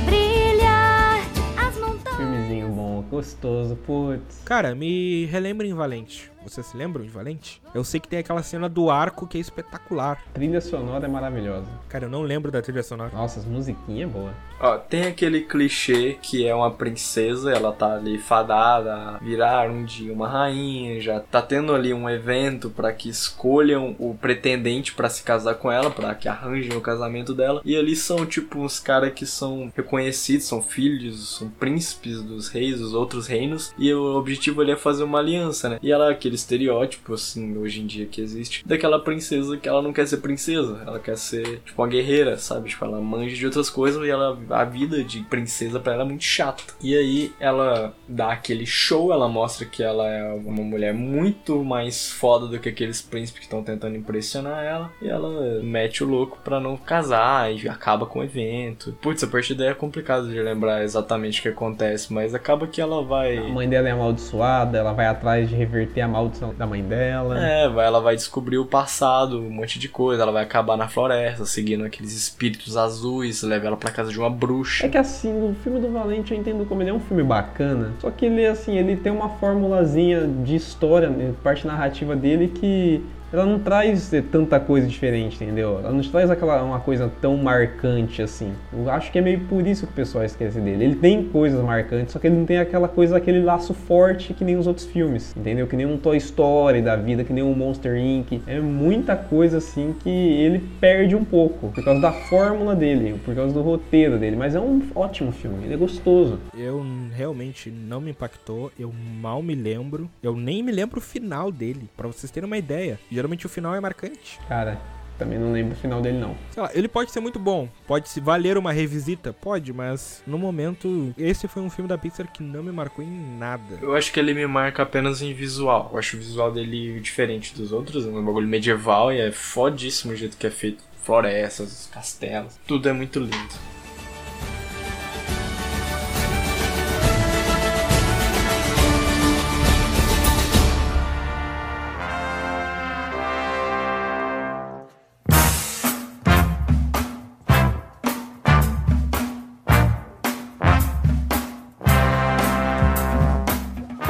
gostoso, putz. Cara, me relembra em Valente. Vocês se lembram de Valente? Eu sei que tem aquela cena do arco que é espetacular. A trilha sonora é maravilhosa. Cara, eu não lembro da trilha sonora. Nossa, as musiquinhas é boa. Ó, tem aquele clichê que é uma princesa, ela tá ali fadada a virar um dia uma rainha, já tá tendo ali um evento para que escolham o pretendente para se casar com ela, para que arranjem o casamento dela. E ali são tipo uns caras que são reconhecidos, são filhos, são príncipes dos reis, dos outros reinos, e o objetivo ali é fazer uma aliança, né? E ela aquele estereótipo assim, hoje em dia que existe, daquela princesa que ela não quer ser princesa, ela quer ser tipo uma guerreira, sabe? Tipo, ela manja de outras coisas e ela a vida de princesa pra ela é muito chata. E aí ela dá aquele show, ela mostra que ela é uma mulher muito mais foda do que aqueles príncipes que estão tentando impressionar ela. E ela mete o louco pra não casar e acaba com o evento. Putz, a partir daí é complicado de lembrar exatamente o que acontece, mas acaba que ela vai. A mãe dela é amaldiçoada, ela vai atrás de reverter a maldição da mãe dela. É, ela vai descobrir o passado, um monte de coisa. Ela vai acabar na floresta, seguindo aqueles espíritos azuis, leva ela pra casa de uma bruxa. É que assim, o filme do Valente eu entendo como ele é um filme bacana, só que ele assim, ele tem uma formulazinha de história, né, parte narrativa dele que ela não traz eh, tanta coisa diferente, entendeu? Ela não traz aquela uma coisa tão marcante assim. Eu acho que é meio por isso que o pessoal esquece dele. Ele tem coisas marcantes, só que ele não tem aquela coisa, aquele laço forte que nem os outros filmes, entendeu? Que nem um Toy Story da vida, que nem um Monster Inc. É muita coisa assim que ele perde um pouco por causa da fórmula dele, por causa do roteiro dele. Mas é um ótimo filme, ele é gostoso. Eu realmente não me impactou, eu mal me lembro, eu nem me lembro o final dele, Pra vocês terem uma ideia. Geralmente o final é marcante. Cara, também não lembro o final dele não. Sei lá, ele pode ser muito bom, pode se valer uma revisita, pode, mas no momento esse foi um filme da Pixar que não me marcou em nada. Eu acho que ele me marca apenas em visual. Eu acho o visual dele diferente dos outros, é um bagulho medieval e é fodíssimo o jeito que é feito. Florestas, castelos, tudo é muito lindo.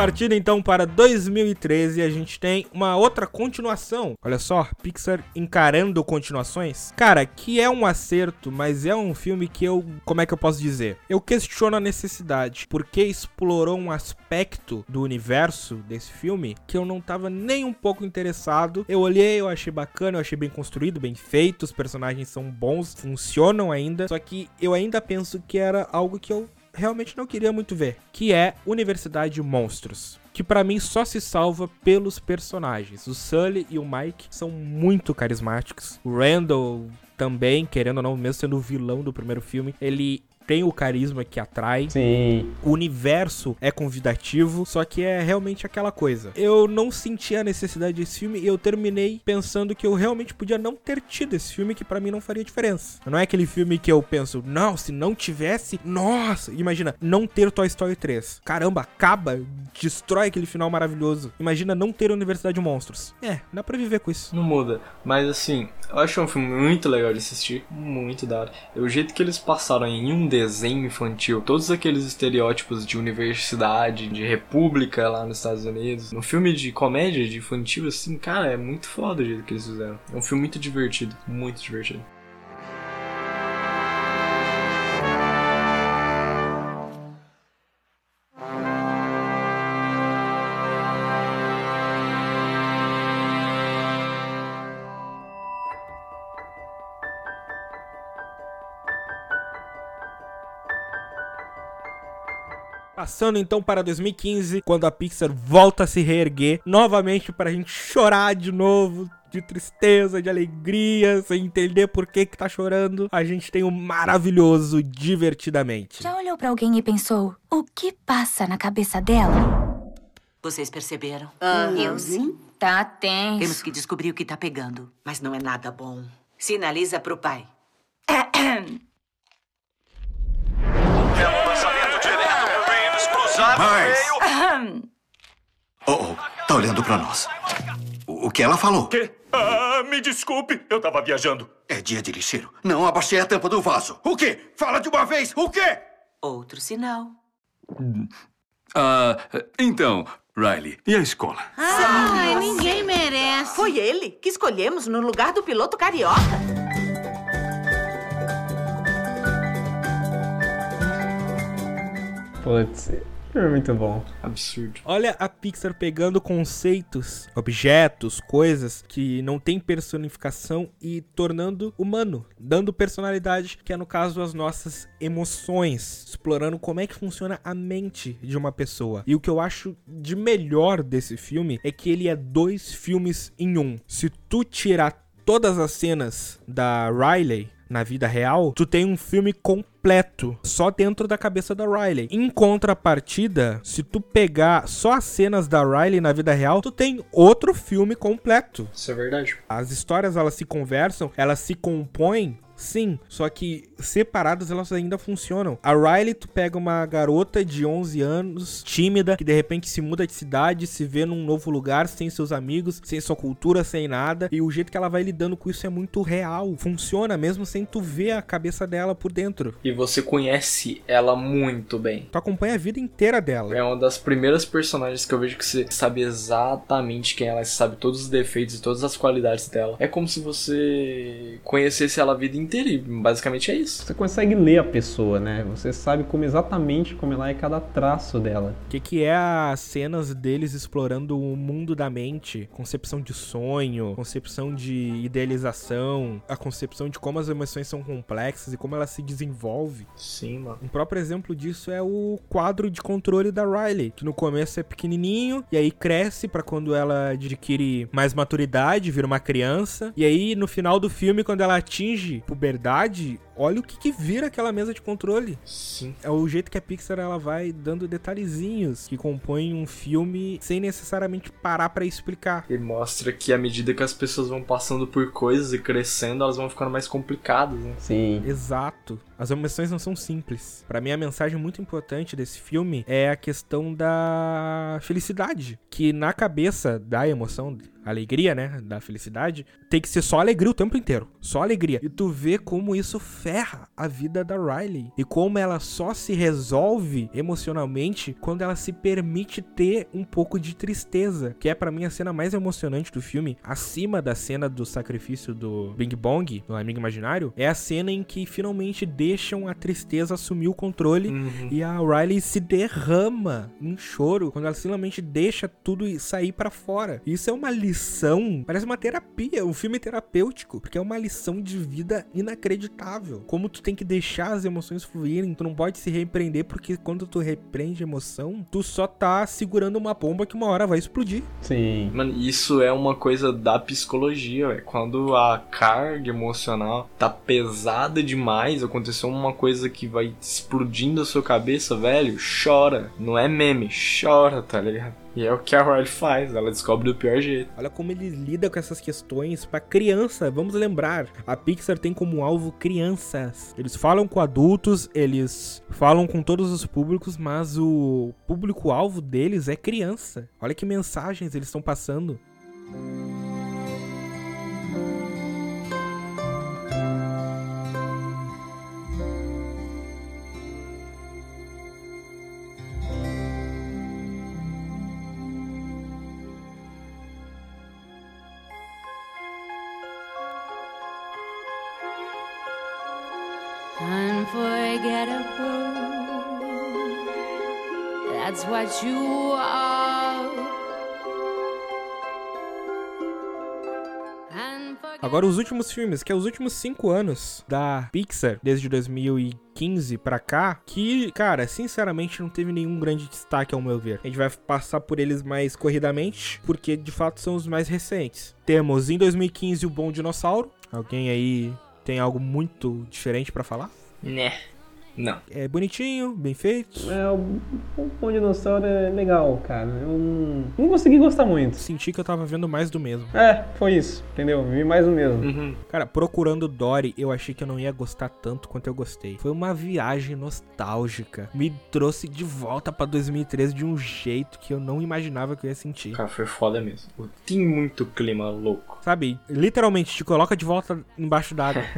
Partindo então para 2013, a gente tem uma outra continuação. Olha só, Pixar encarando continuações. Cara, que é um acerto, mas é um filme que eu, como é que eu posso dizer? Eu questiono a necessidade, porque explorou um aspecto do universo desse filme que eu não tava nem um pouco interessado. Eu olhei, eu achei bacana, eu achei bem construído, bem feito, os personagens são bons, funcionam ainda, só que eu ainda penso que era algo que eu realmente não queria muito ver, que é Universidade de Monstros. Que pra mim só se salva pelos personagens. O Sully e o Mike são muito carismáticos. O Randall também, querendo ou não, mesmo sendo o vilão do primeiro filme, ele tem o carisma que atrai. Sim. O universo é convidativo, só que é realmente aquela coisa. Eu não senti a necessidade desse filme e eu terminei pensando que eu realmente podia não ter tido esse filme, que pra mim não faria diferença. Não é aquele filme que eu penso, não, se não tivesse, nossa, imagina, não ter Toy Story 3. Caramba, acaba, destrói aquele final maravilhoso. Imagina não ter Universidade de Monstros. É, dá pra viver com isso. Não muda. Mas assim, eu acho um filme muito legal de assistir. Muito da hora. O jeito que eles passaram em um desenho infantil, todos aqueles estereótipos de universidade, de república lá nos Estados Unidos. No filme de comédia, de infantil, assim, cara, é muito foda o jeito que eles fizeram. É um filme muito divertido. Muito divertido. Passando então para 2015, quando a Pixar volta a se reerguer novamente para a gente chorar de novo. De tristeza, de alegria, sem entender por que que tá chorando. A gente tem o maravilhoso Divertidamente. Já olhou pra alguém e pensou: o que passa na cabeça dela? Vocês perceberam? Eu sim. Tá tenso. Temos que descobrir o que tá pegando. Mas não é nada bom. Sinaliza pro pai. Mas-. Oh, oh, tá olhando pra nós. O, que ela falou? Quê? Ah, me desculpe, eu tava viajando. É dia de lixeiro. Não abaixei a tampa do vaso. O quê? Fala de uma vez. O quê? Outro sinal. Ah, então, Riley, e a escola? Ai, ninguém merece. Foi ele que escolhemos no lugar do piloto carioca. Putz, é muito bom. Absurdo. Olha a Pixar pegando conceitos, objetos, coisas que não tem personificação e tornando humano, dando personalidade, que é no caso as nossas emoções, explorando como é que funciona a mente de uma pessoa. E o que eu acho de melhor desse filme é que ele é dois filmes em um. Se tu tirar todas as cenas da Riley na vida real, tu tem um filme completo só dentro da cabeça da Riley. Em contrapartida, se tu pegar só as cenas da Riley na vida real, tu tem outro filme completo. Isso é verdade. As histórias elas se conversam, elas se compõem Sim, só que separadas elas ainda funcionam. A Riley, tu pega uma garota de 11 anos, tímida, que de repente se muda de cidade, se vê num novo lugar, sem seus amigos, sem sua cultura, sem nada, e o jeito que ela vai lidando com isso é muito real. Funciona mesmo sem tu ver a cabeça dela por dentro. E você conhece ela muito bem. Tu acompanha a vida inteira dela. É uma das primeiras personagens que eu vejo que você sabe exatamente quem ela é, sabe todos os defeitos e todas as qualidades dela. É como se você conhecesse ela a vida inteira e basicamente é isso. Você consegue ler a pessoa, né? Você sabe como exatamente como ela é cada traço dela. O que, que é as cenas deles explorando o mundo da mente, concepção de sonho, concepção de idealização, a concepção de como as emoções são complexas e como ela se desenvolve. Sim, mano. Um próprio exemplo disso é o quadro de controle da Riley, que no começo é pequenininho e aí cresce pra quando ela adquire mais maturidade, vira uma criança. E aí no final do filme, quando ela atinge puberdade, olha o que, que vira aquela mesa de controle. Sim. É o jeito que a Pixar ela vai dando detalhezinhos que compõem um filme sem necessariamente parar pra explicar. E mostra que à medida que as pessoas vão passando por coisas e crescendo, elas vão ficando mais complicadas, né? Sim. Exato. As emoções não são simples. Pra mim, a mensagem muito importante desse filme é a questão da felicidade. Que na cabeça da emoção, alegria, né? Da felicidade, tem que ser só alegria o tempo inteiro. Só alegria. E tu vê como isso ferra a vida da Riley. E como ela só se resolve emocionalmente quando ela se permite ter um pouco de tristeza. Que é pra mim a cena mais emocionante do filme, acima da cena do sacrifício do Bing Bong, do amigo imaginário, é a cena em que finalmente deixam a tristeza assumir o controle e a Riley se derrama em choro quando ela simplesmente deixa tudo sair pra fora. Isso é uma lição, parece uma terapia, um filme terapêutico, porque é uma lição de vida inacreditável. Como tu tem que deixar as emoções fluírem, tu não pode se repreender porque quando tu repreende a emoção, tu só tá segurando uma bomba que uma hora vai explodir. Sim. Mano, isso é uma coisa da psicologia, velho. Quando a carga emocional tá pesada demais, aconteceu uma coisa que vai explodindo a sua cabeça, velho, chora. Não é meme, chora, tá ligado? E é o que a Riley faz, ela descobre do pior jeito. Olha como ele lida com essas questões pra criança. Vamos lembrar, a Pixar tem como alvo crianças. Eles falam com adultos, eles falam com todos os públicos, mas o público-alvo deles é criança. Olha que mensagens eles estão passando. What you are. Agora, os últimos filmes, que é os últimos cinco anos da Pixar, desde 2015 pra cá, que, cara, sinceramente não teve nenhum grande destaque ao meu ver. A gente vai passar por eles mais corridamente, porque de fato são os mais recentes. Temos em 2015 o Bom Dinossauro. Alguém aí tem algo muito diferente pra falar? Né. Não. É bonitinho, bem feito. É, o, o Bom Dinossauro é legal, cara. Eu não, não consegui gostar muito. Senti que eu tava vendo mais do mesmo. É, foi isso, entendeu? Vi mais do mesmo. Uhum. Cara, procurando Dory, eu achei que eu não ia gostar tanto quanto eu gostei. Foi uma viagem nostálgica. Me trouxe de volta pra 2013 de um jeito que eu não imaginava que eu ia sentir. Cara, foi foda mesmo. Tem muito clima louco. Sabe, literalmente te coloca de volta embaixo d'água.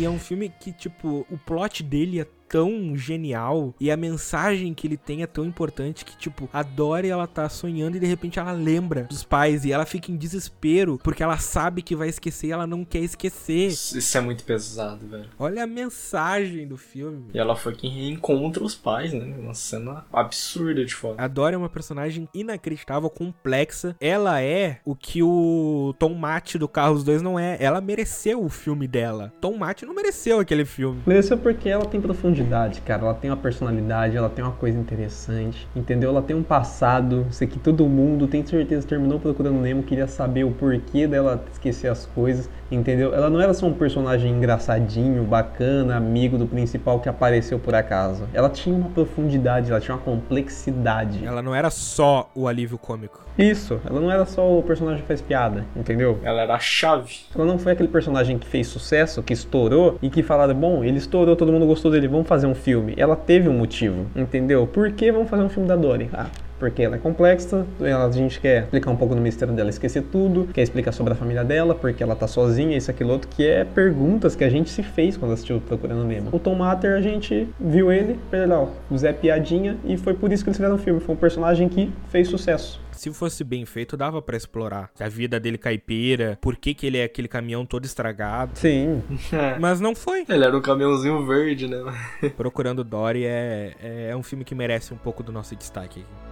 E é um filme que, tipo, o plot dele é tão genial e a mensagem que ele tem é tão importante que, tipo, a Dory ela tá sonhando e de repente ela lembra dos pais e ela fica em desespero porque ela sabe que vai esquecer e ela não quer esquecer. Isso é muito pesado, velho. Olha a mensagem do filme. E ela foi quem reencontra os pais, né? Uma cena absurda de foda. A Dory é uma personagem inacreditável, complexa. Ela é o que o Tom Matt do Carros 2 não é. Ela mereceu o filme dela. Tom Matt não mereceu aquele filme. Mereceu porque ela tem profundidade, cara. Ela tem uma personalidade, ela tem uma coisa interessante, entendeu? Ela tem um passado. Isso aqui todo mundo, tem certeza, terminou procurando Nemo, queria saber o porquê dela esquecer as coisas, entendeu? Ela não era só um personagem engraçadinho, bacana, amigo do principal que apareceu por acaso. Ela tinha uma profundidade, ela tinha uma complexidade. Ela não era só o alívio cômico. Isso, ela não era só o personagem que faz piada, entendeu? Ela era a chave. Ela não foi aquele personagem que fez sucesso, que estourou e que falaram, bom, ele estourou, todo mundo gostou dele, vamos fazer um filme. Ela teve um motivo, entendeu? Por que vamos fazer um filme da Dory? Ah, porque ela é complexa, ela, a gente quer explicar um pouco do mistério dela, esquecer tudo, quer explicar sobre a família dela, porque ela tá sozinha, isso, aquilo, outro, que é perguntas que a gente se fez quando assistiu Procurando Nemo. O Tom Matter, a gente viu ele, legal, o Zé Piadinha, e foi por isso que eles fizeram o filme, foi um personagem que fez sucesso. Se fosse bem feito, dava pra explorar a vida dele caipira, por que, que ele é aquele caminhão todo estragado. Sim. Mas não foi. Ele era um caminhãozinho verde, né? Procurando Dory é, é um filme que merece um pouco do nosso destaque aqui.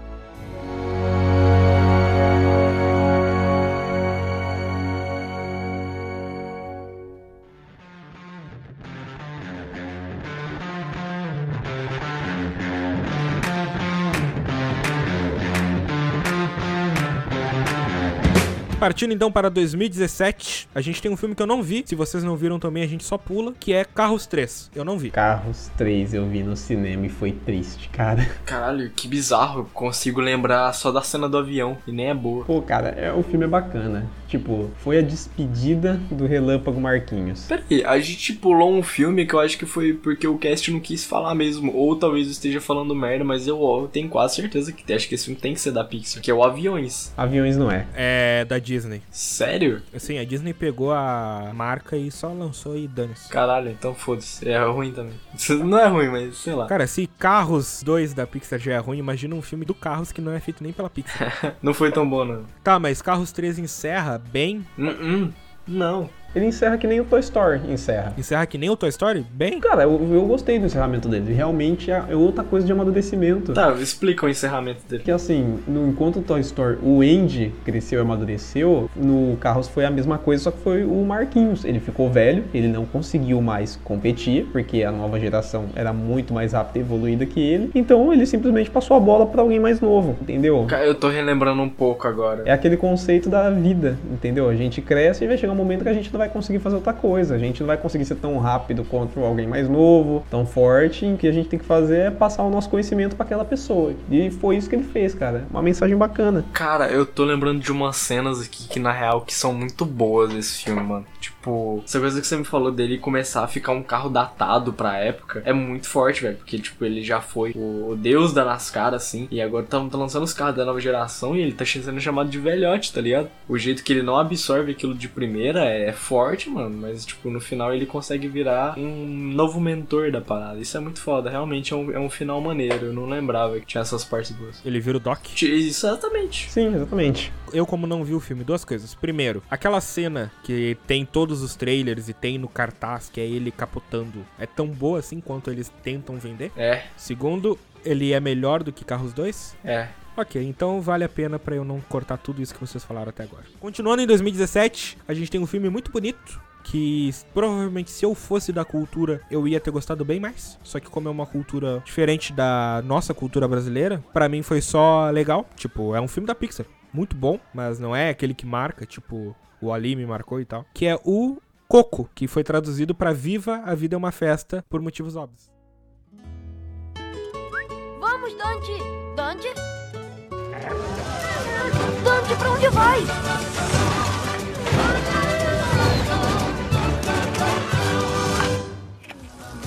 Partindo então para 2017, a gente tem um filme que eu não vi. Se vocês não viram também, a gente só pula, que é Carros 3. Eu não vi. Carros 3 eu vi no cinema e foi triste, cara. Caralho, que bizarro. Eu consigo lembrar só da cena do avião, e nem é boa. Pô, cara, é, o filme é bacana. Tipo, foi a despedida do Relâmpago Marquinhos. Peraí, a gente pulou um filme que eu acho que foi porque o cast não quis falar mesmo. Ou talvez eu esteja falando merda, mas eu, eu tenho quase certeza que acho que esse filme tem que ser da Pixar, que é o Aviões. Aviões não é. É da Disney. Sério? Assim, a Disney pegou a marca e só lançou e dane-se. Caralho, então foda-se. É ruim também. Não é ruim, mas sei lá. Cara, se Carros 2 da Pixar já é ruim, imagina um filme do Carros que não é feito nem pela Pixar. não foi tão bom, não. Tá, mas Carros 3 encerra bem? Uh Não. Ele encerra que nem o Toy Story encerra. Encerra que nem o Toy Story? Bem? Cara, eu, eu gostei do encerramento dele. Realmente é outra coisa de amadurecimento. Tá, explica o encerramento dele. Que assim, no, enquanto o Toy Story, o Andy cresceu e amadureceu, no Carros foi a mesma coisa, só que foi o Marquinhos. Ele ficou velho, ele não conseguiu mais competir, porque a nova geração era muito mais rápida e evoluída que ele. Então ele simplesmente passou a bola para alguém mais novo, entendeu? Cara, eu tô relembrando um pouco agora. É aquele conceito da vida, entendeu? A gente cresce e vai chegar um momento que a gente não vai conseguir fazer outra coisa. A gente não vai conseguir ser tão rápido quanto alguém mais novo, tão forte. O que a gente tem que fazer é passar o nosso conhecimento para aquela pessoa. E foi isso que ele fez, cara. Uma mensagem bacana. Cara, eu tô lembrando de umas cenas aqui que na real que são muito boas desse filme, mano. Tipo, essa coisa que você me falou dele começar a ficar um carro datado pra época é muito forte, velho. Porque, tipo, ele já foi o deus da NASCAR, assim. E agora tá, tá lançando os carros da nova geração e ele tá sendo chamado de velhote, tá ligado? O jeito que ele não absorve aquilo de primeira é forte, mano. Mas, tipo, no final ele consegue virar um novo mentor da parada. Isso é muito foda. Realmente é um, é um final maneiro. Eu não lembrava que tinha essas partes boas. Ele vira o Doc? Exatamente. Sim, exatamente. Eu, como não vi o filme, duas coisas. Primeiro, aquela cena que tem todos os trailers e tem no cartaz, que é ele capotando, é tão boa assim quanto eles tentam vender? É. Segundo, ele é melhor do que Carros 2? É. Ok, então vale a pena pra eu não cortar tudo isso que vocês falaram até agora. Continuando em 2017, a gente tem um filme muito bonito. Que provavelmente se eu fosse da cultura eu ia ter gostado bem mais. Só que como é uma cultura diferente da nossa cultura brasileira, pra mim foi só legal. Tipo, é um filme da Pixar. Muito bom, mas não é aquele que marca, tipo, o Ali me marcou e tal. Que é o Coco, que foi traduzido pra Viva a Vida é uma Festa por motivos óbvios. Vamos, Dante! Dante? Dante, pra onde vai?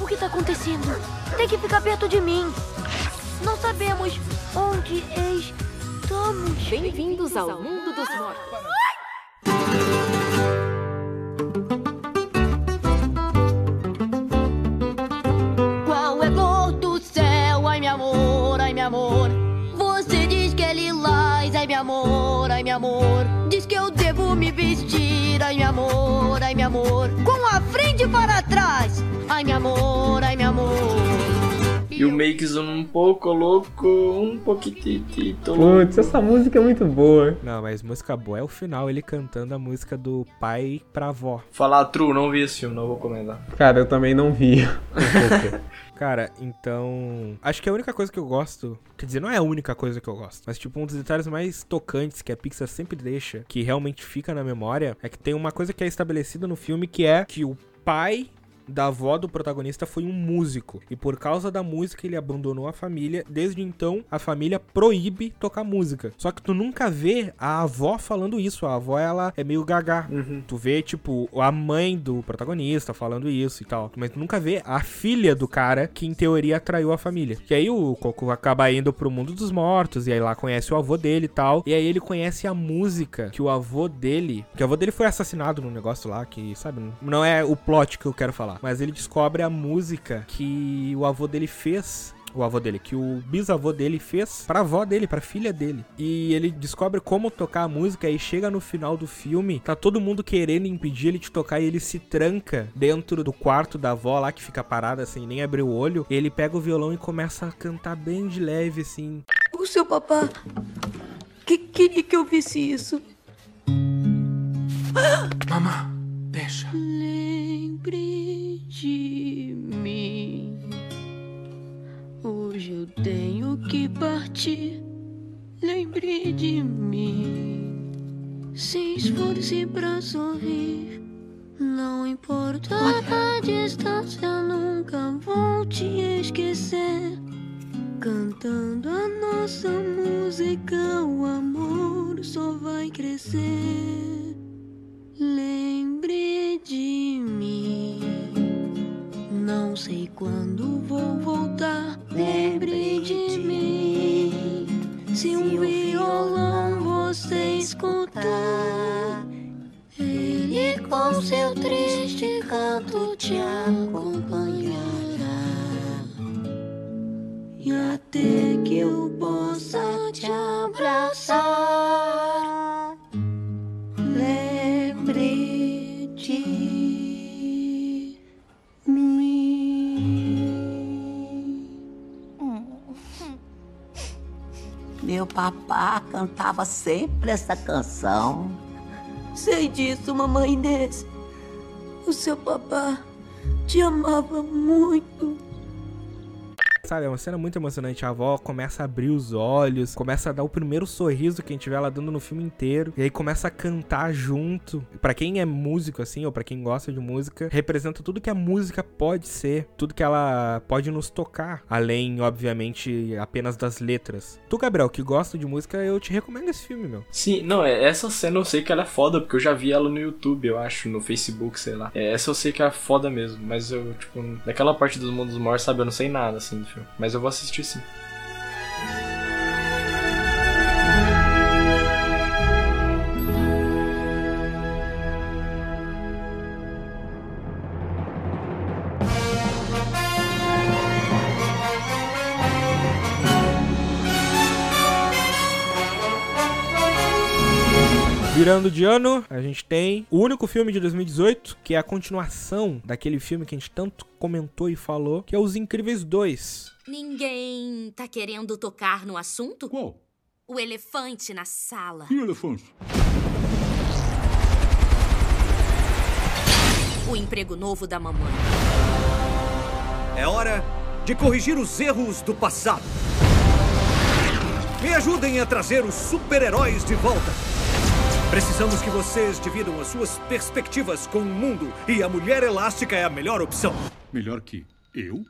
O que tá acontecendo? Tem que ficar perto de mim. Não sabemos onde estamos. Bem-vindos ao mundo dos mortos. Qual é a cor do céu? Ai, meu amor, ai, meu amor. Você diz que é lilás, ai, meu amor, ai, meu amor. Diz que eu devo me vestir, ai, meu amor, ai, meu amor. Com a frente para trás, ai, meu amor, ai, meu amor. E o Makes um pouco louco, um pouquitito Putz, essa música é muito boa. Não, mas música boa é o final, ele cantando a música do pai pra avó. Falar true, não vi esse filme, não vou comentar. Cara, eu também não vi. Cara, então. Acho que a única coisa que eu gosto. Quer dizer, não é a única coisa que eu gosto. Mas, tipo, um dos detalhes mais tocantes que a Pixar sempre deixa, que realmente fica na memória, é que tem uma coisa que é estabelecida no filme que é que o pai da avó do protagonista foi um músico. E por causa da música ele abandonou a família. Desde então, a família proíbe tocar música. Só que tu nunca vê a avó falando isso. A avó, ela é meio gaga. Tu vê, tipo, a mãe do protagonista falando isso e tal. Mas tu nunca vê a filha do cara que, em teoria, atraiu a família. E aí o Coco acaba indo pro mundo dos mortos. E aí lá conhece o avô dele e tal. E aí ele conhece a música que o avô dele. Que o avô dele foi assassinado num negócio lá. Que, sabe, não é o plot que eu quero falar. Mas ele descobre a música que o avô dele fez o avô dele, que o bisavô dele fez pra avó dele, pra filha dele. E ele descobre como tocar a música e chega no final do filme, tá todo mundo querendo impedir ele de tocar e ele se tranca dentro do quarto da avó lá que fica parada assim, nem abre o olho. Ele pega o violão e começa a cantar bem de leve assim. O seu papá que queria que eu visse isso. Mamá, deixa. Lembre de mim. Hoje eu tenho que partir. Lembre de mim. Se esforce pra sorrir. Não importa a distância, nunca vou te esquecer. Cantando a nossa música, o amor só vai crescer. Lembre Não sei quando vou voltar. Lembre de mim. Se um violão você escutar, ele com seu triste canto te acompanhará. Papá cantava sempre essa canção. Sei disso, mamãe Inês. O seu papá te amava muito. Sabe, é uma cena muito emocionante. A avó começa a abrir os olhos, começa a dar o primeiro sorriso que a gente vê ela dando no filme inteiro. E aí começa a cantar junto. Pra quem é músico, assim, ou pra quem gosta de música, representa tudo que a música pode ser, tudo que ela pode nos tocar. Além, obviamente, apenas das letras. Tu, Gabriel, que gosta de música, eu te recomendo esse filme, meu. Sim, não, é, essa cena eu sei que ela é foda, porque eu já vi ela no YouTube, eu acho, no Facebook, sei lá. É, essa eu sei que é foda mesmo, mas eu, tipo, daquela parte dos mundos mortos, sabe, eu não sei nada, assim, do filme. Mas eu vou assistir sim. Virando de ano, a gente tem o único filme de 2018, que é a continuação daquele filme que a gente tanto comentou e falou, que é Os Incríveis 2. Ninguém tá querendo tocar no assunto? Qual? O elefante na sala. Que elefante? O emprego novo da mamãe. É hora de corrigir os erros do passado. Me ajudem a trazer os super-heróis de volta. Precisamos que vocês dividam as suas perspectivas com o mundo e a Mulher Elástica é a melhor opção. Melhor que eu?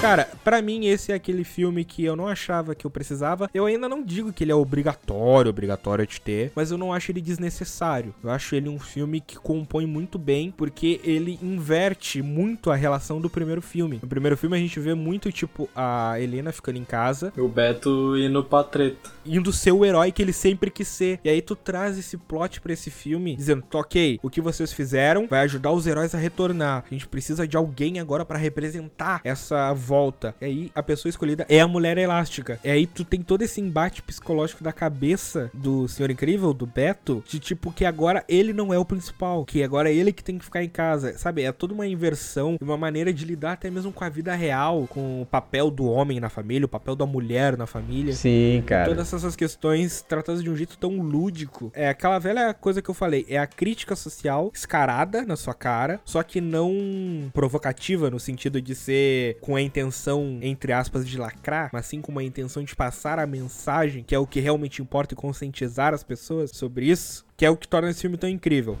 Cara, pra mim esse é aquele filme que eu não achava que eu precisava. Eu ainda não digo que ele é obrigatório, obrigatório de ter, mas eu não acho ele desnecessário. Eu acho ele um filme que compõe muito bem, porque ele inverte muito a relação do primeiro filme. No primeiro filme a gente vê muito, tipo, a Helena ficando em casa. O Beto indo pra treta. Indo ser o herói que ele sempre quis ser. E aí tu traz esse plot pra esse filme, dizendo, "Tá, ok, o que vocês fizeram vai ajudar os heróis a retornar. A gente precisa de alguém agora pra representar essa volta. E aí a pessoa escolhida é a Mulher Elástica. E aí tu tem todo esse embate psicológico da cabeça do Senhor Incrível, do Beto, de tipo que agora ele não é o principal, que agora é ele que tem que ficar em casa. Sabe? É toda uma inversão, uma maneira de lidar até mesmo com a vida real, com o papel do homem na família, o papel da mulher na família. Sim, cara. Todas essas questões tratadas de um jeito tão lúdico. É aquela velha coisa que eu falei, é a crítica social escarada na sua cara, só que não provocativa no sentido de ser com a intenção, entre aspas, de lacrar, mas sim com uma intenção de passar a mensagem, que é o que realmente importa e conscientizar as pessoas sobre isso. Que é o que torna esse filme tão incrível.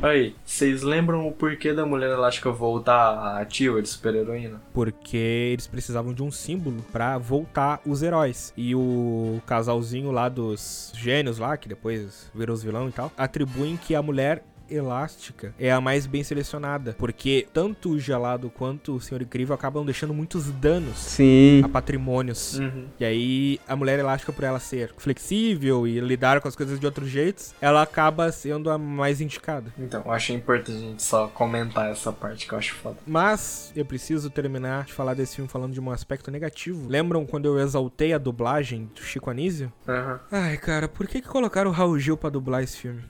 Aí, vocês lembram o porquê da Mulher Elástica voltar ativa de super-heroína? Porque eles precisavam de um símbolo pra voltar os heróis. E o casalzinho lá dos gênios lá, que depois virou os vilão e tal, atribuem que a mulher elástica é a mais bem selecionada, porque tanto o gelado quanto o Senhor Incrível acabam deixando muitos danos Sim. a patrimônios. Uhum. E aí a mulher elástica por ela ser flexível e lidar com as coisas de outros jeitos, ela acaba sendo a mais indicada. Então, eu achei importante a gente só comentar essa parte que eu acho foda. Mas eu preciso terminar de falar desse filme falando de um aspecto negativo. Lembram quando eu exaltei a dublagem do Chico Anísio? Aham. Ai, cara, por que que colocaram o Raul Gil pra dublar esse filme?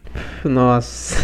Nossa.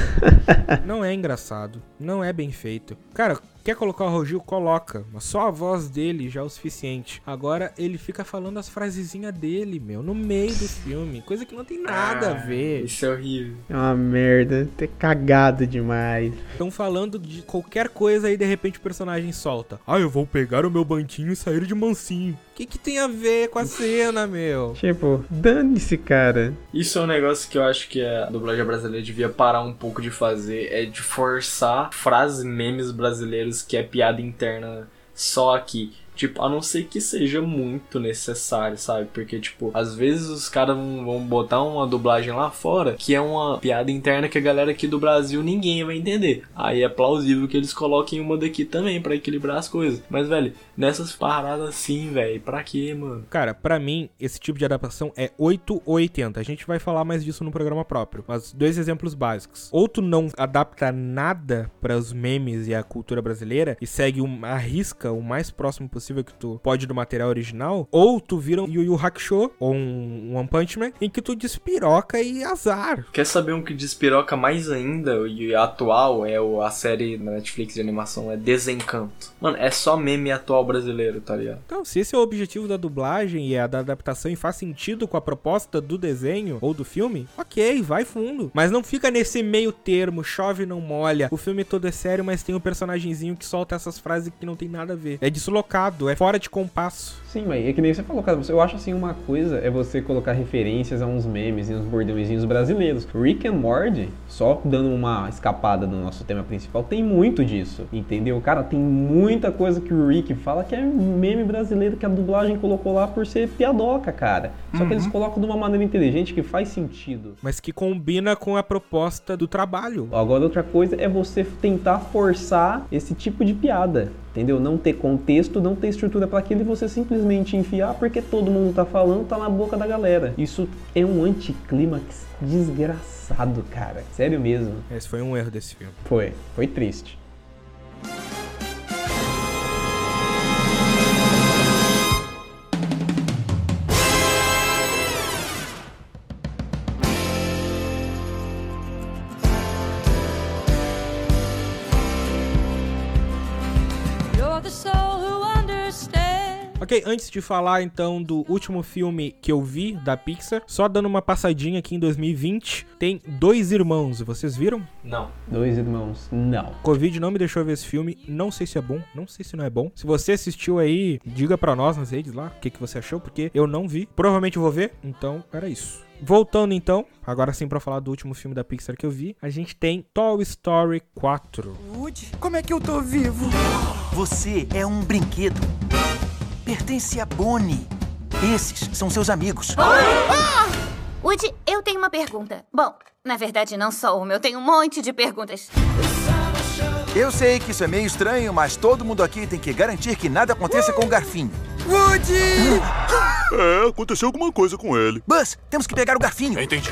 Não é engraçado, não é bem feito. Cara, quer colocar o Raul Gil? Coloca, mas só a voz dele já é o suficiente. Agora ele fica falando as frasezinhas dele, meu, no meio do filme, coisa que não tem nada a ver. Isso é horrível. É uma merda. Ter cagado demais. Estão falando de qualquer coisa e de repente o personagem solta. Ah, eu vou pegar o meu banquinho e sair de mansinho. O que, que tem a ver com a cena, meu? Tipo, dane-se, cara. Isso é um negócio que eu acho que a dublagem brasileira devia parar um pouco de fazer, é de forçar frases memes brasileiros que é piada interna só aqui. Tipo, a não ser que seja muito necessário, sabe? Porque, tipo, às vezes os caras vão, botar uma dublagem lá fora que é uma piada interna que a galera aqui do Brasil ninguém vai entender. Aí é plausível que eles coloquem uma daqui também pra equilibrar as coisas. Mas, velho, nessas paradas assim, velho, pra quê, mano? Cara, pra mim, esse tipo de adaptação é 8 ou 80. A gente vai falar mais disso no programa próprio. Mas dois exemplos básicos. Ou tu não adapta nada para os memes e a cultura brasileira e segue a risca o mais próximo possível que tu pode do material original, ou tu vira um Yu Yu Hakusho ou um One Punch Man em que tu despiroca e azar. Quer saber um que despiroca mais ainda e atual é o, a série na Netflix de animação é Desencanto. Mano, é só meme atual brasileiro, tá ligado? Então, se esse é o objetivo da dublagem e a da adaptação e faz sentido com a proposta do desenho ou do filme, ok, vai fundo. Mas não fica nesse meio termo, chove não molha. O filme todo é sério, mas tem um personagemzinho que solta essas frases que não tem nada a ver. É deslocado, é fora de compasso. Sim, mas é que nem você falou, cara. Eu acho assim, uma coisa é você colocar referências a uns memes e uns bordõezinhos brasileiros. Rick and Morty, só dando uma escapada do nosso tema principal, tem muito disso, entendeu? Cara, tem muita coisa que o Rick fala que é meme brasileiro que a dublagem colocou lá por ser piadoca, cara. Só que eles colocam de uma maneira inteligente que faz sentido. Mas que combina com a proposta do trabalho. Agora, outra coisa é você tentar forçar esse tipo de piada, entendeu? Não ter contexto, não ter estrutura para aquilo e você simplesmente enfiar porque todo mundo tá falando, tá na boca da galera. Isso é um anticlímax desgraçado, cara. Sério mesmo. Esse foi um erro desse filme. Foi, foi triste. Ok, antes de falar então do último filme que eu vi da Pixar, só dando uma passadinha aqui em 2020, tem Dois Irmãos, vocês viram? Não. Dois irmãos, não. Covid não me deixou ver esse filme, não sei se é bom, não sei se não é bom. Se você assistiu aí, diga pra nós nas redes lá o que, que você achou, porque eu não vi. Provavelmente vou ver, então era isso. Voltando então, agora sim pra falar do último filme da Pixar que eu vi, a gente tem Toy Story 4. Woody, como é que eu tô vivo? Você é um brinquedo. Pertence a Bonnie. Esses são seus amigos. Ah! Woody, eu tenho uma pergunta. Bom, na verdade não só uma, eu tenho um monte de perguntas. Eu sei que isso é meio estranho, mas todo mundo aqui tem que garantir que nada aconteça com o garfinho. Woody! É, aconteceu alguma coisa com ele. Buzz, temos que pegar o garfinho. Entendi.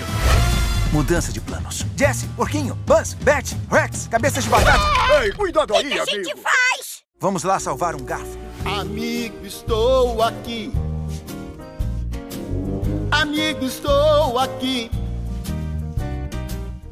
Mudança de planos. Jesse, Porquinho, Buzz, Beth, Rex, cabeças de batata. Ei, cuidado aí, que a amigo. gente faz? Vamos lá salvar um garfo. Amigo, estou aqui. Amigo, estou aqui.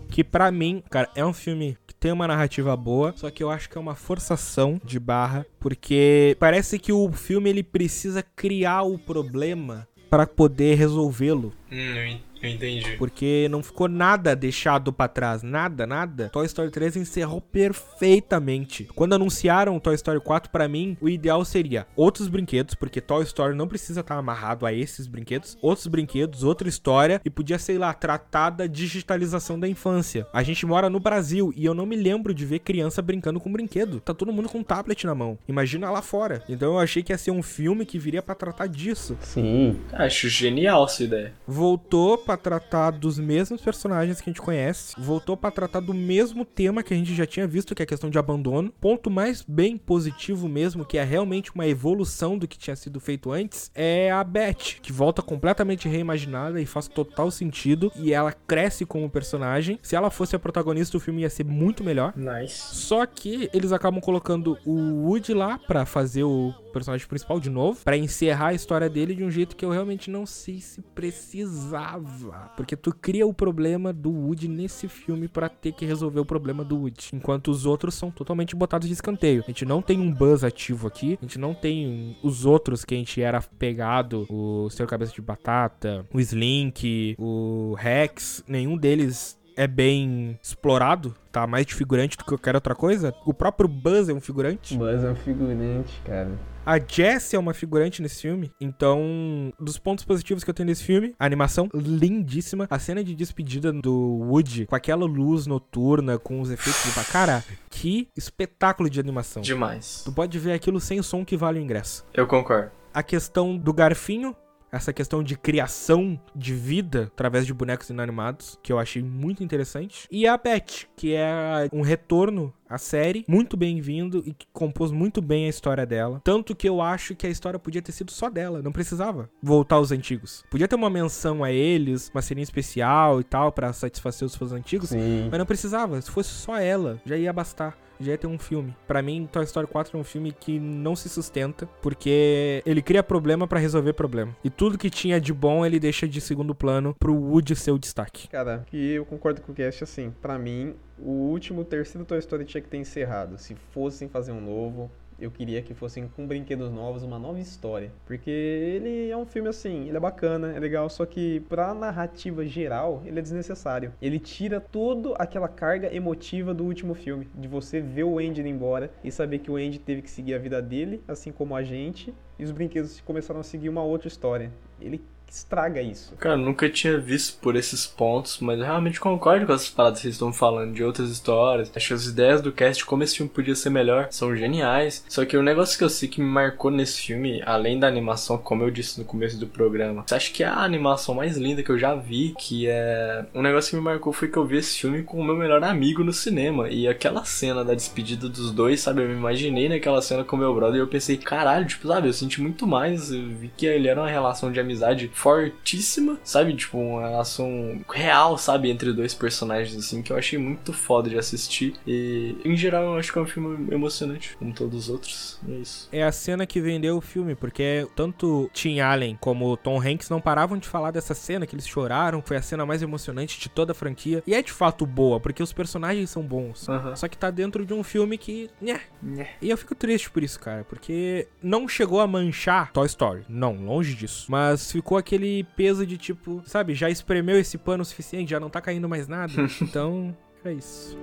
Que pra mim, cara, é um filme que tem uma narrativa boa, só que eu acho que é uma forçação de barra, porque parece que o filme ele precisa criar o problema pra poder resolvê-lo. Hum, entendi. Porque não ficou nada deixado pra trás, nada, nada. Toy Story 3 encerrou perfeitamente. Quando anunciaram o Toy Story 4, pra mim, o ideal seria outros brinquedos, porque Toy Story não precisa estar amarrado a esses brinquedos, outros brinquedos, outra história e podia, sei lá, tratar da digitalização da infância. A gente mora no Brasil e eu não me lembro de ver criança brincando com brinquedo. Tá todo mundo com um tablet na mão. Imagina lá fora. Então eu achei que ia ser um filme que viria pra tratar disso. Sim. Acho genial essa ideia. Voltou pra tratar dos mesmos personagens que a gente conhece, voltou pra tratar do mesmo tema que a gente já tinha visto, que é a questão de abandono. Ponto mais bem positivo mesmo, que é realmente uma evolução do que tinha sido feito antes, é a Beth, que volta completamente reimaginada e faz total sentido e ela cresce como personagem. Se ela fosse a protagonista, o filme ia ser muito melhor. Nice. Só que eles acabam colocando o Woody lá pra fazer o personagem principal de novo, pra encerrar a história dele de um jeito que eu realmente não sei se precisava, porque tu cria o problema do Woody nesse filme pra ter que resolver o problema do Woody, enquanto os outros são totalmente botados de escanteio. A gente não tem um Buzz ativo aqui, a gente não tem os outros que a gente era pegado, o Senhor Cabeça de Batata, o Slink, o Rex, nenhum deles é bem explorado, tá mais de figurante do que qualquer outra coisa. O próprio Buzz é um figurante. Buzz é um figurante, cara. A Jessie é uma figurante nesse filme. Então, dos pontos positivos que eu tenho nesse filme, a animação lindíssima. A cena de despedida do Woody com aquela luz noturna, com os efeitos de. Cara, que espetáculo de animação. Demais. Tu pode ver aquilo sem o som que vale o ingresso. Eu concordo. A questão do garfinho. Essa questão de criação de vida através de bonecos inanimados, que eu achei muito interessante. E a Beth, que é um retorno à série, muito bem-vindo e que compôs muito bem a história dela. Tanto que eu acho que a história podia ter sido só dela, não precisava voltar aos antigos. Podia ter uma menção a eles, uma série especial e tal, pra satisfazer os fãs antigos, Sim. mas não precisava. Se fosse só ela, já ia bastar já ia ter um filme. Pra mim, Toy Story 4 é um filme que não se sustenta, porque ele cria problema pra resolver problema. E tudo que tinha de bom, ele deixa de segundo plano pro Woody ser o destaque. Cara, que eu concordo com o Cast, assim, pra mim, o último, terceiro Toy Story tinha que ter encerrado. Se fossem fazer um novo, eu queria que fossem com brinquedos novos, uma nova história. Porque ele é um filme assim, ele é bacana, é legal, só que pra narrativa geral, ele é desnecessário. Ele tira toda aquela carga emotiva do último filme, de você ver o Andy indo embora e saber que o Andy teve que seguir a vida dele, assim como a gente, e os brinquedos começaram a seguir uma outra história. Ele estraga isso. Cara, nunca tinha visto por esses pontos, mas eu realmente concordo com essas paradas que vocês estão falando de outras histórias. Acho que as ideias do cast, como esse filme podia ser melhor, são geniais. Só que o negócio que eu sei que me marcou nesse filme, além da animação, como eu disse no começo do programa, acha que é a animação mais linda que eu já vi, que é. Um negócio que me marcou foi que eu vi esse filme com o meu melhor amigo no cinema. E aquela cena da despedida dos dois, sabe? Eu me imaginei naquela cena com meu brother e eu pensei, caralho, tipo, sabe, eu senti muito mais. Eu vi que ele era uma relação de amizade fortíssima, sabe? Tipo, uma relação real, sabe? Entre dois personagens, assim, que eu achei muito foda de assistir. E, em geral, eu acho que é um filme emocionante, como todos os outros. É isso. É a cena que vendeu o filme, porque tanto Tim Allen como Tom Hanks não paravam de falar dessa cena, que eles choraram, foi a cena mais emocionante de toda a franquia. E é de fato boa, porque os personagens são bons. Só que tá dentro de um filme que. Nhé. Nhé. E eu fico triste por isso, cara, porque não chegou a manchar Toy Story. Não, longe disso. Mas ficou aquele peso de tipo, sabe, já espremeu esse pano o suficiente, já não tá caindo mais nada. então, é isso.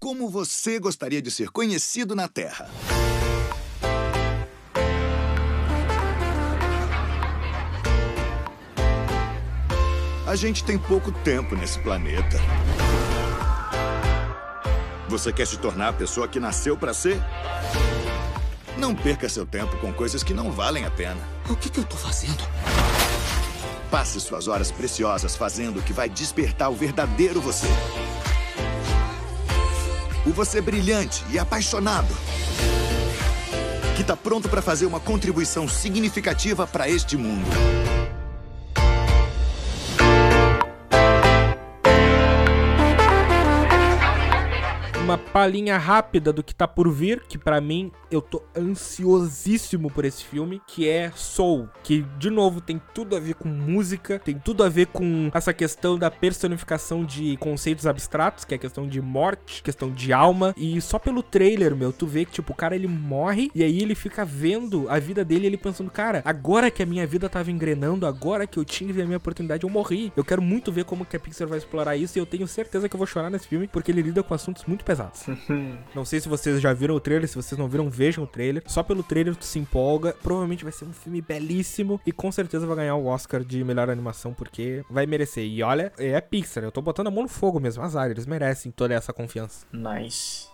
Como você gostaria de ser conhecido na Terra? A gente tem pouco tempo nesse planeta. Você quer se tornar a pessoa que nasceu para ser? Não perca seu tempo com coisas que não valem a pena. O que, que eu tô fazendo? Passe suas horas preciosas fazendo o que vai despertar o verdadeiro você. O você brilhante e apaixonado. Que tá pronto para fazer uma contribuição significativa para este mundo. Uma palhinha rápida do que tá por vir, que pra mim eu tô ansiosíssimo por esse filme, que é Soul, que de novo tem tudo a ver com música, tem tudo a ver com essa questão da personificação de conceitos abstratos, que é questão de morte, questão de alma, e só pelo trailer, meu, tu vê que tipo o cara ele morre e aí ele fica vendo a vida dele, ele pensando, cara, agora que a minha vida tava engrenando, agora que eu tive a minha oportunidade, eu morri. Eu quero muito ver como que a Pixar vai explorar isso e eu tenho certeza que eu vou chorar nesse filme, porque ele lida com assuntos muito pesados. Não sei se vocês já viram o trailer, se vocês não viram, vejam o trailer. Só pelo trailer tu se empolga. Provavelmente vai ser um filme belíssimo e com certeza vai ganhar o Oscar de melhor animação porque vai merecer. E olha, é Pixar, eu tô botando a mão no fogo mesmo, azar, eles merecem toda essa confiança. Nice.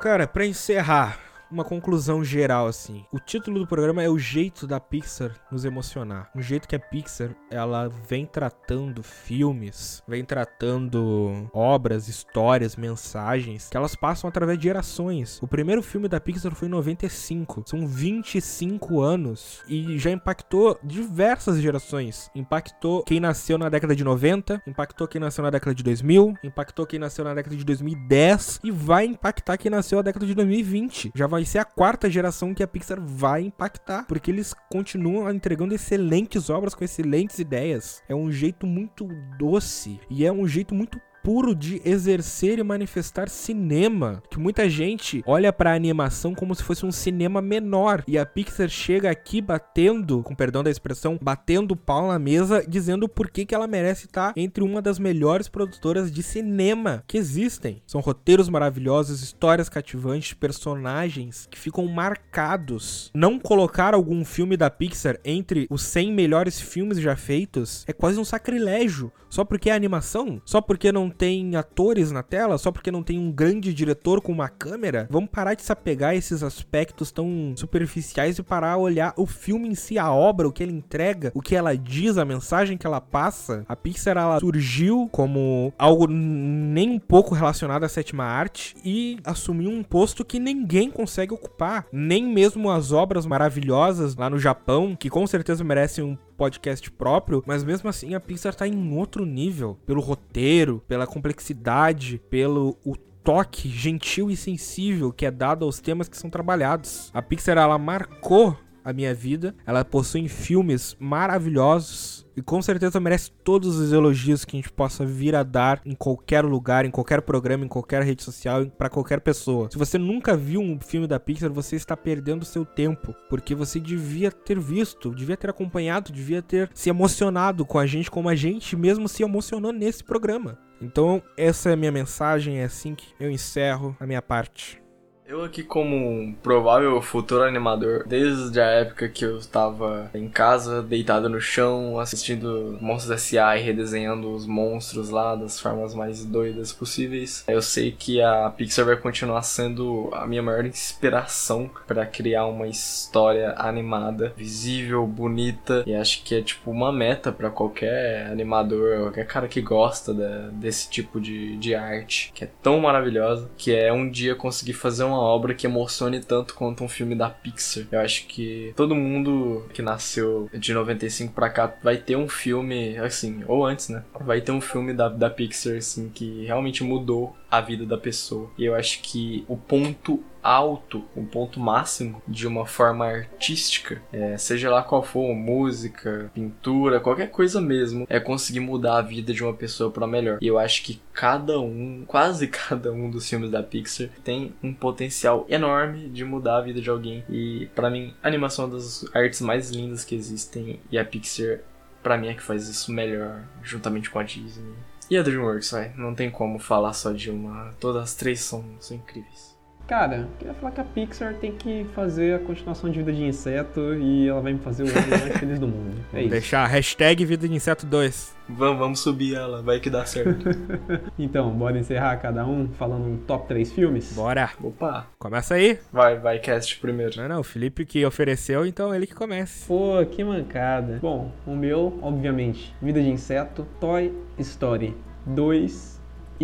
Cara, pra encerrar, uma conclusão geral assim. O título do programa é o jeito da Pixar nos emocionar. O jeito que a Pixar ela vem tratando filmes, vem tratando obras, histórias, mensagens que elas passam através de gerações. O primeiro filme da Pixar foi em 95. São 25 anos e já impactou diversas gerações. Impactou quem nasceu na década de 90, impactou quem nasceu na década de 2000, impactou quem nasceu na década de 2010 e vai impactar quem nasceu na década de 2020. Já vai ser a quarta geração que a Pixar vai impactar, porque eles continuam entregando excelentes obras com excelentes ideias. É um jeito muito doce e é um jeito muito puro de exercer e manifestar cinema, que muita gente olha pra animação como se fosse um cinema menor, e a Pixar chega aqui batendo, com perdão da expressão, batendo o pau na mesa, dizendo por que que ela merece estar entre uma das melhores produtoras de cinema que existem. São roteiros maravilhosos, histórias cativantes, personagens que ficam marcados. Não colocar algum filme da Pixar entre os 100 melhores filmes já feitos é quase um sacrilégio. Só porque é animação? Só porque não tem atores na tela? Só porque não tem um grande diretor com uma câmera? Vamos parar de se apegar a esses aspectos tão superficiais e parar a olhar o filme em si, a obra, o que ele entrega, o que ela diz, a mensagem que ela passa. A Pixar ela surgiu como algo nem um pouco relacionado à sétima arte e assumiu um posto que ninguém consegue ocupar. Nem mesmo as obras maravilhosas lá no Japão, que com certeza merecem um podcast próprio, mas mesmo assim a Pixar tá em outro nível, pelo roteiro, pela complexidade, pelo o toque gentil e sensível que é dado aos temas que são trabalhados. A Pixar ela marcou a minha vida, ela possui filmes maravilhosos e com certeza merece todos os elogios que a gente possa vir a dar em qualquer lugar, em qualquer programa, em qualquer rede social, para qualquer pessoa. Se você nunca viu um filme da Pixar, você está perdendo seu tempo, porque você devia ter visto, devia ter acompanhado, devia ter se emocionado com a gente como a gente mesmo se emocionou nesse programa. Então, essa é a minha mensagem, é assim que eu encerro a minha parte. Eu aqui como um provável futuro animador, desde a época que eu estava em casa, deitado no chão, assistindo Monstros S.A. e redesenhando os monstros lá das formas mais doidas possíveis, eu sei que a Pixar vai continuar sendo a minha maior inspiração para criar uma história animada, visível, bonita, e acho que é tipo uma meta para qualquer animador, qualquer cara que gosta da- desse tipo de, de arte, que é tão maravilhosa, que é um dia conseguir fazer uma obra que emocione tanto quanto um filme da Pixar. Eu acho que todo mundo que nasceu de 95 pra cá vai ter um filme, assim, ou antes, né? Vai ter um filme da, da Pixar, assim, que realmente mudou a vida da pessoa. E eu acho que o ponto alto, o ponto máximo de uma forma artística, é, seja lá qual for, música, pintura, qualquer coisa mesmo, é conseguir mudar a vida de uma pessoa para melhor. E eu acho que cada um, quase cada um dos filmes da Pixar tem um potencial enorme de mudar a vida de alguém. E para mim, a animação é uma das artes mais lindas que existem e a Pixar Pra mim é que faz isso melhor, juntamente com a Disney. E a DreamWorks, vai. Não tem como falar só de uma. Todas as três são, são incríveis. Cara, queria falar que a Pixar tem que fazer a continuação de Vida de Inseto e ela vai me fazer o homem mais feliz do mundo. É isso. deixar hashtag Vida de Inseto 2. Vamos, vamos subir ela, vai que dá certo. Então, bora encerrar cada um falando um top 3 filmes? Bora. Opa. Começa aí. Vai, vai, cast primeiro. Não, não, o Felipe que ofereceu, então ele que comece. Pô, que mancada. Bom, o meu, obviamente, Vida de Inseto, Toy Story 2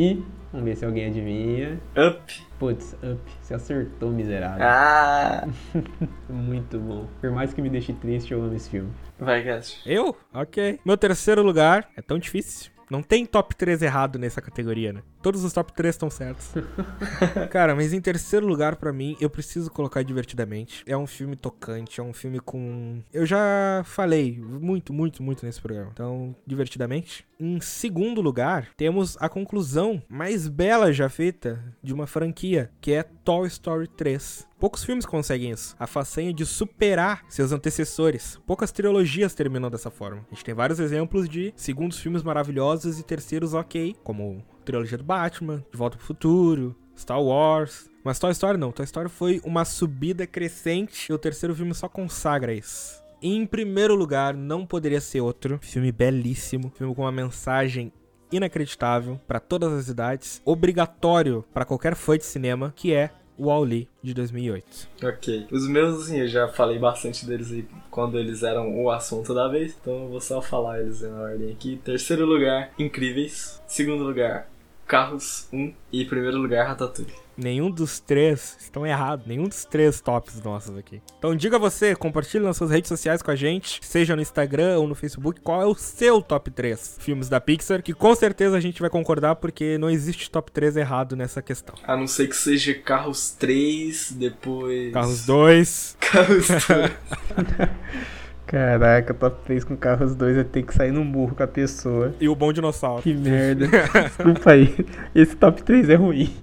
e. Vamos ver se alguém adivinha. Up. Putz, Up. Você acertou, miserável. Ah! Muito bom. Por mais que me deixe triste, eu amo esse filme. Vai, cast. Eu? Ok. Meu terceiro lugar é tão difícil. Não tem top 3 errado nessa categoria, né? Todos os top 3 estão certos. Cara, mas em terceiro lugar pra mim, eu preciso colocar Divertidamente. É um filme tocante, é um filme com... Eu já falei muito, muito, muito nesse programa. Então, Divertidamente. Em segundo lugar, temos a conclusão mais bela já feita de uma franquia, que é Toy Story 3. Poucos filmes conseguem isso. A façanha de superar seus antecessores. Poucas trilogias terminam dessa forma. A gente tem vários exemplos de segundos filmes maravilhosos e terceiros ok, como a trilogia do Batman, De Volta pro Futuro, Star Wars. Mas Toy Story não. Toy Story foi uma subida crescente e o terceiro filme só consagra isso. Em primeiro lugar, não poderia ser outro. Filme belíssimo. Filme com uma mensagem inacreditável para todas as idades. Obrigatório para qualquer fã de cinema, que é Wall-E de 2008. Ok. Os meus, assim, eu já falei bastante deles aí quando eles eram o assunto da vez, então eu vou só falar eles na ordem aqui. Terceiro lugar, Incríveis. Segundo lugar, Carros 1. E primeiro lugar, Ratatouille. Nenhum dos três estão errados. Nenhum dos três tops nossos aqui. Então diga você, compartilhe nas suas redes sociais com a gente, seja no Instagram ou no Facebook, qual é o seu top 3 filmes da Pixar, que com certeza a gente vai concordar porque não existe top 3 errado nessa questão. A não ser que seja Carros 3, depois. Carros 2. Carros 2. Caraca, top 3 com carros 2 é ter que sair num burro com a pessoa. E o bom dinossauro. Que merda. Desculpa aí. Esse top 3 é ruim.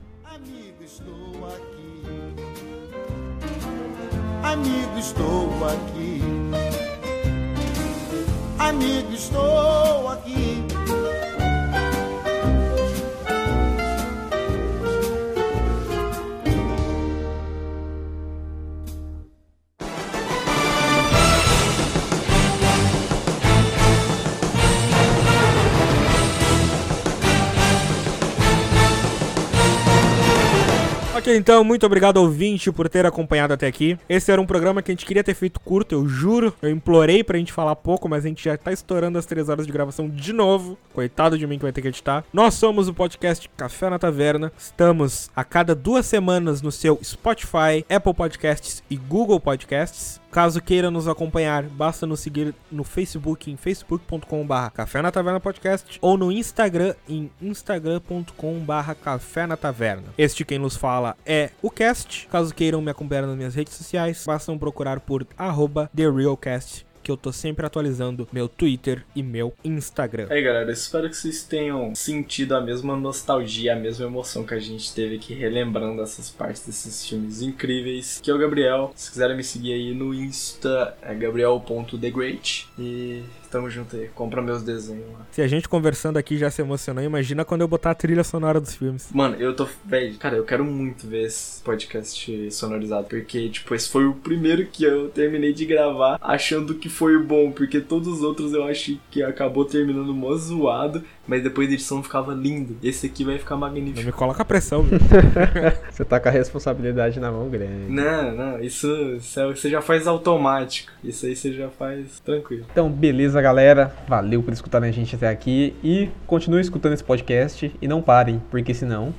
Amigo, estou aqui. Amigo, estou aqui. Ok, então, muito obrigado ouvinte por ter acompanhado até aqui. Esse era um programa que a gente queria ter feito curto, eu juro. Eu implorei pra gente falar pouco, mas a gente já tá estourando as 3 horas de gravação de novo. Coitado de mim que vai ter que editar. Nós somos o podcast Café na Taverna. Estamos a cada duas semanas no seu Spotify, Apple Podcasts e Google Podcasts. Caso queira nos acompanhar, basta nos seguir no Facebook em facebook.com.br Café na Taverna Podcast ou no Instagram em instagram.com.br Café na Taverna. Este quem nos fala é o Cast. Caso queiram me acompanhar nas minhas redes sociais, bastam procurar por TheRealCast que eu tô sempre atualizando meu Twitter e meu Instagram. Aí galera, espero que vocês tenham sentido a mesma nostalgia, a mesma emoção que a gente teve aqui relembrando essas partes desses filmes incríveis. Que é o Gabriel. Se quiserem me seguir aí no Insta, é gabriel.thegreat. E Tamo junto aí. Compra meus desenhos lá. Se a gente conversando aqui já se emocionou, imagina quando eu botar a trilha sonora dos filmes. Mano, eu tô. Véi, cara, eu quero muito ver esse podcast sonorizado. Porque, tipo, esse foi o primeiro que eu terminei de gravar achando que foi bom. Porque todos os outros eu achei que acabou terminando mó zoado. Mas depois da edição ficava lindo. Esse aqui vai ficar magnífico. Não me coloca pressão, meu. Você tá com a responsabilidade na mão grande. Não, não, isso, isso é- você já faz automático. Isso aí você já faz tranquilo. Então, beleza, galera. Valeu por escutarem a gente até aqui. E continuem escutando esse podcast. E não parem, porque senão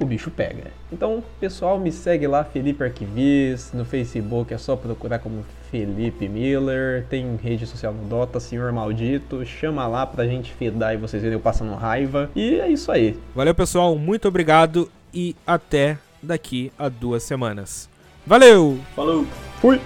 o bicho pega. Então, pessoal, me segue lá, Felipe Arquivis. No Facebook é só procurar como Felipe Miller. Tem rede social no Dota, Senhor Maldito. Chama lá pra gente fedar e vocês verem eu passando raiva. E é isso aí. Valeu, pessoal. Muito obrigado e até daqui a duas semanas. Valeu! Falou! Fui!